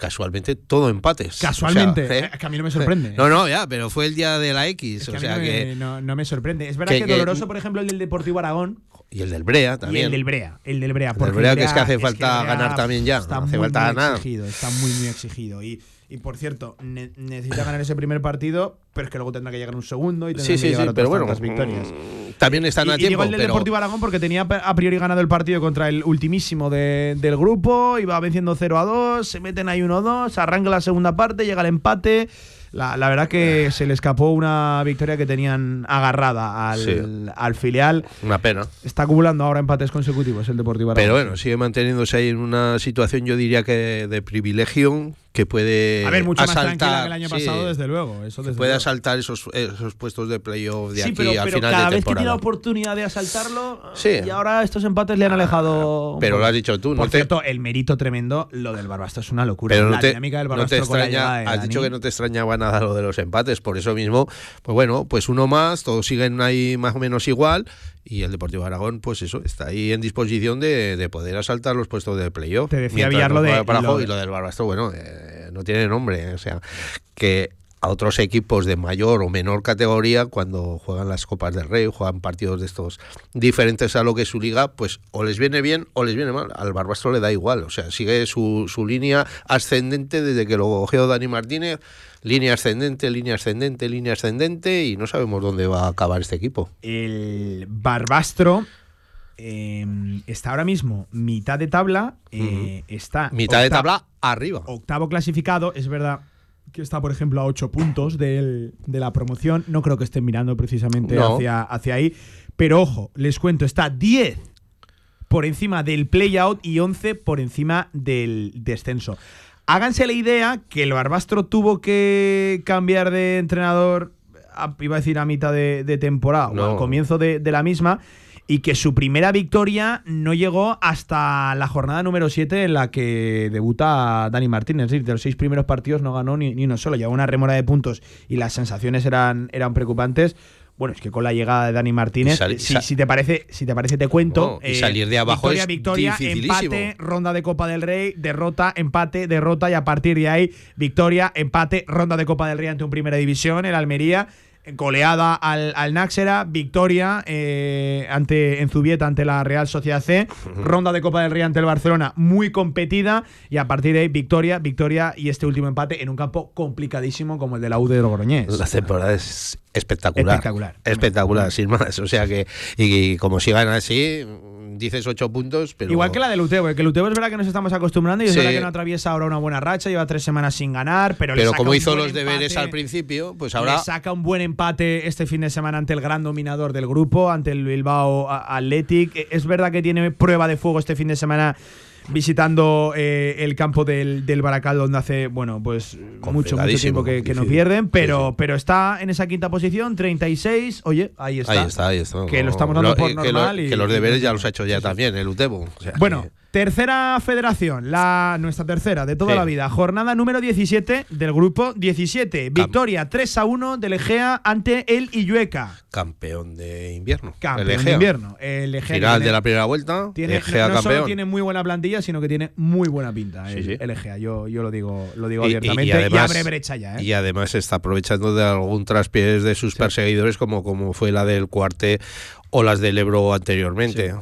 casualmente todo empates. Casualmente, O sea, eh, que a mí no me sorprende. No, no, ya, pero fue el día de la X, Es que o a mí sea no, me, que. no- no me sorprende. Es verdad que- que, que- doloroso, por ejemplo, el del Deportivo Aragón Y el del Brea y también. el del Brea. El del Brea. El del porque Brea, que es que hace el falta Brea ganar también ya, Está no hace muy, falta muy ganar. exigido. Está muy, muy exigido. Y, y por cierto, ne- necesita ganar ese primer partido, pero es que luego tendrá que llegar un segundo y tendrá Sí, que sí, llegar sí, otras pero bueno, tantas victorias. mm, también están y, a y tiempo. el del pero- Deportivo Aragón porque tenía a priori ganado el partido contra el ultimísimo de- del grupo, iba venciendo 0 a 2, se meten ahí 1 a 2, arranca la segunda parte, llega el empate. La, la verdad que se le escapó una victoria que tenían agarrada al, Sí. al filial. Una pena. Está acumulando ahora empates consecutivos el Deportivo Aragón. Pero bueno, sigue manteniéndose ahí en una situación, yo diría que de privilegio, que puede A ver, mucho más asaltar, tranquila que el año sí, pasado, desde luego. Eso desde puede luego. asaltar esos, esos puestos de playoff de Sí, aquí pero, al pero final cada de vez que tiene la oportunidad de asaltarlo, Sí. y ahora estos empates le han alejado. pero lo has dicho tú, Por no te- cierto, el mérito tremendo, lo del Barbastro es una locura. Pero no la te, dinámica del no te Barbastro con la extraña, has dicho que no te extrañaba nada lo de los empates, por eso mismo, pues bueno, pues uno más, todos siguen ahí más o menos igual, y el Deportivo Aragón, pues eso, está ahí en disposición de, de poder asaltar los puestos de playoff. Te decía Villar lo de- lo y lo del Barbastro, bueno, eh, no tiene nombre, o sea, que a otros equipos de mayor o menor categoría, cuando juegan las Copas del Rey, juegan partidos de estos diferentes a lo que es su liga, pues o les viene bien o les viene mal. Al Barbastro le da igual, o sea, sigue su, su línea ascendente desde que lo cogió Dani Martínez, línea ascendente, línea ascendente, línea ascendente, y no sabemos dónde va a acabar este equipo. El Barbastro eh, está ahora mismo mitad de tabla. eh, Está Mitad de tabla arriba. Octavo clasificado. Es verdad que está, por ejemplo, a 8 puntos del- de la promoción. No creo que estén mirando precisamente No. hacia, hacia ahí. Pero ojo, les cuento, está 10 por encima del play-out y 11 por encima del descenso. Háganse la idea que el Barbastro tuvo que cambiar de entrenador, a- iba a decir a mitad de, de temporada o al comienzo de, de la misma, y que su primera victoria no llegó hasta la jornada número 7 en la que debuta Dani Martínez. Es decir, de los seis primeros partidos no ganó ni, ni uno solo, llevó una remora de puntos y las sensaciones eran, eran preocupantes. Bueno, es que con la llegada de Dani Martínez, sal- si, te parece, si te parece te cuento. No, y salir de abajo victoria, es victoria, empate, ronda de Copa del Rey, derrota, empate, derrota y a partir de ahí victoria, empate, ronda de Copa del Rey ante un Primera División, el Almería, goleada al, al Náxera, victoria eh, ante en Zubieta ante la Real Sociedad C, ronda de Copa del Rey ante el Barcelona muy competida y a partir de ahí victoria, victoria y este último empate en un campo complicadísimo como el de la U de Logroñés. La temporada es espectacular. Espectacular. Espectacular, sin más. O sea que, y, como sigan así, dices ocho puntos, pero. Igual que la del Utebo, que el Utebo es verdad que nos estamos acostumbrando y es Sí. verdad que no atraviesa ahora una buena racha, lleva tres semanas sin ganar, pero, le Pero saca como hizo los deberes al principio, pues Le ahora. saca un buen empate este fin de semana ante el gran dominador del grupo, ante el Bilbao Athletic. Eh, Es verdad que tiene prueba de fuego este fin de semana visitando eh, el campo del, del Baracal, donde hace, bueno, pues mucho, mucho tiempo que, que no pierden, pero, pero está en esa quinta posición, 36. Oye, ahí está. Ahí está, ahí está. Que lo estamos dando lo- por eh, que lo- normal. y- que los deberes ya los ha hecho ya también, el Utebo. O sea, Bueno, que- tercera federación, la nuestra tercera de toda Sí. la vida. Jornada número 17 del grupo 17. Victoria 3 a 1 del Egea ante el Illueca. campeón de invierno. Campeón el de invierno. El Egea Final tiene- de la primera vuelta, Tiene, Egea no campeón. solo tiene muy buena plantilla, sino que tiene muy buena pinta Sí, el, sí. el Egea. Yo, yo lo digo, lo digo Y- abiertamente. Y, además- abre brecha ya. ¿eh? Y además está aprovechando de algún traspiés de sus perseguidores, como, como fue la del Cuarte o las del Ebro anteriormente.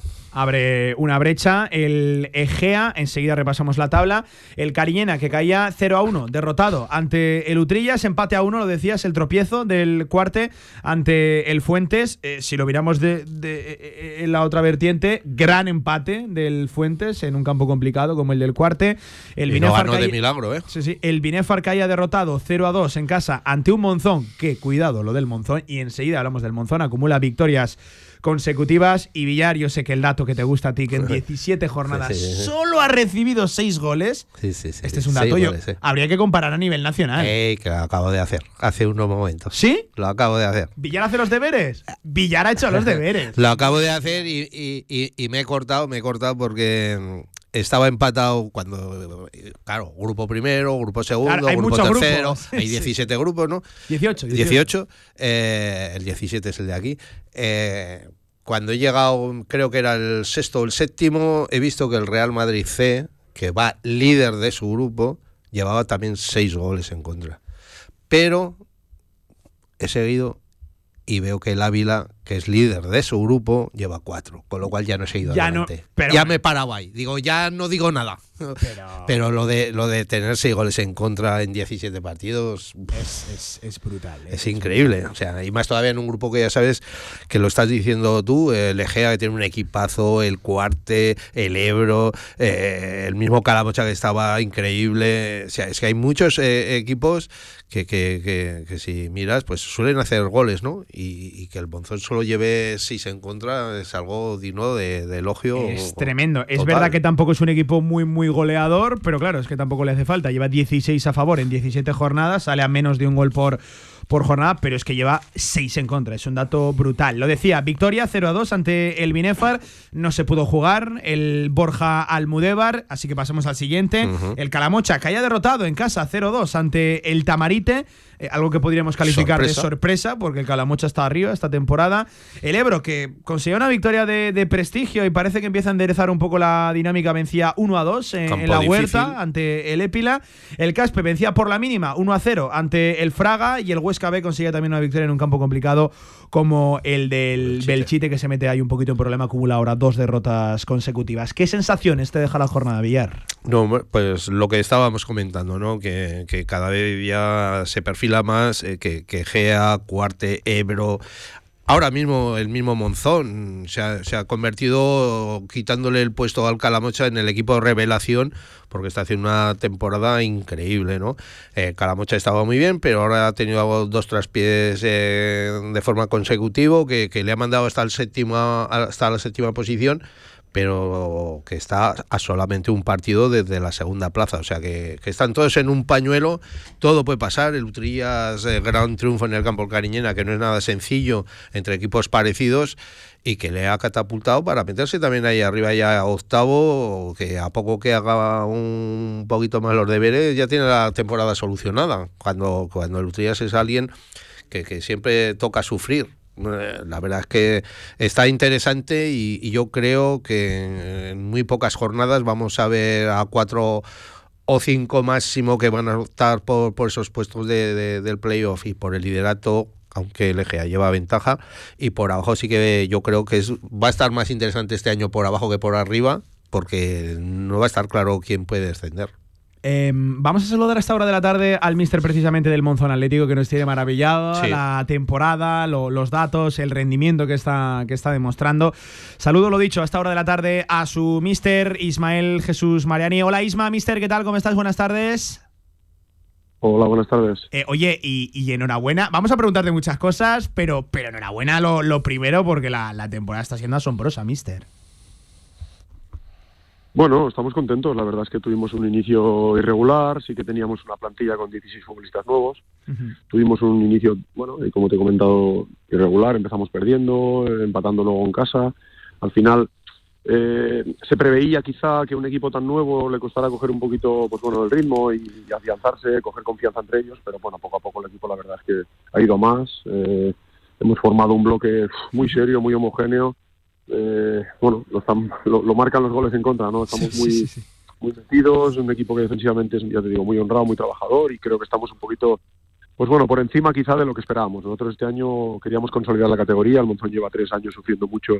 Abre una brecha. El Egea, enseguida repasamos la tabla. El Cariñena, que caía 0 a 1, derrotado ante el Utrillas. Empate a 1, lo decías, el tropiezo del Cuarte ante el Fuentes. Eh, si lo miramos de, de- eh, en la otra vertiente, gran empate del Fuentes en un campo complicado como el del Cuarte. El Y no ganó de milagro, ¿eh? Sí, sí. El Binefar caía derrotado 0 a 2 en casa ante un Monzón, que cuidado lo del Monzón, y enseguida hablamos del Monzón, acumula victorias consecutivas. Y Villar, yo sé que el dato que te gusta a ti, que en 17 jornadas Sí, sí, sí. solo ha recibido 6 goles. Sí, sí, sí. Este es un dato. yo- goles, eh. Habría que comparar a nivel nacional. Ey, que lo acabo de hacer hace unos momentos. ¿Sí? Lo acabo de hacer. ¿Villar hace los deberes? Villar ha hecho los deberes. Lo acabo de hacer y, y- y- y me he cortado, me he cortado porque mm, estaba empatado cuando, claro, grupo primero, grupo segundo, Claro, grupo tercero, grupos. hay Sí. 17 grupos, ¿no? 18. 18, eh, el 17 es el de aquí. Eh, cuando he llegado, creo que era el sexto o el séptimo, he visto que el Real Madrid C, que va líder de su grupo, llevaba también seis goles en contra. Pero he seguido y veo que el Ávila, que es líder de su grupo, lleva cuatro, con lo cual ya no he seguido Ya no- adelante. pero ya me he parado ahí. Digo, ya no digo nada. Pero, lo de lo de tener seis goles en contra en 17 partidos es, es- es brutal. ¿eh? es increíble. O sea, y más todavía en un grupo que ya sabes que lo estás diciendo tú, el Egea que tiene un equipazo, el Cuarte, el Ebro, eh, el mismo Calamocha que estaba increíble. O sea, es que hay muchos eh, equipos que, que, que- que si miras, pues suelen hacer goles, ¿no? Y, y que el Bonzón solo solo lleve seis en contra es algo digno de, de elogio. Es tremendo. Es verdad que tampoco es un equipo muy, muy goleador, pero claro, es que tampoco le hace falta. Lleva 16 a favor en 17 jornadas, sale a menos de un gol por, por jornada, pero es que lleva 6 en contra. Es un dato brutal. Lo decía, victoria 0 a 2 ante el Binefar. No se pudo jugar el Borja Almudévar, así que pasamos al siguiente. El Calamocha, que haya derrotado en casa 0-2 ante el Tamarite. Eh, algo que podríamos calificar de Sorpresa. porque el Calamocha está arriba esta temporada. El Ebro, que consiguió una victoria de, de prestigio y parece que empieza a enderezar un poco la dinámica, vencía 1 a 2 en, la difícil. huerta ante el Épila. El Caspe vencía por la mínima 1 a 0 ante el Fraga y el Huesca B consigue también una victoria en un campo complicado como el del Belchite, que se mete ahí un poquito en problema, acumula ahora dos derrotas consecutivas. ¿Qué sensaciones te deja la jornada, Villar? No, pues lo que estábamos comentando, ¿no? Que, que cada vez ya se perfila más, eh, que, que Gea, Cuarte, Ebro. Ahora mismo el mismo Monzón se ha, se ha convertido, quitándole el puesto al Calamocha, en el equipo de revelación, porque está haciendo una temporada increíble, ¿no? Eh, Calamocha estaba muy bien, pero ahora ha tenido dos traspiés eh, de forma consecutiva, que, que le ha mandado hasta, el séptima, hasta la séptima posición pero que está a solamente un partido desde la segunda plaza. O sea, que, están todos en un pañuelo, todo puede pasar. El Utrillas, eh, gran triunfo en el campo Cariñena, que no es nada sencillo entre equipos parecidos y que le ha catapultado para meterse también ahí arriba ya octavo, que a poco que haga un poquito más los deberes ya tiene la temporada solucionada. Cuando, cuando el Utrillas es alguien que, que siempre toca sufrir. Eh, La verdad es que está interesante y, yo creo que en muy pocas jornadas vamos a ver a cuatro o cinco máximo que van a optar por, por esos puestos de- de- del playoff y por el liderato, aunque el EGA lleva ventaja. Y por abajo sí que yo creo que es, va a estar más interesante este año por abajo que por arriba, porque no va a estar claro quién puede descender. Eh, vamos a saludar a esta hora de la tarde al mister precisamente del Monzón Atlético que nos tiene maravillado Sí. la temporada, lo- los datos, el rendimiento que está, que está demostrando. Saludo, lo dicho, a esta hora de la tarde a su mister Ismael Jesús Mariani. Hola Isma, mister, ¿qué tal? ¿Cómo estás? Buenas tardes. Hola, buenas tardes. Eh, oye, y, y enhorabuena. Vamos a preguntarte muchas cosas, pero, pero enhorabuena lo, lo primero porque la, la temporada está siendo asombrosa, mister. Bueno, estamos contentos. La verdad es que tuvimos un inicio irregular, sí que teníamos una plantilla con 16 futbolistas nuevos. Tuvimos un inicio, bueno, y como te he comentado, irregular. Empezamos perdiendo, empatando luego en casa. Al final eh, se preveía quizá que un equipo tan nuevo le costara coger un poquito, pues bueno, el ritmo y, y afianzarse, coger confianza entre ellos. Pero bueno, poco a poco el equipo la verdad es que ha ido a más. Eh, hemos formado un bloque muy serio, muy homogéneo. Eh, bueno, lo, están- lo- lo marcan los goles en contra, ¿no? Estamos Sí, muy, sí, sí. muy metidos, un equipo que defensivamente es, ya te digo, muy honrado, muy trabajador y creo que estamos un poquito, pues bueno, por encima quizá de lo que esperábamos. Nosotros este año queríamos consolidar la categoría, el Monzón lleva tres años sufriendo mucho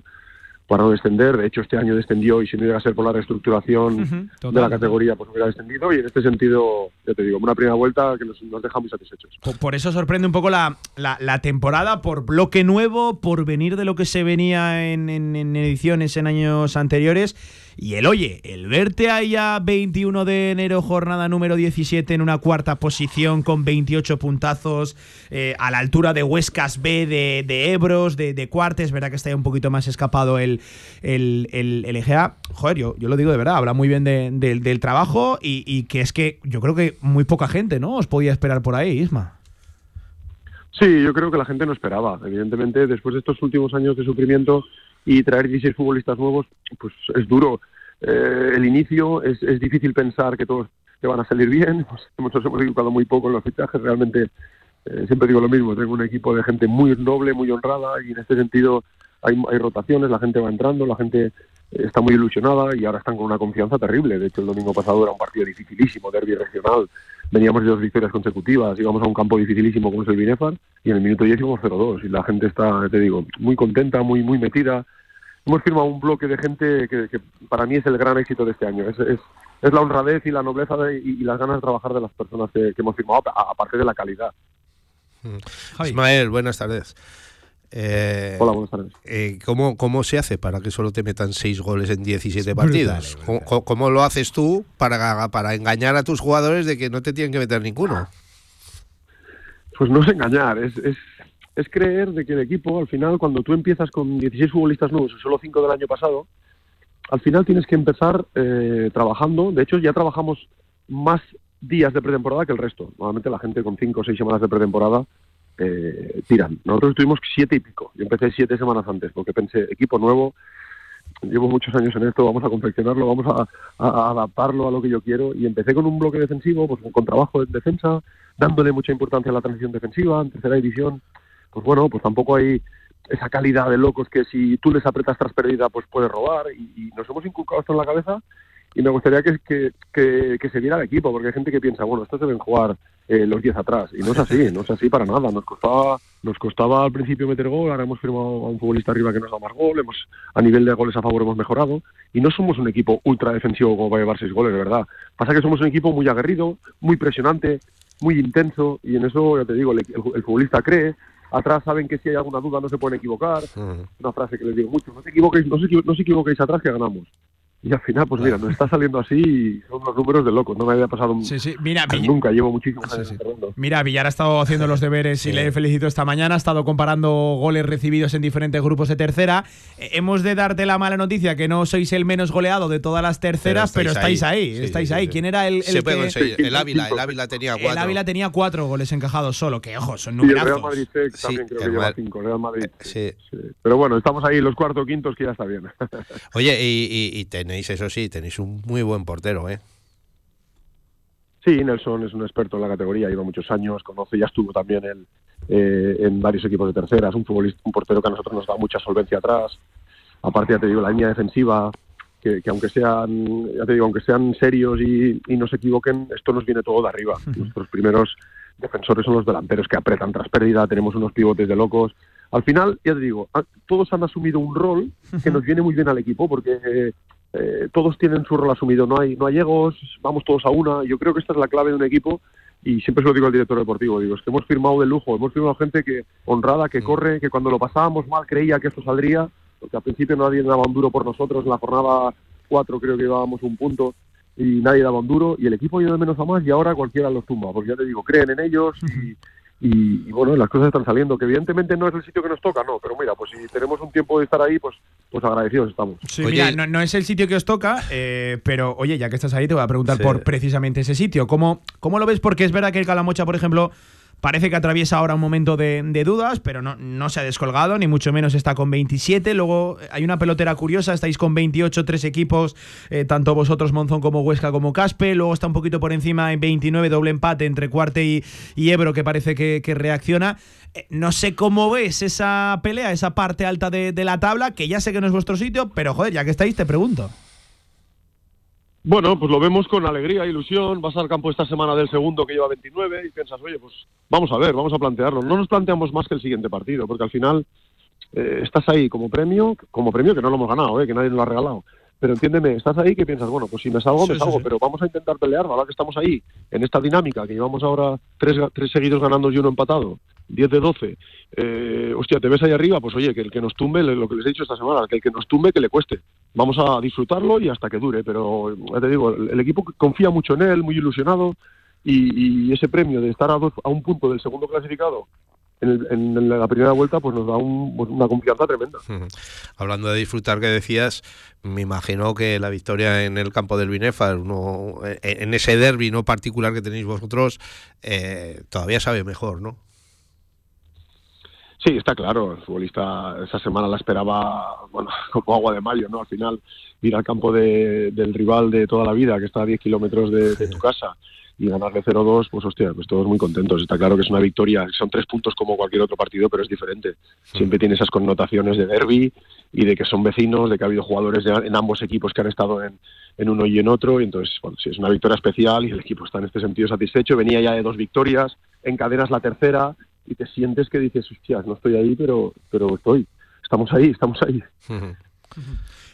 para no descender, de hecho este año descendió y si no llega a ser por la reestructuración de la categoría, pues hubiera descendido y en este sentido, ya te digo, una primera vuelta que nos, nos deja muy satisfechos. Por, por eso sorprende un poco la, la- la temporada, por bloque nuevo, por venir de lo que se venía en, en- en ediciones en años anteriores. Y el oye, el verte ahí a 21 de enero, jornada número 17, en una cuarta posición con 28 puntazos, eh, a la altura de Huescas B, de, de Ebros, de, de Cuartes, verdad que está ahí un poquito más escapado el, el, el, el EGA. Joder, yo, yo lo digo de verdad, habla muy bien de- del trabajo y, y que es que yo creo que muy poca gente, ¿no? Os podía esperar por ahí, Isma. Sí, yo creo que la gente no esperaba. Evidentemente, después de estos últimos años de sufrimiento y traer 16 futbolistas nuevos, pues es duro. Eh, el inicio es, es difícil pensar que todos que van a salir bien. Pues, hemos equivocado muy poco en los fichajes. Realmente, eh, siempre digo lo mismo. Tengo un equipo de gente muy noble, muy honrada y en este sentido hay, hay rotaciones. La gente va entrando, la gente eh, está muy ilusionada y ahora están con una confianza terrible. De hecho, el domingo pasado era un partido dificilísimo, derbi regional. Veníamos de dos victorias consecutivas, íbamos a un campo dificilísimo como es el Binefar y en el minuto 10 íbamos 0-2 y la gente está, te digo, muy contenta, muy muy metida. Hemos firmado un bloque de gente que, que para mí es el gran éxito de este año. Es, es, es la honradez y la nobleza de- y, y las ganas de trabajar de las personas que, que hemos firmado, aparte de la calidad. Ismael, buenas tardes. Eh, Hola, buenas tardes. eh, ¿cómo, ¿Cómo se hace para que solo te metan seis goles en 17 partidos? ¿Cómo, cómo- cómo lo haces tú para, para engañar a tus jugadores de que no te tienen que meter ninguno? Pues no es engañar, es, es, es creer de que el equipo, al final, cuando tú empiezas con 16 futbolistas nuevos y solo 5 del año pasado, al final tienes que empezar eh, trabajando. De hecho, ya trabajamos más días de pretemporada que el resto. Normalmente la gente con 5 o 6 semanas de pretemporada eh, tiran. Nosotros estuvimos siete y pico. Yo empecé siete semanas antes porque pensé, equipo nuevo, llevo muchos años en esto, vamos a confeccionarlo, vamos a, adaptarlo a lo que yo quiero. Y empecé con un bloque defensivo, pues con trabajo en defensa, dándole mucha importancia a la transición defensiva, en tercera división. Pues bueno, pues tampoco hay esa calidad de locos que si tú les apretas tras pérdida, pues puedes robar. Y, nos hemos inculcado esto en la cabeza y me gustaría que, que, que, que se viera el equipo, porque hay gente que piensa, bueno, estos deben jugar eh, los 10 atrás, y no es así, no es así para nada. Nos costaba, nos costaba al principio meter gol, ahora hemos firmado a un futbolista arriba que nos da más gol, hemos, a nivel de goles a favor hemos mejorado, y no somos un equipo ultra defensivo como para llevar seis goles, de verdad. Pasa que somos un equipo muy aguerrido, muy presionante, muy intenso, y en eso, ya te digo, el, el, el futbolista cree, atrás saben que si hay alguna duda no se pueden equivocar, una frase que les digo mucho, no se equivoquéis, no se, no se equivoquéis atrás que ganamos. Y al final, pues mira, nos está saliendo así y son unos números de locos. No me había pasado un- Mira, Vill- nunca, llevo muchísimos años entrenando. Mira, Villar ha estado haciendo los deberes y le felicito esta mañana. Ha estado comparando goles recibidos en diferentes grupos de tercera. Eh, Hemos de darte la mala noticia que no sois el menos goleado de todas las terceras, pero estáis, ahí. Sí, estáis sí, ahí. sí. ¿Quién era el, el Se puede que- conseguir. El Ávila, el Ávila tenía cuatro. El Ávila tenía cuatro goles encajados solo, que ojo, son el Real. Madrid también creo que lleva cinco. Real Madrid. Sí. Pero bueno, estamos ahí los cuartos quintos que ya está bien. Oye, y, y- y tenéis, eso sí, tenéis un muy buen portero, ¿eh? Sí, Nelson es un experto en la categoría, lleva muchos años, conoce, ya estuvo también en, eh, en varios equipos de tercera, es un futbolista, un portero que a nosotros nos da mucha solvencia atrás. Aparte, ya te digo, la línea defensiva, que, que aunque sean, ya te digo, aunque sean serios y, y no se equivoquen, esto nos viene todo de arriba. Nuestros primeros defensores son los delanteros que apretan tras pérdida, tenemos unos pivotes de locos. Al final, ya te digo, a- todos han asumido un rol que nos viene muy bien al equipo porque eh, todos tienen su rol asumido, no hay, no hay egos, vamos todos a una. Yo creo que esta es la clave de un equipo y siempre se lo digo al director deportivo, digo, es que hemos firmado de lujo, hemos firmado gente que honrada, que corre, que cuando lo pasábamos mal creía que esto saldría, porque al principio nadie daba un duro por nosotros, en la jornada 4 creo que llevábamos un punto y nadie daba un duro y el equipo ha ido de menos a más y ahora cualquiera los tumba, porque ya te digo, creen en ellos y, y, y bueno, las cosas están saliendo, que evidentemente no es el sitio que nos toca, no, pero mira, pues si tenemos un tiempo de estar ahí, pues, pues agradecidos estamos. Sí, mira, no, no es el sitio que os toca, eh, pero oye, ya que estás ahí, te voy a preguntar Sí. por precisamente ese sitio. ¿Cómo, ¿Cómo lo ves? Porque es verdad que el Calamocha, por ejemplo, parece que atraviesa ahora un momento de, dudas, pero no, no se ha descolgado, ni mucho menos está con 27. Luego eh, hay una pelotera curiosa, estáis con 28, tres equipos, eh, tanto vosotros, Monzón, como Huesca, como Caspe. Luego está un poquito por encima en 29, doble empate entre Cuarte y, y Ebro, que parece que, que reacciona. Eh, No sé cómo ves esa pelea, esa parte alta de, de la tabla, que ya sé que no es vuestro sitio, pero joder, ya que estáis, te pregunto. Bueno, pues lo vemos con alegría, ilusión. Vas al campo esta semana del segundo que lleva 29 y piensas, oye, pues vamos a ver, vamos a plantearlo. No nos planteamos más que el siguiente partido, porque al final eh, estás ahí como premio, como premio que no lo hemos ganado, eh, que nadie nos lo ha regalado. Pero entiéndeme, estás ahí que piensas, bueno, pues si me salgo, Sí, me sí, salgo, sí. pero vamos a intentar pelear, ahora que estamos ahí, en esta dinámica, que llevamos ahora tres, tres seguidos ganando y uno empatado, 10 de 12. Eh, hostia, te ves ahí arriba, pues oye, que el que nos tumbe, lo que les he dicho esta semana, que el que nos tumbe, que le cueste. Vamos a disfrutarlo y hasta que dure, pero ya te digo, el, equipo confía mucho en él, muy ilusionado, y, ese premio de estar a, dos, a un punto del segundo clasificado en, el- en la primera vuelta, pues nos da un- pues una confianza tremenda. Hablando de disfrutar que decías, me imagino que la victoria en el campo del Binefar, uno, en ese derby no particular que tenéis vosotros, eh, todavía sabe mejor, ¿no? Sí, está claro. El futbolista esa semana la esperaba, bueno, como agua de mayo, ¿no? Al final, ir al campo de- del rival de toda la vida, que está a 10 kilómetros de, de tu casa, y ganarle 0-2, pues hostia, pues todos muy contentos. Está claro que es una victoria, son tres puntos como cualquier otro partido, pero es diferente. Siempre tiene esas connotaciones de derby y de que son vecinos, de que ha habido jugadores de- en ambos equipos que han estado en, en uno y en otro, y entonces, bueno, sí, es una victoria especial y el equipo está en este sentido satisfecho. Venía ya de dos victorias, encadenas la tercera y te sientes que dices, hostias, no estoy ahí, pero, pero estoy. Estamos ahí, estamos ahí.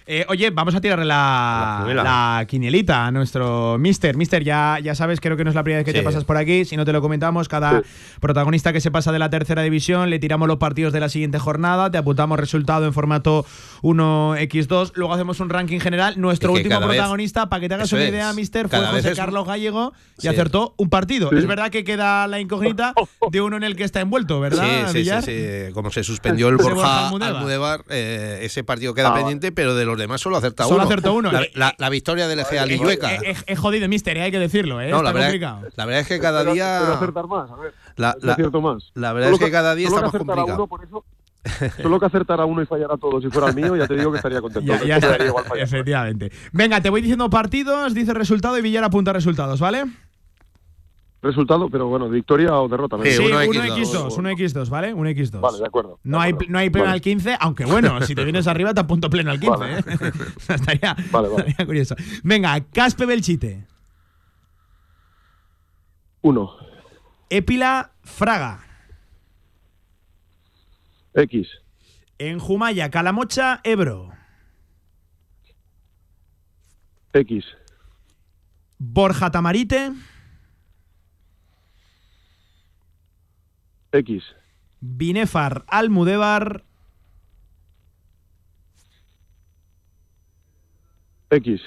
Eh, oye, vamos a tirarle la, quiniela. la quinielita a nuestro mister. Mister, ya, ya sabes, creo que no es la primera vez que te pasas por aquí. Si no te lo comentamos, cada protagonista que se pasa de la tercera división, le tiramos los partidos de la siguiente jornada, te apuntamos resultado en formato 1x2, luego hacemos un ranking general. Nuestro Es que último vez- protagonista, para que te hagas una es. idea, mister, fue José es- Carlos Gallego y Sí. acertó un partido. Sí. Es verdad que queda la incógnita de uno en el que está envuelto, ¿verdad? Sí, sí, sí. Como se suspendió el Borja. Almudévar, eh, ese partido queda Ah, pendiente, pero de los demás solo acerta Solo uno. acertó uno. La, la- la victoria del Ejea Lillueca. Eh, eh, Es jodido, mister, eh, hay que decirlo, ¿eh? No, está la verdad, complicado. la verdad es que cada día. pero acertar más, a ver. La, Es más. la verdad Solo es que que- cada día solo está que más complicado. uno, por eso Solo que acertara uno y fallara todo. Si fuera el mío, ya te digo que estaría contento. Ya, Me ya está, daría igual efectivamente. Venga, te voy diciendo partidos, dice resultado y Villar apunta resultados, ¿vale? Resultado, pero bueno, victoria o derrota. ¿no? Sí, 1x2, 1x2, ¿vale? 1x2. Vale, de acuerdo. No hay, no hay pleno Vale. al 15, aunque bueno, si te vienes arriba te apunto pleno al 15, Vale. ¿eh? estaría, Vale, vale. estaría curioso. Venga, Caspe Belchite. Uno. Épila Fraga. X. En Jumaya, Calamocha, Ebro. X. Borja Tamarite. X. Binefar Almudévar. X.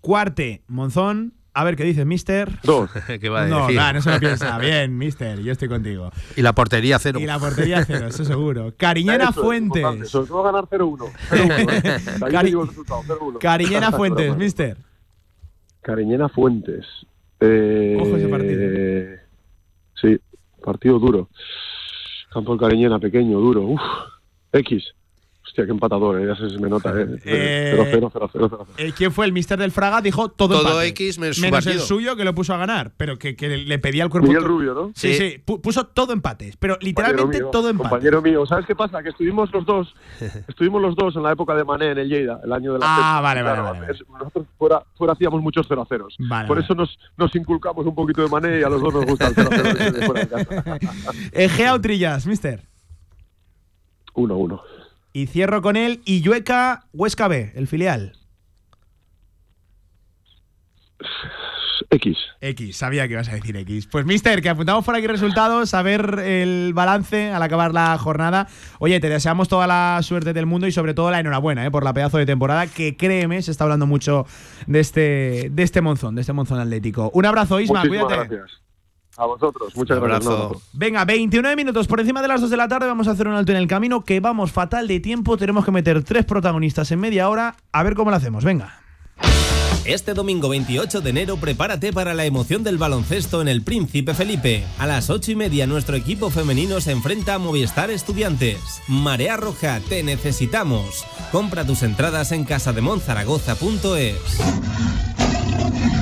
Cuarte Monzón. A ver qué dice Mister. Dos. ¿Qué va a No, decir? nada, no se lo piensa. Bien, Mister, yo estoy contigo. Y la portería cero. Y la portería cero, eso seguro. Cariñena Eso. Fuentes. Sobre todo ganar 0-1. 0-1, ¿eh? Cari- digo el resultado, 0-1. Cariñena Fuentes, Mister. Cariñena Fuentes. Eh, Ojo ese partido. Partido duro. Campo Cariñena, pequeño, duro. Uf, X. Hostia, qué empatador, eh, ya se me nota. Eh. Eh, 0-0, 0-0, 0-0. Eh, ¿Quién fue el Mister del Fraga? Dijo todo, Todo empate. X menos su el suyo que lo puso a ganar, pero que, que le pedía al cuerpo. Miguel Rubio, ¿no? Sí, Sí. sí, pu- puso todo empates, pero literalmente mío, todo empate. Compañero mío, ¿sabes qué pasa? Que estuvimos los dos, estuvimos los dos en la época de Mané en el Lleida, el año de la Ah, fecha. vale, vale, Claro, vale, nosotros fuera, fuera hacíamos muchos 0 a 0 Vale, Por vale. eso nos, nos inculcamos un poquito de Mané y a los dos nos gusta el 0 a 0 ese de fuera de casa. Egea o Trillas, Mister. 1-1. Y cierro con él. Y Yueca, Huesca B, el filial. X. X, sabía que ibas a decir X. Pues, Mister, que apuntamos por aquí resultados, a ver el balance al acabar la jornada. Oye, te deseamos toda la suerte del mundo y sobre todo la enhorabuena eh, por la pedazo de temporada, que créeme, se está hablando mucho de este, de este monzón, de este monzón atlético. Un abrazo, Isma, Muchísimas cuídate. gracias. A vosotros, muchas Un gracias. Venga, 29 minutos por encima de las 2 de la tarde. Vamos a hacer un alto en el camino, que vamos fatal de tiempo. Tenemos que meter tres protagonistas en media hora. A ver cómo lo hacemos. Venga. Este domingo 28 de enero prepárate para la emoción del baloncesto en el Príncipe Felipe. A las 8 y media nuestro equipo femenino se enfrenta a Movistar Estudiantes. Marea Roja, te necesitamos. Compra tus entradas en casademonzaragoza.es.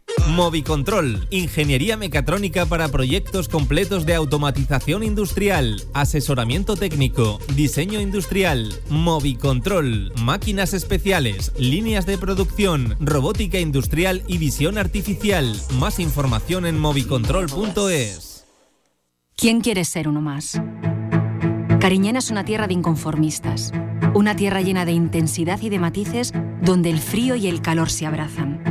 Movicontrol, ingeniería mecatrónica para proyectos completos de automatización industrial, asesoramiento técnico, diseño industrial, Movicontrol, máquinas especiales, líneas de producción, robótica industrial y visión artificial. Más información en movicontrol.es. ¿Quién quiere ser uno más? Cariñena es una tierra de inconformistas, una tierra llena de intensidad y de matices donde el frío y el calor se abrazan.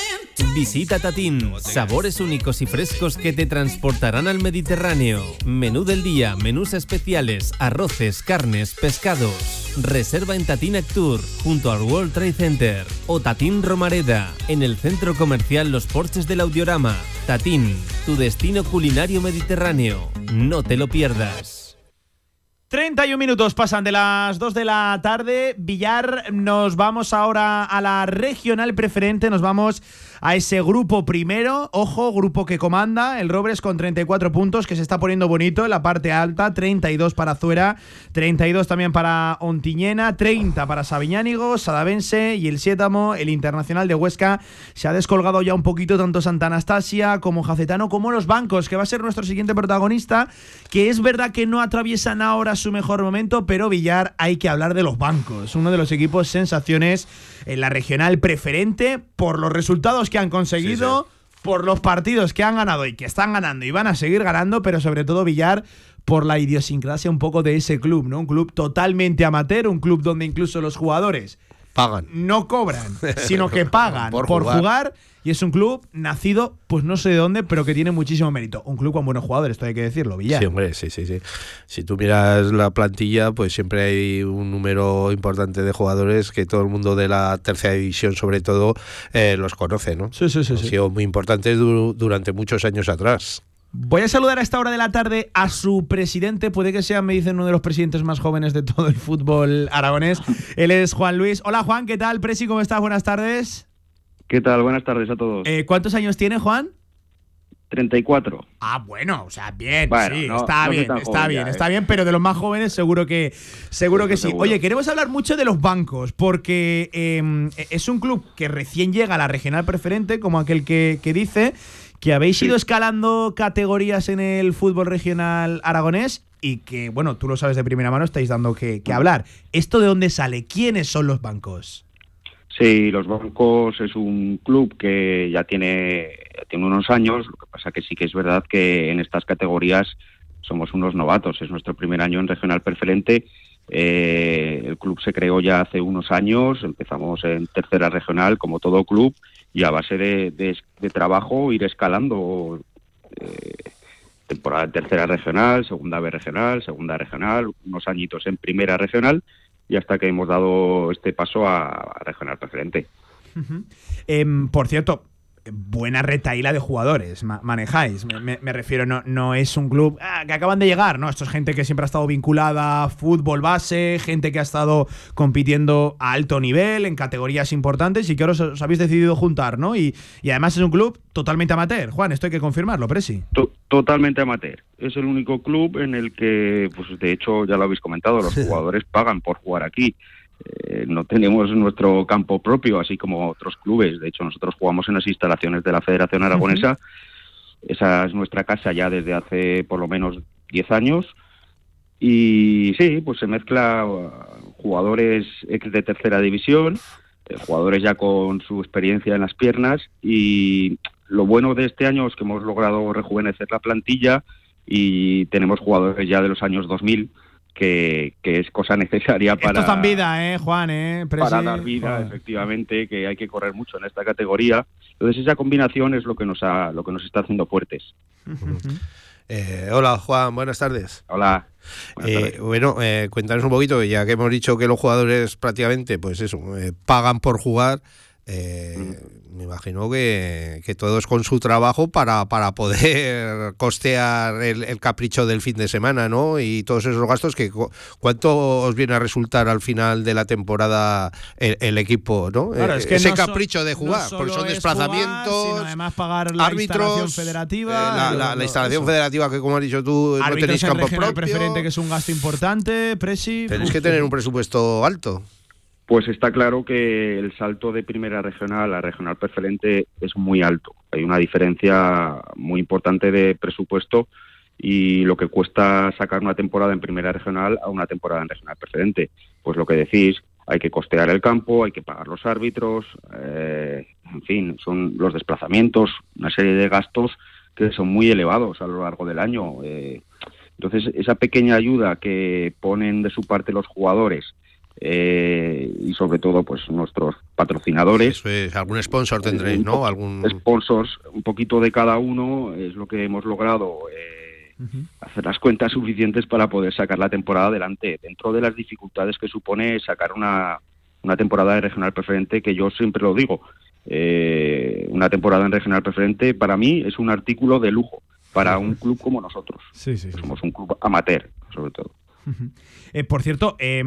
Visita Tatín, sabores únicos y frescos que te transportarán al Mediterráneo. Menú del día, menús especiales, arroces, carnes, pescados. Reserva en Tatín Actur, junto al World Trade Center. O Tatín Romareda, en el centro comercial Los Porches del Audiorama. Tatín, tu destino culinario mediterráneo. No te lo pierdas. 31 minutos pasan de las 2 de la tarde. Villar, nos vamos ahora a la regional preferente. Nos vamos a ese grupo primero. Ojo, grupo que comanda el Robres con 34 puntos, que se está poniendo bonito en la parte alta. 32 para Zuera, 32 también para Ontiñena, 30 para Sabiñánigo, Sadavense y el Siétamo, el Internacional de Huesca. Se ha descolgado ya un poquito tanto Santa Anastasia como Jacetano como los bancos, que va a ser nuestro siguiente protagonista. Que es verdad que no atraviesan ahora su mejor momento, pero Villar hay que hablar de los bancos. Uno de los equipos sensaciones en la regional preferente por los resultados que han conseguido, por los partidos que han ganado y que están ganando y van a seguir ganando, pero sobre todo Villar por la idiosincrasia un poco de ese club, ¿no? Un club totalmente amateur, un club donde incluso los jugadores pagan. No cobran, sino que pagan por, jugar. Y es un club nacido, pues no sé de dónde, pero que tiene muchísimo mérito. Un club con buenos jugadores, esto hay que decirlo, Villar. Sí, hombre, sí, sí, sí. Si tú miras la plantilla, pues siempre hay un número importante de jugadores que todo el mundo de la tercera división, sobre todo, eh, los conoce, ¿no? Sí, sí, sí. Han sí. sido muy importantes du- durante muchos años atrás. Voy a saludar a esta hora de la tarde a su presidente, puede que sea, me dicen, uno de los presidentes más jóvenes de todo el fútbol aragonés. Él es Juan Luis. Hola Juan, ¿qué tal? Presi, ¿cómo estás? Buenas tardes. ¿Qué tal? Buenas tardes a todos. Eh, ¿Cuántos años tiene Juan? 34. Ah, bueno, o sea, bien, Bueno, sí, no- está no bien, está joven bien, ya, está ¿eh? bien, pero de los más jóvenes seguro que seguro que sí. seguro. Oye, queremos hablar mucho de los bancos, porque eh, es un club que recién llega a la regional preferente, como aquel que, que dice, que habéis ido escalando categorías en el fútbol regional aragonés y que, bueno, tú lo sabes de primera mano, estáis dando que, que hablar. ¿Esto de dónde sale? ¿Quiénes son los bancos? Sí, los bancos es un club que ya tiene, ya tiene unos años, lo que pasa que sí que es verdad que en estas categorías somos unos novatos, es nuestro primer año en regional preferente. Eh, el club se creó ya hace unos años, empezamos en tercera regional como todo club y a base de, de- trabajo ir escalando eh, temporada tercera regional, segunda B regional, segunda regional, unos añitos en primera regional y hasta que hemos dado este paso a, a regional preferente. Em, por cierto, buena retaíla de jugadores ma- manejáis. Me, me- me refiero, no, no es un club ah, que acaban de llegar, ¿no? Esto es gente que siempre ha estado vinculada a fútbol base, gente que ha estado compitiendo a alto nivel, en categorías importantes y que ahora os, os habéis decidido juntar, ¿no? Y, y además es un club totalmente amateur. Juan, esto hay que confirmarlo, Presi. To- totalmente amateur. Es el único club en el que, pues de hecho, ya lo habéis comentado, los jugadores pagan por jugar aquí. Eh, no tenemos nuestro campo propio, así como otros clubes. De hecho, nosotros jugamos en las instalaciones de la Federación Aragonesa. Esa es nuestra casa ya desde hace por lo menos 10 años. Y sí, pues se mezcla uh, jugadores ex de tercera división, eh, jugadores ya con su experiencia en las piernas y lo bueno de este año es que hemos logrado rejuvenecer la plantilla y tenemos jugadores ya de los años 2000 que, que es cosa necesaria para, Estos dan vida, ¿eh, Juan? ¿eh? Presi? para dar vida, efectivamente, que hay que correr mucho en esta categoría. Entonces esa combinación es lo que nos ha, lo que nos está haciendo fuertes. Eh, hola Juan, buenas tardes. Hola. Eh, bueno, eh, cuéntanos un poquito, ya que hemos dicho que los jugadores prácticamente, pues eso, eh, pagan por jugar. Eh, Me imagino que, que todos con su trabajo para, para poder costear el, el capricho del fin de semana, ¿no? Y todos esos gastos que cu- cuánto os viene a resultar al final de la temporada el, el equipo, ¿no? Claro, Eh, es que ese no so- capricho de jugar, porque son es desplazamientos, jugar, sino además pagar la árbitros, instalación federativa. eh, la, la- lo- la instalación eso. federativa que como has dicho tú no tenéis en campo propio. preferente, que es un gasto importante, Presi. Tenéis que tener un presupuesto alto. Pues está claro que el salto de primera regional a regional preferente es muy alto. Hay una diferencia muy importante de presupuesto y lo que cuesta sacar una temporada en primera regional a una temporada en regional preferente. Pues lo que decís, hay que costear el campo, hay que pagar los árbitros, eh, en fin, son los desplazamientos, una serie de gastos que son muy elevados a lo largo del año. eh. entonces, esa pequeña ayuda que ponen de su parte los jugadores eh, y sobre todo pues nuestros patrocinadores. Eso es, algún sponsor tendréis, Un ¿no? Algún Sponsors, un poquito de cada uno es lo que hemos logrado eh, hacer las cuentas suficientes para poder sacar la temporada adelante, dentro de las dificultades que supone sacar una, una temporada de regional preferente, que yo siempre lo digo, eh, una temporada en regional preferente para mí es un artículo de lujo para un club como nosotros. Sí, sí, Somos un club amateur, sobre todo. Eh, por cierto, eh,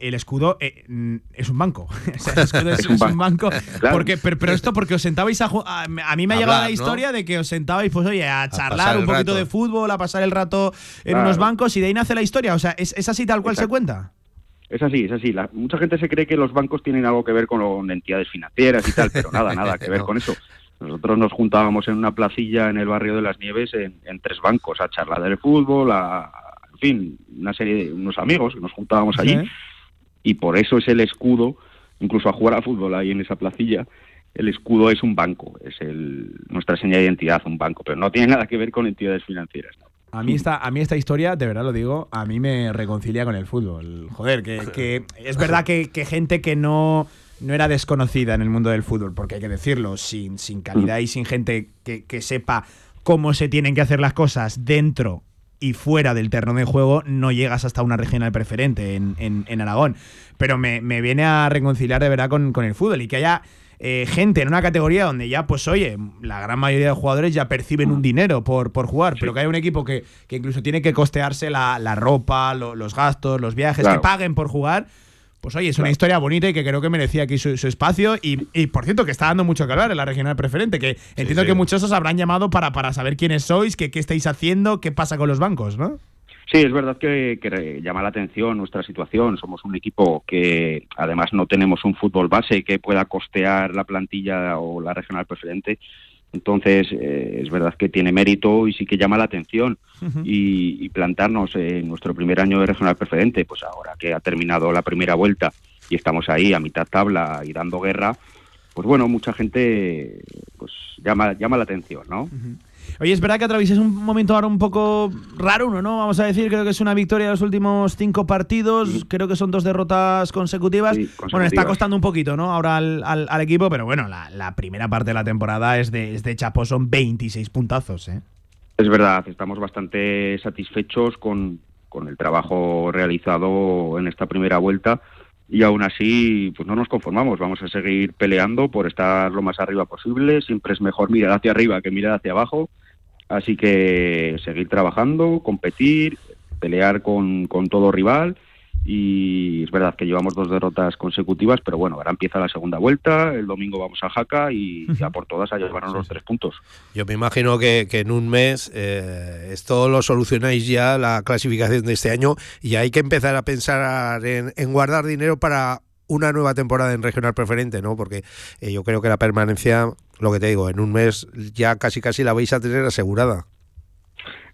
el escudo eh, es un banco. O sea, el escudo es, es un banco. Claro. Porque, pero, pero esto porque os sentabais a, a a mí me ha llegado la ¿no? historia de que os sentabais, pues oye, a charlar un poquito rato. de fútbol, a pasar el rato en Claro. unos bancos y de ahí nace la historia. O sea, ¿es, es así tal cual se cuenta? Es así, es así. La- mucha gente se cree que los bancos tienen algo que ver con entidades financieras y tal, pero nada, nada que ver No. con eso. Nosotros nos juntábamos en una placilla en el barrio de las Nieves en, en tres bancos a charlar del fútbol, a, en fin, una serie de unos amigos que nos juntábamos allí Sí. y por eso es el escudo, incluso a jugar a fútbol ahí en esa placilla, el escudo es un banco, es el, nuestra señal de identidad, un banco, pero no tiene nada que ver con entidades financieras. ¿no? A mí, esta, a mí esta historia, de verdad lo digo, a mí me reconcilia con el fútbol. Joder, que, que es verdad que, que gente que no, no era desconocida en el mundo del fútbol, porque hay que decirlo, sin, sin calidad y sin gente que, que sepa cómo se tienen que hacer las cosas dentro y fuera del terreno de juego, no llegas hasta una regional preferente en, en- en Aragón. Pero me, me viene a reconciliar de verdad con, con el fútbol y que haya eh, gente en una categoría donde ya, pues oye, la gran mayoría de jugadores ya perciben un dinero por, por jugar, pero que haya un equipo que, que incluso tiene que costearse la, la ropa, lo- los gastos, los viajes, Claro. que paguen por jugar. Pues oye, es una historia bonita y que creo que merecía aquí su, su espacio. Y, y, por cierto, que está dando mucho que hablar en la regional preferente. Que entiendo sí. que muchos os habrán llamado para, para saber quiénes sois, qué, qué estáis haciendo, qué pasa con los bancos, ¿no? Sí, es verdad que, que llama la atención nuestra situación. Somos un equipo que además no tenemos un fútbol base que pueda costear la plantilla o la regional preferente. Entonces, eh, es verdad que tiene mérito y sí que llama la atención. y, y plantarnos en nuestro primer año de regional preferente, pues ahora que ha terminado la primera vuelta y estamos ahí a mitad tabla y dando guerra, pues bueno, mucha gente pues llama, llama la atención, ¿no? Oye, es verdad que atravieses un momento ahora un poco raro, uno, ¿no? Vamos a decir, creo que es una victoria de los últimos cinco partidos, creo que son dos derrotas consecutivas. Sí, Bueno, está costando un poquito, ¿no? Ahora al, al- al equipo, pero bueno, la, la primera parte de la temporada es de, es de chapo, son 26 puntazos, ¿eh? Es verdad, estamos bastante satisfechos con, con el trabajo realizado en esta primera vuelta y aún así pues no nos conformamos, vamos a seguir peleando por estar lo más arriba posible, siempre es mejor mirar hacia arriba que mirar hacia abajo, así que seguir trabajando, competir, pelear con, con todo rival y es verdad que llevamos dos derrotas consecutivas, pero bueno, ahora empieza la segunda vuelta, el domingo vamos a Jaca y ya por todas a llevarnos los tres puntos. Yo me imagino que, que en un mes eh, esto lo solucionáis ya, la clasificación de este año, y hay que empezar a pensar en, en guardar dinero para una nueva temporada en regional preferente, ¿no? Porque eh, yo creo que la permanencia, lo que te digo, en un mes ya casi casi la vais a tener asegurada.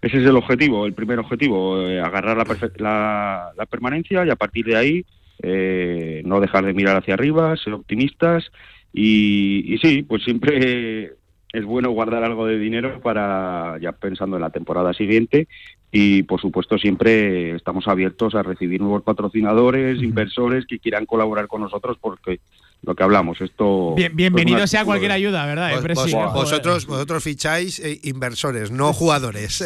Ese es el objetivo, el primer objetivo, eh, agarrar la, la, la permanencia y a partir de ahí eh, no dejar de mirar hacia arriba, ser optimistas y, y sí, pues siempre es bueno guardar algo de dinero para ya pensando en la temporada siguiente y por supuesto siempre estamos abiertos a recibir nuevos patrocinadores, inversores que quieran colaborar con nosotros porque lo que hablamos, esto... Bien- es bienvenido una- sea cualquier ayuda, ¿verdad? eh, Vos- vosotros, vosotros ficháis eh, inversores, no jugadores.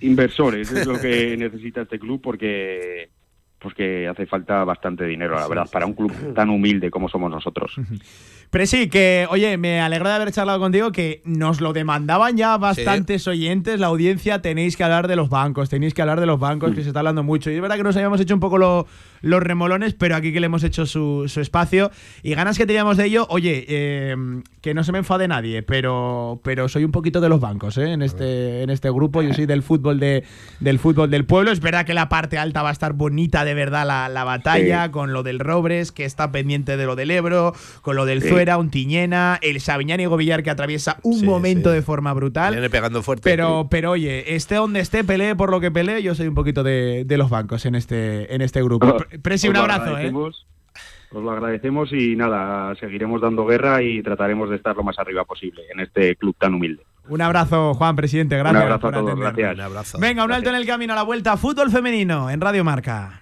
inversores es lo que necesita este club porque porque hace falta bastante dinero, la verdad, para un club tan humilde como somos nosotros. Presi, que, oye, me alegro de haber charlado contigo, que nos lo demandaban ya bastantes oyentes, la audiencia, tenéis que hablar de los bancos, tenéis que hablar de los bancos, que se está hablando mucho. Y es verdad que nos habíamos hecho un poco lo- los remolones, pero aquí que le hemos hecho su, su espacio y ganas que teníamos de ello, oye, eh, que no se me enfade nadie, pero, pero soy un poquito de los bancos, ¿eh? En este, en este grupo, yo soy del fútbol, de, del fútbol del pueblo. Es verdad que la parte alta va a estar bonita de verdad la, la batalla, Sí. con lo del Robres, que está pendiente de lo del Ebro, con lo del Sí. Zuera, un Tiñena, el Sabiñán y Govillar que atraviesa un Sí, momento sí. de forma brutal. Viene pegando fuerte. Pero, pero oye, esté donde esté, pelee por lo que pelee, yo soy un poquito de, de los bancos en este, en este grupo. Pre- Presi, un abrazo, ¿eh? Os lo agradecemos y nada, seguiremos dando guerra y trataremos de estar lo más arriba posible en este club tan humilde. Un abrazo, Juan, presidente. Gracias. Un abrazo por a todos, gracias. Venga, un alto en el camino a la vuelta. Fútbol femenino en Radio Marca.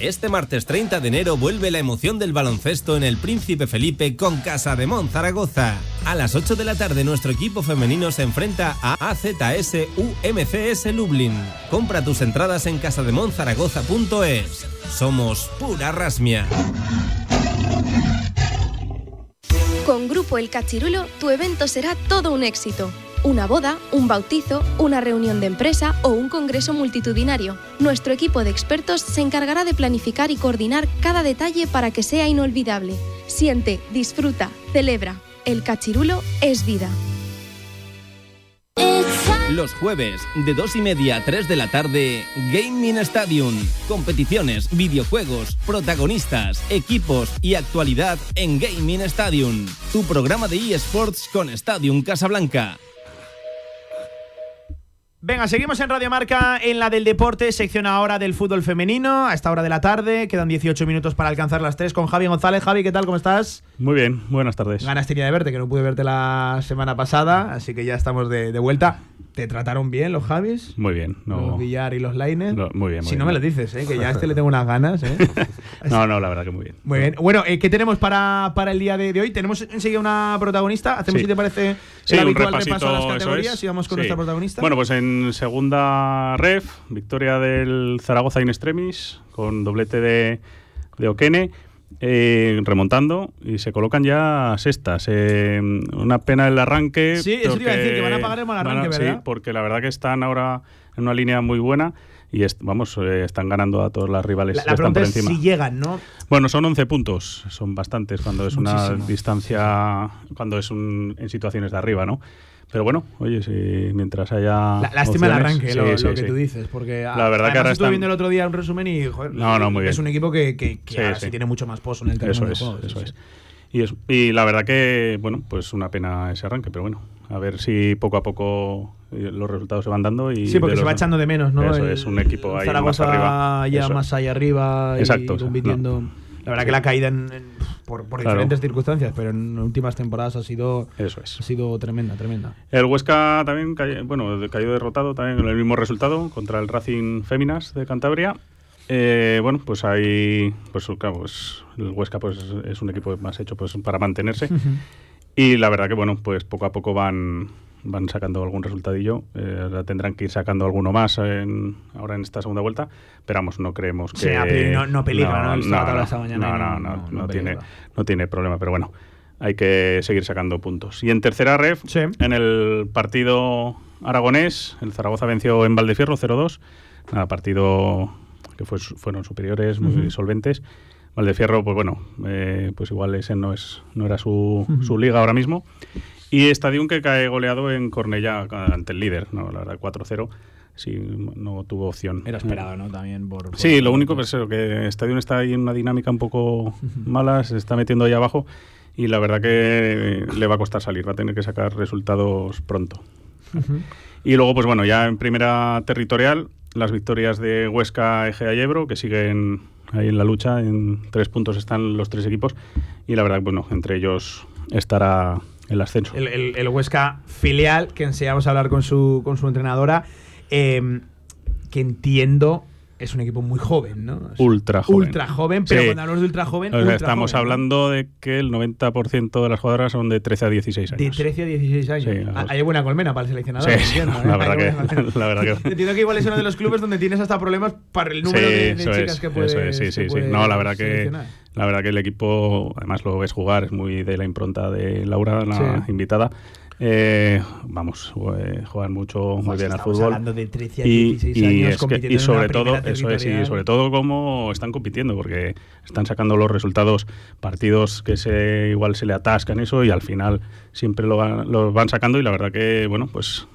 Este martes 30 de enero vuelve la emoción del baloncesto en el Príncipe Felipe con Casa de Mon Zaragoza. A las 8 de la tarde nuestro equipo femenino se enfrenta a AZS UMCS Lublin. Compra tus entradas en casademonzaragoza.es. Somos pura rasmia. Con Grupo El Cachirulo, tu evento será todo un éxito. Una boda, un bautizo, una reunión de empresa o un congreso multitudinario. Nuestro equipo de expertos se encargará de planificar y coordinar cada detalle para que sea inolvidable. Siente, disfruta, celebra. El Cachirulo es vida. Los jueves, de 2 y media a 3 de la tarde, Gaming Stadium. Competiciones, videojuegos, protagonistas, equipos y actualidad en Gaming Stadium. Tu programa de eSports con Stadium Casablanca. Venga, seguimos en Radio Marca en la del deporte, sección ahora del fútbol femenino, a esta hora de la tarde, quedan 18 minutos para alcanzar las 3 con Javi González. Javi, ¿qué tal? ¿Cómo estás? Muy bien, buenas tardes. Ganas tenía de verte, que no pude verte la semana pasada, así que ya estamos de, de vuelta. ¿Te trataron bien los Javis? Muy bien. No, Los Villar y los Laines. no, muy bien. muy Si no me lo dices, ¿eh? que ya a este le tengo unas ganas. ¿eh? no, no, la verdad que muy bien. Muy bien. Bueno, eh, ¿qué tenemos para, para el día de, de hoy? Tenemos enseguida una protagonista. Hacemos, Sí. si te parece, Sí, el habitual repaso a las categorías es. y vamos con Sí. nuestra protagonista. Bueno, pues en segunda ref, victoria del Zaragoza in extremis, con doblete de, de Oquene, eh, remontando, y se colocan ya sextas. Eh, una pena el arranque. Sí, eso te iba a decir, que van a pagar el mal a- arranque, Sí, ¿verdad? porque la verdad que están ahora en una línea muy buena. Y est- vamos, eh, están ganando a todas las rivales. la la están por es encima. si llegan, ¿no? Bueno, son 11 puntos, son bastantes cuando es una Muchísimo. distancia, cuando es un- en situaciones de arriba, ¿no? Pero bueno, oye, si mientras haya. La- lástima el arranque, sí, lo, sí, lo que sí. tú dices, porque La verdad que ahora estuve están- viendo el otro día un resumen y joder, No, no, muy es bien. un equipo que, que, ahora sí. tiene mucho más pozo en el terreno Eso de es, juego, eso es. Y, es- y la verdad que, bueno, pues una pena ese arranque, pero bueno, a ver si poco a poco eh, los resultados se van dando. y Sí, porque se va echando de menos, ¿no? Eso El- es, un equipo ahí más arriba. ya Eso más es. allá arriba y Exacto. La verdad que la caída en- en- por, por Claro. diferentes circunstancias, pero en últimas temporadas ha sido, Eso es. ha sido tremenda, tremenda. El Huesca también cayó, bueno, cayó derrotado también con el mismo resultado contra el Racing Féminas de Cantabria. Eh, bueno, pues ahí, pues claro, pues el Huesca pues es un equipo más hecho pues para mantenerse. Y la verdad que bueno, pues poco a poco van van sacando algún resultadillo. Eh, tendrán que ir sacando alguno más en- ahora en esta segunda vuelta. Pero vamos, no creemos que Sí, no- no peligra, ¿no? No, no, no, no- tiene no tiene problema. Pero bueno, hay que seguir sacando puntos. Y en tercera ref, en el partido aragonés, el Zaragoza venció en Valdefierro 0-2. Nada, partido que fue, fueron superiores, muy Ujú. solventes. Valdefierro, pues bueno, eh, pues igual ese no es no era su, su liga ahora mismo. Y Stadium que cae goleado en Cornellá ante el líder, no, la verdad, 4-0. Sí, no tuvo opción. Era esperado, ¿no? También por. Sí, lo único que es que Stadium está ahí en una dinámica un poco mala, se está metiendo ahí abajo y la verdad que le va a costar salir, va a tener que sacar resultados pronto. Y luego, pues bueno, ya en primera territorial, las victorias de Huesca, Egea y Ebro, que siguen ahí en la lucha, en tres puntos están los tres equipos y la verdad, bueno, entre ellos estará el ascenso. El, el- Huesca filial, que enseñamos a hablar con su, con su entrenadora, eh, que entiendo es un equipo muy joven, ¿no? Ultra joven. Ultra joven, pero Sí. cuando hablamos de ultra joven, O sea, ultra estamos hablando de que el 90% de las jugadoras son de 13 a 16 De años. 13 a 16 años. Sí, Ah, Hay buena colmena para el seleccionador. Sí, entiendo, ¿eh? la verdad que- colmena. la verdad que- Entiendo que igual es uno de los clubes donde tienes hasta problemas para el número de, de eso chicas es, que eso puedes. es, sí, sí, sí. No, la verdad que la verdad que el equipo, además lo ves jugar, es muy de la impronta de Laura, la Sí. invitada. Eh, vamos, eh, juegan mucho, muy bien al fútbol. hablando de 13 a 16 años es que- compitiendo y sobre todo, eso es, y sobre todo cómo están compitiendo, porque están sacando los resultados, partidos que se igual se le atascan eso y al final siempre lo van, los van sacando y la verdad que, bueno, pues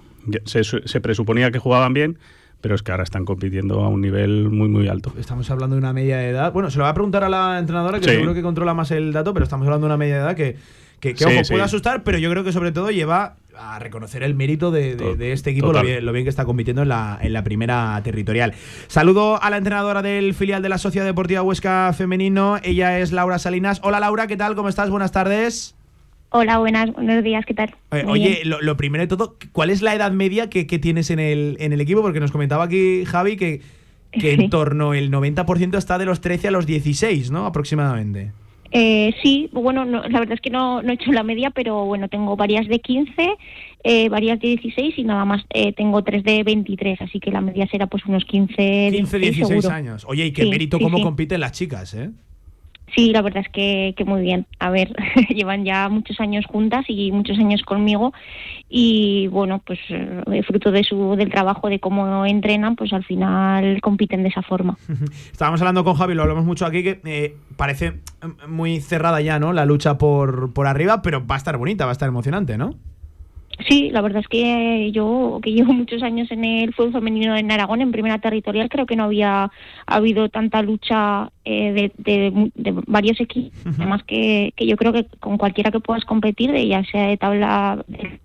se, se presuponía que jugaban bien, pero es que ahora están compitiendo a un nivel muy, muy alto. Estamos hablando de una media de edad. Bueno, se lo va a preguntar a la entrenadora, que Sí. seguro que controla más el dato, pero estamos hablando de una media de edad que, que, que, Sí, ojo, sí. puede asustar, pero yo creo que sobre todo lleva a reconocer el mérito de, de- de este equipo, lo bien, lo bien que está compitiendo en la, en la primera territorial. Saludo a la entrenadora del filial de la Sociedad Deportiva Huesca Femenino, ella es Laura Salinas. Hola Laura, ¿qué tal? ¿Cómo estás? Buenas tardes. Hola, buenas, buenos días, ¿qué tal? Eh, Oye, lo, lo primero de todo, ¿cuál es la edad media que, que tienes en el, en el equipo? Porque nos comentaba aquí Javi que, que en torno el 90% está de los 13 a los 16, ¿no? Aproximadamente. Eh, sí, bueno, no- la verdad es que no, no he hecho la media, pero bueno, tengo varias de 15, eh, varias de 16 y nada más eh, tengo tres de 23, así que la media será pues unos 15, 15, 16 seguro. años. Oye, y qué Sí, mérito sí, cómo sí. compiten las chicas, ¿eh? Sí, la verdad es que, que muy bien. A ver, llevan ya muchos años juntas y muchos años conmigo y bueno, pues eh, fruto de su del trabajo, de cómo entrenan, pues al final compiten de esa forma. Estábamos hablando con Javi, lo hablamos mucho aquí, que eh, parece mm, muy cerrada ya, ¿no? La lucha por, por arriba, pero va a estar bonita, va a estar emocionante, ¿no? Sí, la verdad es que yo, que llevo muchos años en el fútbol femenino en Aragón, en primera territorial, creo que no había habido tanta lucha eh, de, de mu- de varios equipos. Además que, que yo creo que con cualquiera que puedas competir, de ya sea de tabla de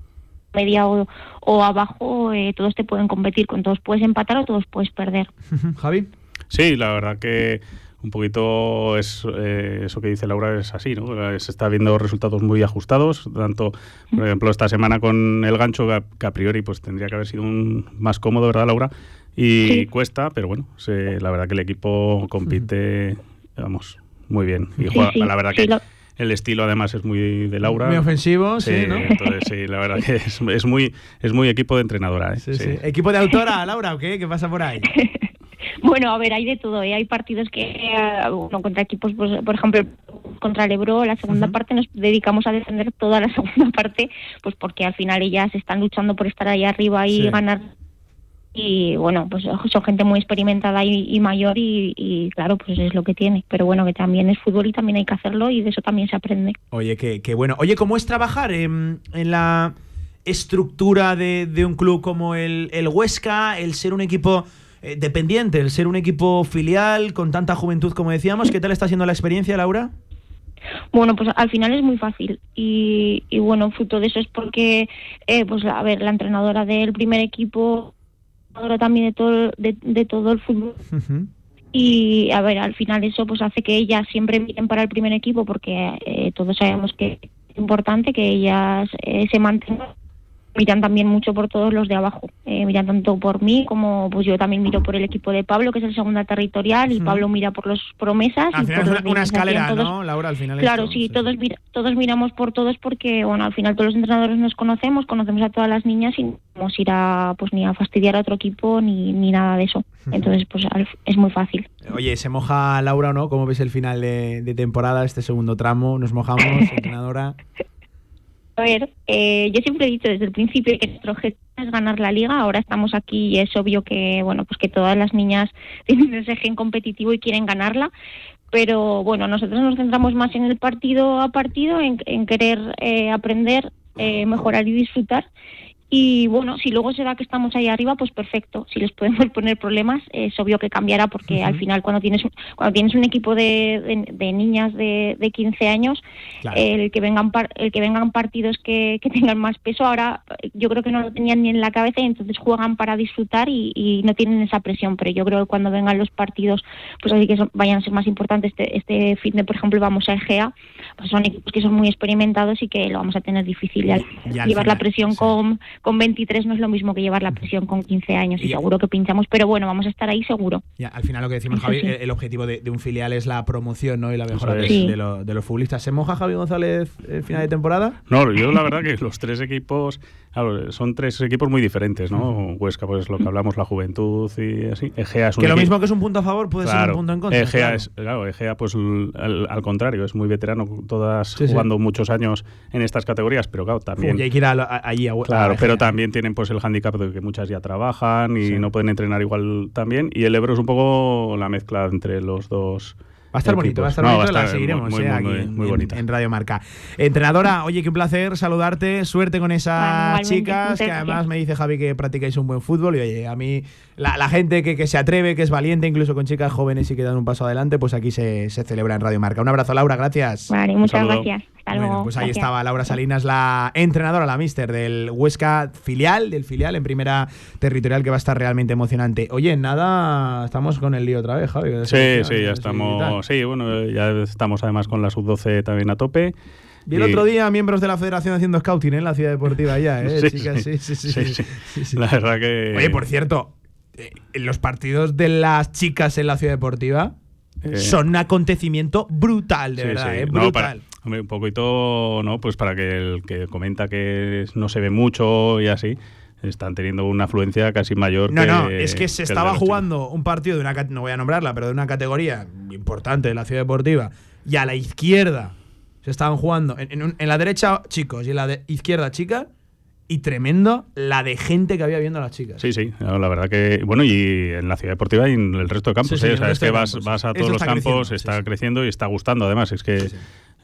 media o, o abajo, eh, todos te pueden competir, con todos puedes empatar o todos puedes perder. Javi. Sí, la verdad que un poquito es eh, eso que dice Laura es así, ¿no? Se está viendo resultados muy ajustados, tanto, por ejemplo, esta semana con el gancho que a, priori pues tendría que haber sido un más cómodo, ¿verdad, Laura? Y Sí. cuesta, pero bueno, se- la verdad que el equipo compite, vamos, muy bien. Y Sí, juega- sí, la verdad sí, que lo- el estilo además es muy de Laura. Muy ofensivo, sí, ¿no? Entonces, sí, la verdad que es, es muy es muy equipo de entrenadora, ¿eh? Sí, sí. ¿Equipo de autora, Laura, o qué? ¿Qué pasa por ahí? Bueno, a ver, hay de todo. ¿eh? Hay partidos que, eh, bueno, contra equipos, pues, por ejemplo, contra el Ebro, la segunda parte nos dedicamos a defender toda la segunda parte, pues porque al final ellas están luchando por estar ahí arriba y Sí. ganar. Y bueno, pues son gente muy experimentada y, y mayor y, y claro, pues es lo que tiene. Pero bueno, que también es fútbol y también hay que hacerlo y de eso también se aprende. Oye, qué, qué bueno. Oye, ¿cómo es trabajar en, en la estructura de, de un club como el, el Huesca, el ser un equipo eh, dependiente, el ser un equipo filial con tanta juventud como decíamos? ¿Qué tal está siendo la experiencia, Laura? Bueno, pues al final es muy fácil y, y bueno, fruto de eso es porque, eh, pues a ver, la entrenadora del primer equipo, ahora también de todo, de, de todo el fútbol y a ver, al final eso pues hace que ellas siempre miren para el primer equipo porque eh, todos sabemos que es importante que ellas eh, se mantengan miran también mucho por todos los de abajo eh, miran tanto por mí como pues yo también miro por el equipo de Pablo que es el segunda territorial y. Pablo mira por los promesas Al y final por es una, escalera, todos- ¿no, Laura? Al final Claro, esto, sí, todos mira- todos miramos por todos porque bueno, al final todos los entrenadores nos conocemos, conocemos a todas las niñas y no vamos a ir a pues ni a fastidiar a otro equipo ni, ni nada de eso. Entonces, pues es muy fácil. Oye, ¿se moja Laura o no? ¿Cómo ves el final de, de temporada, este segundo tramo? ¿Nos mojamos, entrenadora? A ver, eh, yo siempre he dicho desde el principio que nuestro objetivo es ganar la liga. Ahora estamos aquí y es obvio que bueno, pues que todas las niñas tienen ese gen competitivo y quieren ganarla. Pero bueno, nosotros nos centramos más en el partido a partido, en, en querer eh, aprender, eh, mejorar y disfrutar. Y bueno, si luego se da que estamos ahí arriba, pues perfecto. Si les podemos poner problemas, es obvio que cambiará, porque al final cuando tienes un- cuando tienes un equipo de, de- de niñas de, de 15 años, Claro. el que vengan par- el que vengan partidos que, que tengan más peso, ahora yo creo que no lo tenían ni en la cabeza y entonces juegan para disfrutar y, y no tienen esa presión. Pero yo creo que cuando vengan los partidos, pues así que son- vayan a ser más importantes. Este, este fin de, por ejemplo, vamos a Egea, pues son equipos que son muy experimentados y que lo vamos a tener difícil. Y al- Y al llevar la presión con, con 23 no es lo mismo que llevar la presión con 15 años y, Y- seguro que pinchamos, pero bueno, vamos a estar ahí seguro. Ya, al final lo que decimos, Eso Javi, sí. el, el objetivo de, de un filial es la promoción ¿no? y la mejora de. Sí. de lo- de los futbolistas. ¿Se moja Javi González el final de temporada? No, yo la verdad que los tres equipos, claro, son tres equipos muy diferentes, ¿no? Huesca, pues lo que hablamos, la juventud y así. Egea es un Que lo mismo que es un punto a favor puede ser un punto en contra. Egea claro. es, claro, Egea, pues al, al contrario, es muy veterano, todas Sí, sí. jugando muchos años en estas categorías, pero claro, también. Uf, y hay que ir a a- allí a, a Claro, pero Egea. también tienen pues el hándicap de que muchas ya trabajan y Sí. no pueden entrenar igual también. Y el Ebro es un poco la mezcla entre los dos. Va a estar bonito, va a estar. No, bonito, va a la seguiremos muy, eh, aquí muy, en, muy en- bonita. en Radio Marca. Entrenadora, oye, qué un placer saludarte, suerte con esas Bueno, chicas, que además me dice Javi que practicáis un buen fútbol y oye, a mí la, la gente que, que se atreve, que es valiente, incluso con chicas jóvenes y que dan un paso adelante, pues aquí se, se celebra en Radio Marca. Un abrazo, Laura, gracias. Vale, muchas gracias. Hasta hasta luego. Bueno, pues ahí Gracias. estaba Laura Salinas, la entrenadora, la mister del Huesca filial, del filial en primera territorial, que va a estar realmente emocionante. Oye, nada, estamos con el lío otra vez, Javi. Sí, sí, ya estamos. Sí, bueno, ya estamos además con la sub-12 también a tope. Vi el Y- otro día miembros de la federación haciendo scouting ¿eh? en la ciudad deportiva ya, ¿eh? Sí, chicas, sí, sí, sí. sí, sí, sí. sí, sí. La verdad que. Oye, por cierto, eh, los partidos de las chicas en la ciudad deportiva Eh, son un acontecimiento brutal, de Sí, verdad, sí. ¿eh? No, Brutal. Hombre, un poquito, ¿no? Pues para que el que comenta que no se ve mucho y así, están teniendo una afluencia casi mayor No, que no, es que se estaba jugando un partido de una, no voy a nombrarla, pero de una categoría importante de la ciudad deportiva, y a la izquierda se estaban jugando, en, en la derecha chicos y en la de- izquierda chicas, y tremendo la de gente que había viendo a las chicas. Sí, sí, la verdad que. Bueno, y en la ciudad deportiva y en el resto de campos. Sí, sí, ¿eh? O sea, es que vas, campos. vas a todos los campos, creciendo, sí, está creciendo y está gustando además. Es que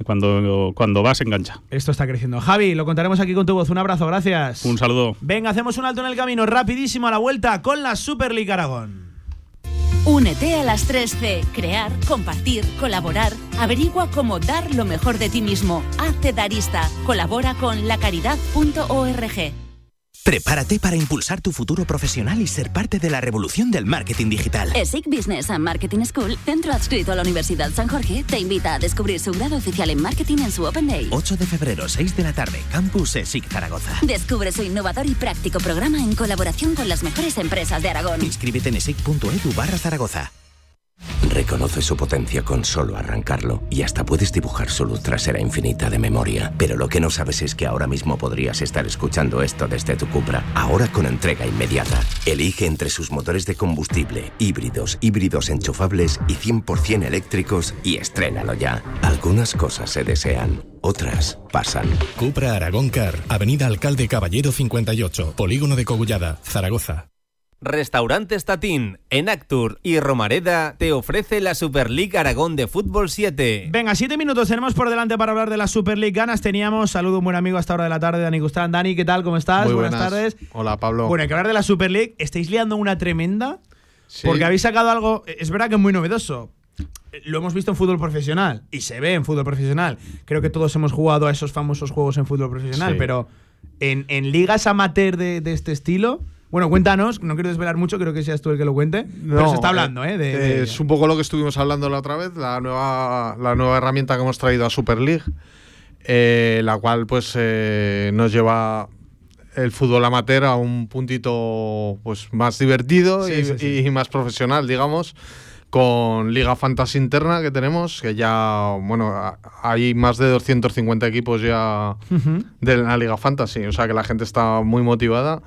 cuando, cuando vas engancha. Esto está creciendo. Javi, lo contaremos aquí con tu voz. Un abrazo, gracias. Un saludo. Venga, hacemos un alto en el camino, rapidísimo a la vuelta con la Super League Aragón. Únete a las 3C. Crear, compartir, colaborar. Averigua cómo dar lo mejor de ti mismo. Hazte darista. Colabora con lacaridad.org. Prepárate para impulsar tu futuro profesional y ser parte de la revolución del marketing digital. ESIC Business and Marketing School, centro adscrito a la Universidad San Jorge, te invita a descubrir su grado oficial en marketing en su Open Day. 8 de febrero, 6 de la tarde, Campus ESIC Zaragoza. Descubre su innovador y práctico programa en colaboración con las mejores empresas de Aragón. Inscríbete en esic.edu barra Zaragoza. Reconoce su potencia con solo arrancarlo y hasta puedes dibujar su luz trasera infinita de memoria. Pero lo que no sabes es que ahora mismo podrías estar escuchando esto desde tu Cupra, ahora con entrega inmediata. Elige entre sus motores de combustible, híbridos, híbridos enchufables y 100% eléctricos y estrénalo ya. Algunas cosas se desean, otras pasan. Cupra Aragón Car, Avenida Alcalde Caballero 58, Polígono de Cogullada, Zaragoza. Restaurante Statín, en Actur y Romareda te ofrece la Super League Aragón de Fútbol 7. Venga, siete minutos tenemos por delante para hablar de la Super League Ganas. Teníamos, saludo a un buen amigo a esta hora de la tarde, Dani Gustán. Dani, ¿qué tal? ¿Cómo estás? Muy buenas, buenas. tardes. Hola, Pablo. Bueno, hay que hablar de la Super League. Estáis liando una tremenda porque habéis sacado algo, es verdad que es muy novedoso. Lo hemos visto en fútbol profesional y se ve en fútbol profesional. Creo que todos hemos jugado a esos famosos juegos en fútbol profesional, Sí. pero en, en ligas amateur de, de este estilo. Bueno, cuéntanos, no quiero desvelar mucho, creo que seas tú el que lo cuente. pero No, se está hablando, ¿eh? de- de- es un poco lo que estuvimos hablando la otra vez, la nueva, la nueva herramienta que hemos traído a Super League, eh, la cual pues eh, nos lleva el fútbol amateur a un puntito pues más divertido Sí, y, sí, sí. y más profesional, digamos, con Liga Fantasy interna que tenemos, que ya, bueno, hay más de 250 equipos ya Ujú. de la Liga Fantasy, o sea que la gente está muy motivada.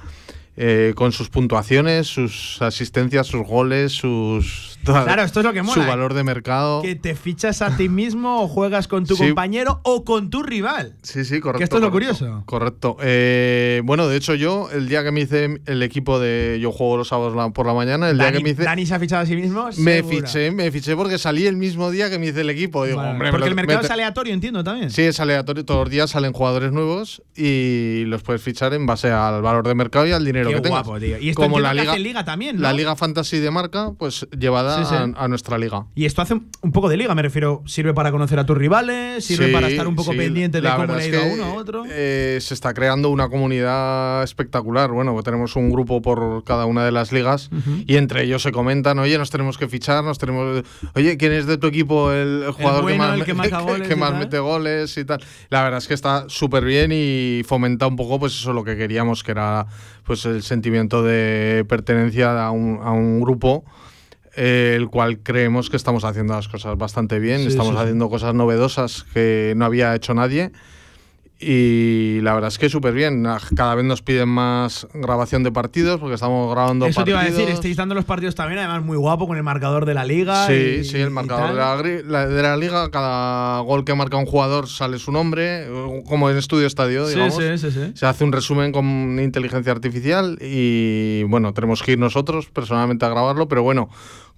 Eh, con sus puntuaciones, sus asistencias, sus goles, sus Claro, esto es lo que mola, su ¿eh? valor de mercado. que te fichas a ti mismo o juegas con tu Sí. compañero o con tu rival. Sí, sí, correcto. Que esto es lo curioso. Correcto. Eh, bueno, de hecho, yo, el día que me hice el equipo de. Yo juego los sábados por la mañana, el día que me hice. Dani se ha fichado a sí mismo. me segura. fiché, me fiché porque salí el mismo día que me hice el equipo. Digo, Vale, hombre, porque el mercado me- es aleatorio, entiendo también. Sí, es aleatorio. Todos los días salen jugadores nuevos y los puedes fichar en base al valor de mercado y al dinero Qué que tengas. guapo, tío. Y esto Como la que liga, hace liga también, ¿no? La liga fantasy de marca, pues llevada Sí, sí. A, a nuestra liga. Y esto hace un poco de liga, me refiero. Sirve para conocer a tus rivales, sirve Sí, para estar un poco pendiente de cómo le ha ido a que, uno a otro. eh, se está creando una comunidad espectacular. Bueno, tenemos un grupo por cada una de las ligas Ujú. y entre ellos se comentan, oye, nos tenemos que fichar, nos tenemos, oye, ¿quién es de tu equipo el, el jugador bueno, que más, el que marca goles que y más mete goles y tal? La verdad es que está súper bien y fomenta un poco, pues eso lo que queríamos, que era pues el sentimiento de pertenencia a un, a un grupo. Eh, el cual creemos que estamos haciendo las cosas bastante bien, Sí, estamos sí, sí. haciendo cosas novedosas que no había hecho nadie y la verdad es que súper bien. Ah, Cada vez nos piden más grabación de partidos porque estamos grabando Eso te partidos. iba a decir, estáis dando los partidos también, además muy guapo con el marcador de la liga. Sí, y- sí, el marcador de la, de la liga, cada gol que marca un jugador sale su nombre, como en Estudio Estadio, digamos. sí, sí, sí. Se hace un resumen con inteligencia artificial y bueno, tenemos que ir nosotros personalmente a grabarlo, pero bueno,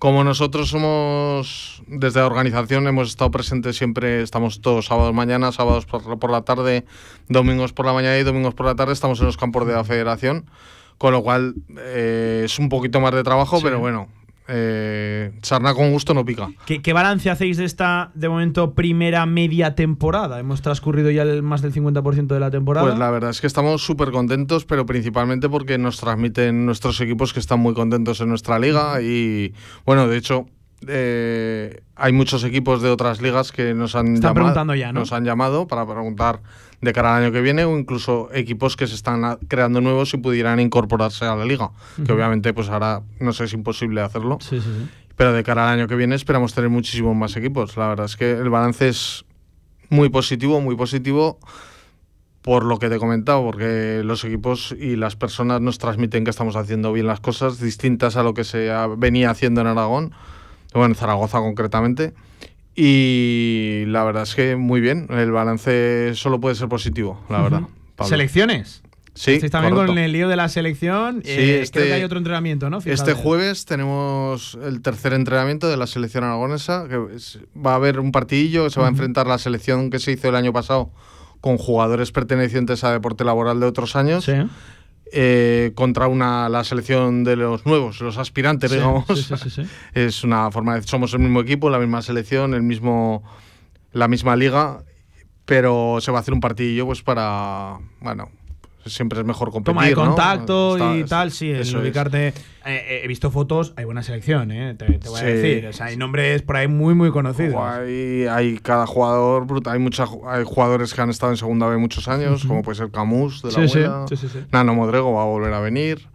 como nosotros somos, desde la organización hemos estado presentes siempre, estamos todos sábados mañana, sábados por, por la tarde, domingos por la mañana y domingos por la tarde, estamos en los campos de la federación, con lo cual eh, es un poquito más de trabajo, Sí. pero bueno, eh, sarna con gusto no pica. ¿Qué, qué balance hacéis de esta, de momento, primera media temporada? Hemos transcurrido ya el- más del 50% de la temporada. Pues la verdad es que estamos súper contentos, pero principalmente porque nos transmiten nuestros equipos que están muy contentos en nuestra liga y bueno, de hecho eh, hay muchos equipos de otras ligas que nos han Están llamado, preguntando ya, ¿no? nos han llamado para preguntar de cara al año que viene o incluso equipos que se están creando nuevos y pudieran incorporarse a la liga, que obviamente pues ahora no sé, es imposible hacerlo. Sí, sí, sí. Pero de cara al año que viene esperamos tener muchísimos más equipos. La verdad es que el balance es muy positivo, muy positivo por lo que te he comentado, porque los equipos y las personas nos transmiten que estamos haciendo bien las cosas, distintas a lo que se venía haciendo en Aragón, bueno, en Zaragoza concretamente. Y la verdad es que muy bien, el balance solo puede ser positivo, la verdad. Pablo. ¿Selecciones? Sí, Estáis también correcto. con el lío de la selección. Sí, Eh, este- creo que hay otro entrenamiento, ¿no? Este jueves tenemos el tercer entrenamiento de la selección aragonesa. Que es- va a haber un partidillo se va a enfrentar la selección que se hizo el año pasado con jugadores pertenecientes a deporte laboral de otros años. Eh, contra una la selección de los nuevos, los aspirantes, Sí, digamos. sí, sí, sí, sí. Es una forma de somos el mismo equipo, la misma selección, el mismo la misma liga, pero se va a hacer un partidillo pues para bueno, siempre es mejor competir, Toma de contacto y tal, sí, el eso ubicarte. Eh, eh, he visto fotos, hay buena selección, ¿eh? Te, te voy a Sí. decir. O sea, hay nombres por ahí muy, muy conocidos. Hay, hay cada jugador brutal. Hay, mucha, hay jugadores que han estado en segunda B muchos años, como puede ser Camus de la Sí, sí, abuela. sí, sí, sí. Nano Modrego va a volver a venir.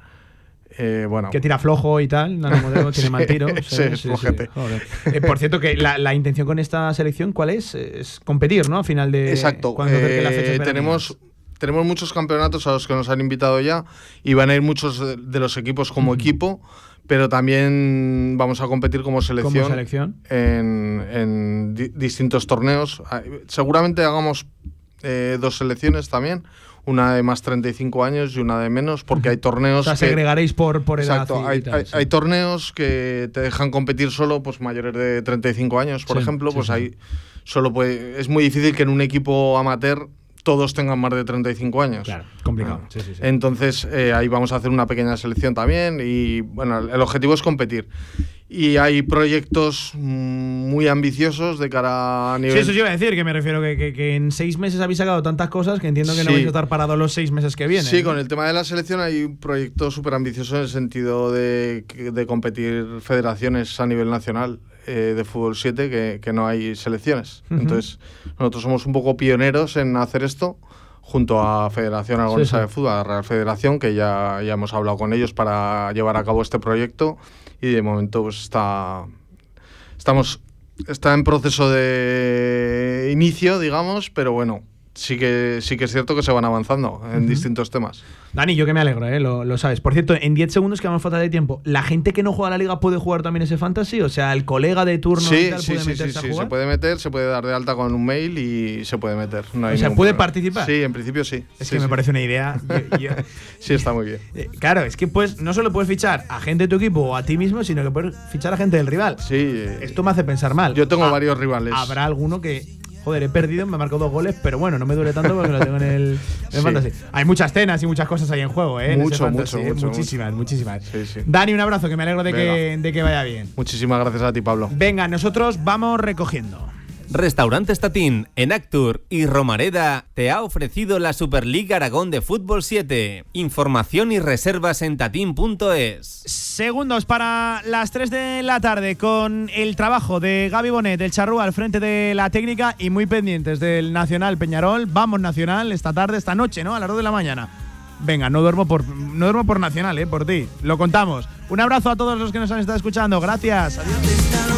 Eh, bueno. Que tira flojo y tal, Nano Modelo tiene Sí, mal tiro. sí. Eh, por cierto, que la, la intención con esta selección, ¿cuál es? Es competir, ¿no? A final de. Exacto. cuando Eh, fechas veraniegas. Tenemos, muchos campeonatos a los que nos han invitado ya y van a ir muchos de, los equipos como equipo, pero también vamos a competir como selección, Como selección. en, en di- distintos torneos. Ah, Seguramente hagamos eh, dos selecciones también. Una de más 35 años y una de menos, porque hay torneos. O sea, que- segregaréis por, por edad. Exacto, hay, tal, hay- sí. hay torneos que te dejan competir solo pues mayores de 35 años, por Sí, ejemplo, sí, pues ahí solo puede es muy difícil que en un equipo amateur todos tengan más de 35 años. Claro, complicado. Ah. Sí, sí, sí. Entonces eh, ahí vamos a hacer una pequeña selección también y bueno, el objetivo es competir. Y hay proyectos mm, muy ambiciosos de cara a nivel Sí, eso sí iba a decir, que me refiero que, que- que en seis meses habéis sacado tantas cosas que entiendo que no vais a estar parados los seis meses que vienen. Sí, con el tema de la selección hay un proyecto súper ambicioso en el sentido de, de competir federaciones a nivel nacional eh, de fútbol 7 que, que no hay selecciones. Entonces, nosotros somos un poco pioneros en hacer esto junto a Federación Aragonesa Sí, sí. de Fútbol, a Real Federación, que ya, ya hemos hablado con ellos para llevar a cabo este proyecto y de momento pues está estamos está en proceso de inicio, digamos, pero bueno, sí que sí que es cierto que se van avanzando en distintos temas. Dani, yo que me alegro, ¿eh? lo, lo sabes. Por cierto, en 10 segundos que vamos falta de tiempo, ¿la gente que no juega a la liga puede jugar también ese fantasy? O sea, el colega de turno y Sí, tal sí, puede sí, sí, meterse sí, a se jugar. puede meter, se puede dar de alta con un mail y se puede meter. no hay O sea, ¿puede problema. participar? Sí, en principio sí. Es que me parece una idea. yo- yo- Sí, está muy bien. Eh, Claro, es que pues no solo puedes fichar a gente de tu equipo o a ti mismo, sino que puedes fichar a gente del rival. Sí. Esto me hace pensar mal. Yo tengo Ah, varios rivales. Habrá alguno que, joder, he perdido, me ha marcado dos goles, pero bueno, no me duele tanto porque lo tengo en el, en fantasy. Hay muchas cenas y muchas cosas ahí en juego, ¿eh? en Mucho, fantasy, mucho, ¿eh? mucho, Muchísimas, muchísimas. Dani, un abrazo, que me alegro de que, de que vaya bien. Muchísimas gracias a ti, Pablo. Venga, nosotros vamos recogiendo. Restaurante Statín, en Actur y Romareda te ha ofrecido la Superliga Aragón de Fútbol 7. Información y reservas en tatín.es. Segundos para las 3 de la tarde con el trabajo de Gaby Bonet, del Charrúa al frente de la técnica y muy pendientes del Nacional Peñarol. Vamos Nacional esta tarde, esta noche, ¿no? A las 2 de la mañana. Venga, no duermo por no duermo por Nacional, eh, por ti. Lo contamos. Un abrazo a todos los que nos han estado escuchando. Gracias. Adiós.